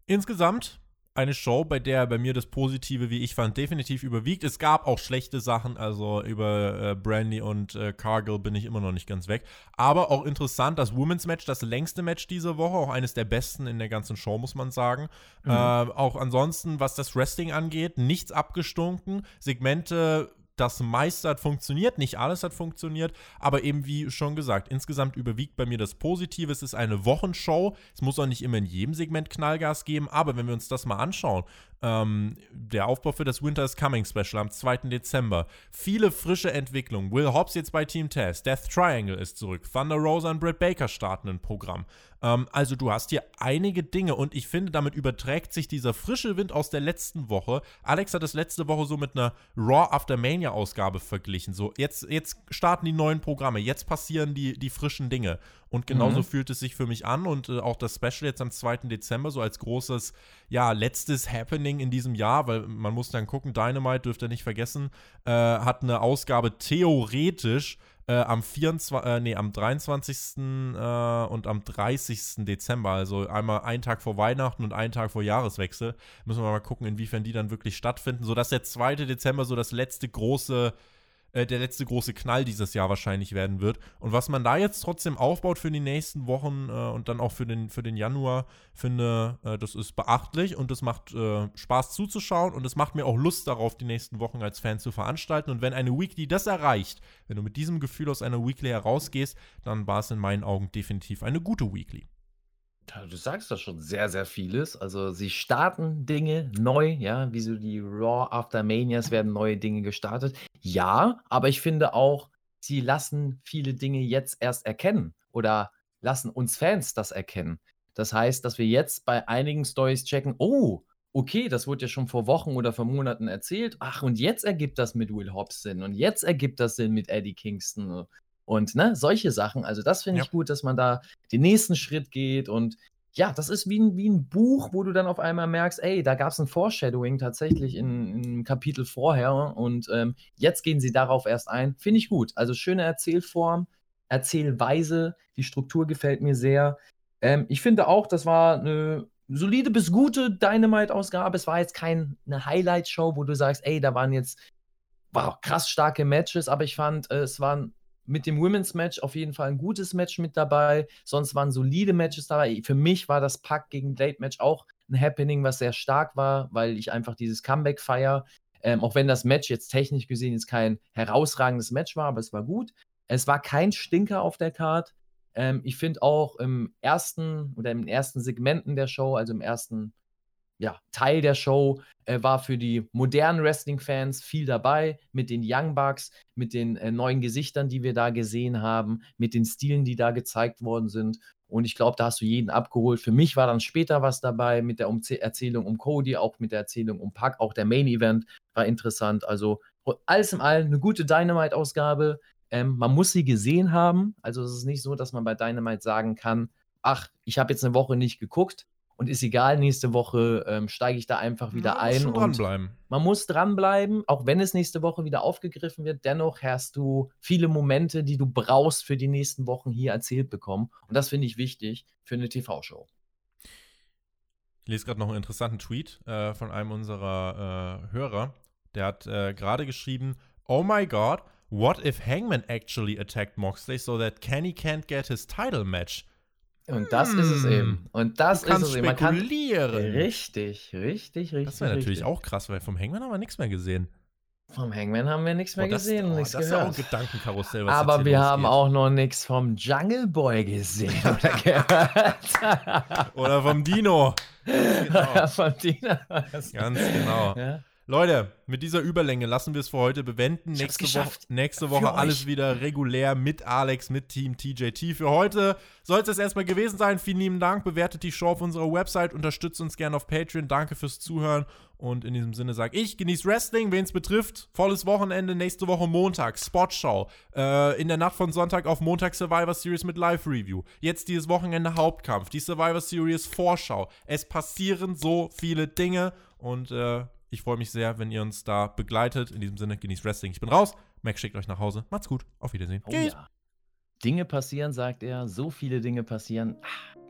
S1: Insgesamt eine Show, bei der bei mir das Positive, wie ich fand, definitiv überwiegt. Es gab auch schlechte Sachen, also über äh, Brandy und äh, Cargill bin ich immer noch nicht ganz weg. Aber auch interessant, das Women's Match, das längste Match dieser Woche, auch eines der besten in der ganzen Show, muss man sagen. Mhm. Äh, auch ansonsten, was das Wrestling angeht, nichts abgestunken. Segmente das meiste hat funktioniert, nicht alles hat funktioniert, aber eben wie schon gesagt, insgesamt überwiegt bei mir das Positive. Es ist eine Wochenshow. Es muss auch nicht immer in jedem Segment Knallgas geben, aber wenn wir uns das mal anschauen, ähm, der Aufbau für das Winter is Coming Special am 2. Dezember. Viele frische Entwicklungen. Will Hobbs jetzt bei Team Test. Death Triangle ist zurück. Thunder Rosa und Britt Baker starten ein Programm. Ähm, also du hast hier einige Dinge und ich finde, damit überträgt sich dieser frische Wind aus der letzten Woche. Alex hat es letzte Woche so mit einer Raw After Mania Ausgabe verglichen. So, jetzt, jetzt starten die neuen Programme, jetzt passieren die, die frischen Dinge. Und genauso mhm. fühlt es sich für mich an und äh, auch das Special jetzt am 2. Dezember so als großes, ja, letztes Happening in diesem Jahr, weil man muss dann gucken, Dynamite dürft ihr nicht vergessen, äh, hat eine Ausgabe theoretisch äh, am 24, äh, nee, am 23. Äh, und am 30. Dezember, also einmal einen Tag vor Weihnachten und einen Tag vor Jahreswechsel. Müssen wir mal gucken, inwiefern die dann wirklich stattfinden, sodass der 2. Dezember so das letzte große äh, der letzte große Knall dieses Jahr wahrscheinlich werden wird. Und was man da jetzt trotzdem aufbaut für die nächsten Wochen äh, und dann auch für den, für den Januar, finde, äh, das ist beachtlich und das macht äh, Spaß zuzuschauen und es macht mir auch Lust darauf, die nächsten Wochen als Fan zu veranstalten. Und wenn eine Weekly das erreicht, wenn du mit diesem Gefühl aus einer Weekly herausgehst, dann war es in meinen Augen definitiv eine gute Weekly.
S3: Du sagst doch schon sehr, sehr vieles. Also sie starten Dinge neu, ja, wie so die Raw After Manias werden neue Dinge gestartet. Ja, aber ich finde auch, sie lassen viele Dinge jetzt erst erkennen oder lassen uns Fans das erkennen. Das heißt, dass wir jetzt bei einigen Stories checken, oh, okay, das wurde ja schon vor Wochen oder vor Monaten erzählt. Ach, und jetzt ergibt das mit Will Hobbs Sinn und jetzt ergibt das Sinn mit Eddie Kingston und ne, solche Sachen. Also das finde ich gut, dass man da den nächsten Schritt geht und ja, das ist wie ein, wie ein Buch, wo du dann auf einmal merkst, ey, da gab es ein Foreshadowing tatsächlich in, in Kapitel vorher und ähm, jetzt gehen sie darauf erst ein. Finde ich gut. Also schöne Erzählform, Erzählweise, die Struktur gefällt mir sehr. Ähm, ich finde auch, das war eine solide bis gute Dynamite-Ausgabe. Es war jetzt keine Highlight-Show, wo du sagst, ey, da waren jetzt wow, krass starke Matches, aber ich fand, äh, es waren mit dem Women's Match auf jeden Fall ein gutes Match mit dabei. Sonst waren solide Matches dabei. Für mich war das Pack gegen Blade Match auch ein Happening, was sehr stark war, weil ich einfach dieses Comeback feier. Ähm, auch wenn das Match jetzt technisch gesehen jetzt kein herausragendes Match war, aber es war gut. Es war kein Stinker auf der Card. Ähm, ich finde auch im ersten oder in den ersten Segmenten der Show, also im ersten ja, Teil der Show äh, war für die modernen Wrestling-Fans viel dabei, mit den Young Bucks, mit den äh, neuen Gesichtern, die wir da gesehen haben, mit den Stilen, die da gezeigt worden sind. Und ich glaube, da hast du jeden abgeholt. Für mich war dann später was dabei mit der Umze Erzählung um Cody, auch mit der Erzählung um Puck, auch der Main Event war interessant. Also alles in allem eine gute Dynamite-Ausgabe. Ähm, man muss sie gesehen haben. Also es ist nicht so, dass man bei Dynamite sagen kann, ach, ich habe jetzt eine Woche nicht geguckt und ist egal, nächste Woche ähm, steige ich da einfach wieder
S1: man
S3: ein.
S1: Muss dranbleiben.
S3: Man muss dranbleiben, auch wenn es nächste Woche wieder aufgegriffen wird. Dennoch hast du viele Momente, die du brauchst für die nächsten Wochen hier erzählt bekommen. Und das finde ich wichtig für eine TV-Show.
S1: Ich lese gerade noch einen interessanten Tweet äh, von einem unserer äh, Hörer. Der hat äh, gerade geschrieben: Oh my God, what if Hangman actually attacked Moxley so that Kenny can't get his title match?
S3: Und das hm. ist es eben. Hm. Und das
S1: du ist
S3: es
S1: eben. Man kann richtig,
S3: richtig, richtig.
S1: Das wäre natürlich
S3: richtig.
S1: auch krass, weil vom Hangman haben wir nichts mehr gesehen.
S3: Vom Hangman haben wir nichts mehr oh, das, gesehen oh, nichts das
S1: gehört. Ist ja auch ein Gedankenkarussell,
S3: was Aber wir haben auch noch nichts vom Jungle Boy gesehen oder gehört.
S1: oder vom Dino.
S3: Genau. vom Dino.
S1: Ganz genau. Ja? Leute, mit dieser Überlänge lassen wir es für heute bewenden. Nächste, Wo nächste Woche alles wieder regulär mit Alex, mit Team TJT. Für heute soll es das erstmal gewesen sein. Vielen lieben Dank. Bewertet die Show auf unserer Website. Unterstützt uns gerne auf Patreon. Danke fürs Zuhören. Und in diesem Sinne sage ich, genießt Wrestling, wen es betrifft. Volles Wochenende, nächste Woche Montag, Spotshow. Äh, in der Nacht von Sonntag auf Montag Survivor Series mit Live-Review. Jetzt dieses Wochenende Hauptkampf, die Survivor Series Vorschau. Es passieren so viele Dinge und äh, ich freue mich sehr, wenn ihr uns da begleitet. In diesem Sinne, genießt Wrestling. Ich bin raus. Mac schickt euch nach Hause. Macht's gut. Auf Wiedersehen.
S3: Oh, ja. Dinge passieren, sagt er. So viele Dinge passieren.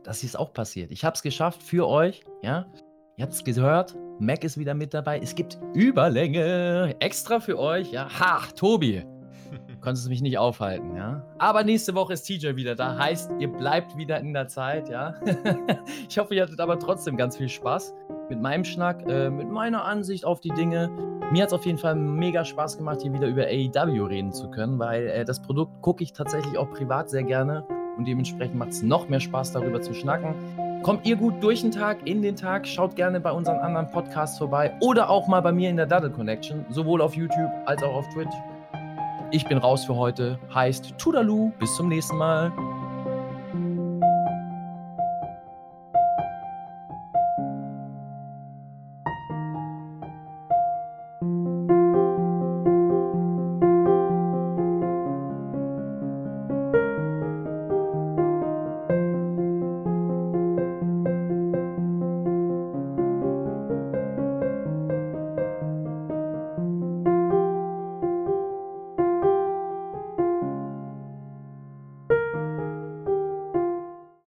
S3: Das ist auch passiert. Ich habe es geschafft für euch. Ja, ihr habt es gehört. Mac ist wieder mit dabei. Es gibt Überlänge. Extra für euch. Ja, ha, Tobi. Konntest mich nicht aufhalten, ja. Aber nächste Woche ist TJ wieder da. Heißt, ihr bleibt wieder in der Zeit, ja. ich hoffe, ihr hattet aber trotzdem ganz viel Spaß mit meinem Schnack, äh, mit meiner Ansicht auf die Dinge. Mir hat es auf jeden Fall mega Spaß gemacht, hier wieder über AEW reden zu können, weil äh, das Produkt gucke ich tatsächlich auch privat sehr gerne und dementsprechend macht es noch mehr Spaß, darüber zu schnacken. Kommt ihr gut durch den Tag, in den Tag, schaut gerne bei unseren anderen Podcasts vorbei oder auch mal bei mir in der Daddle Connection, sowohl auf YouTube als auch auf Twitch. Ich bin raus für heute, heißt Tudalu, bis zum nächsten Mal.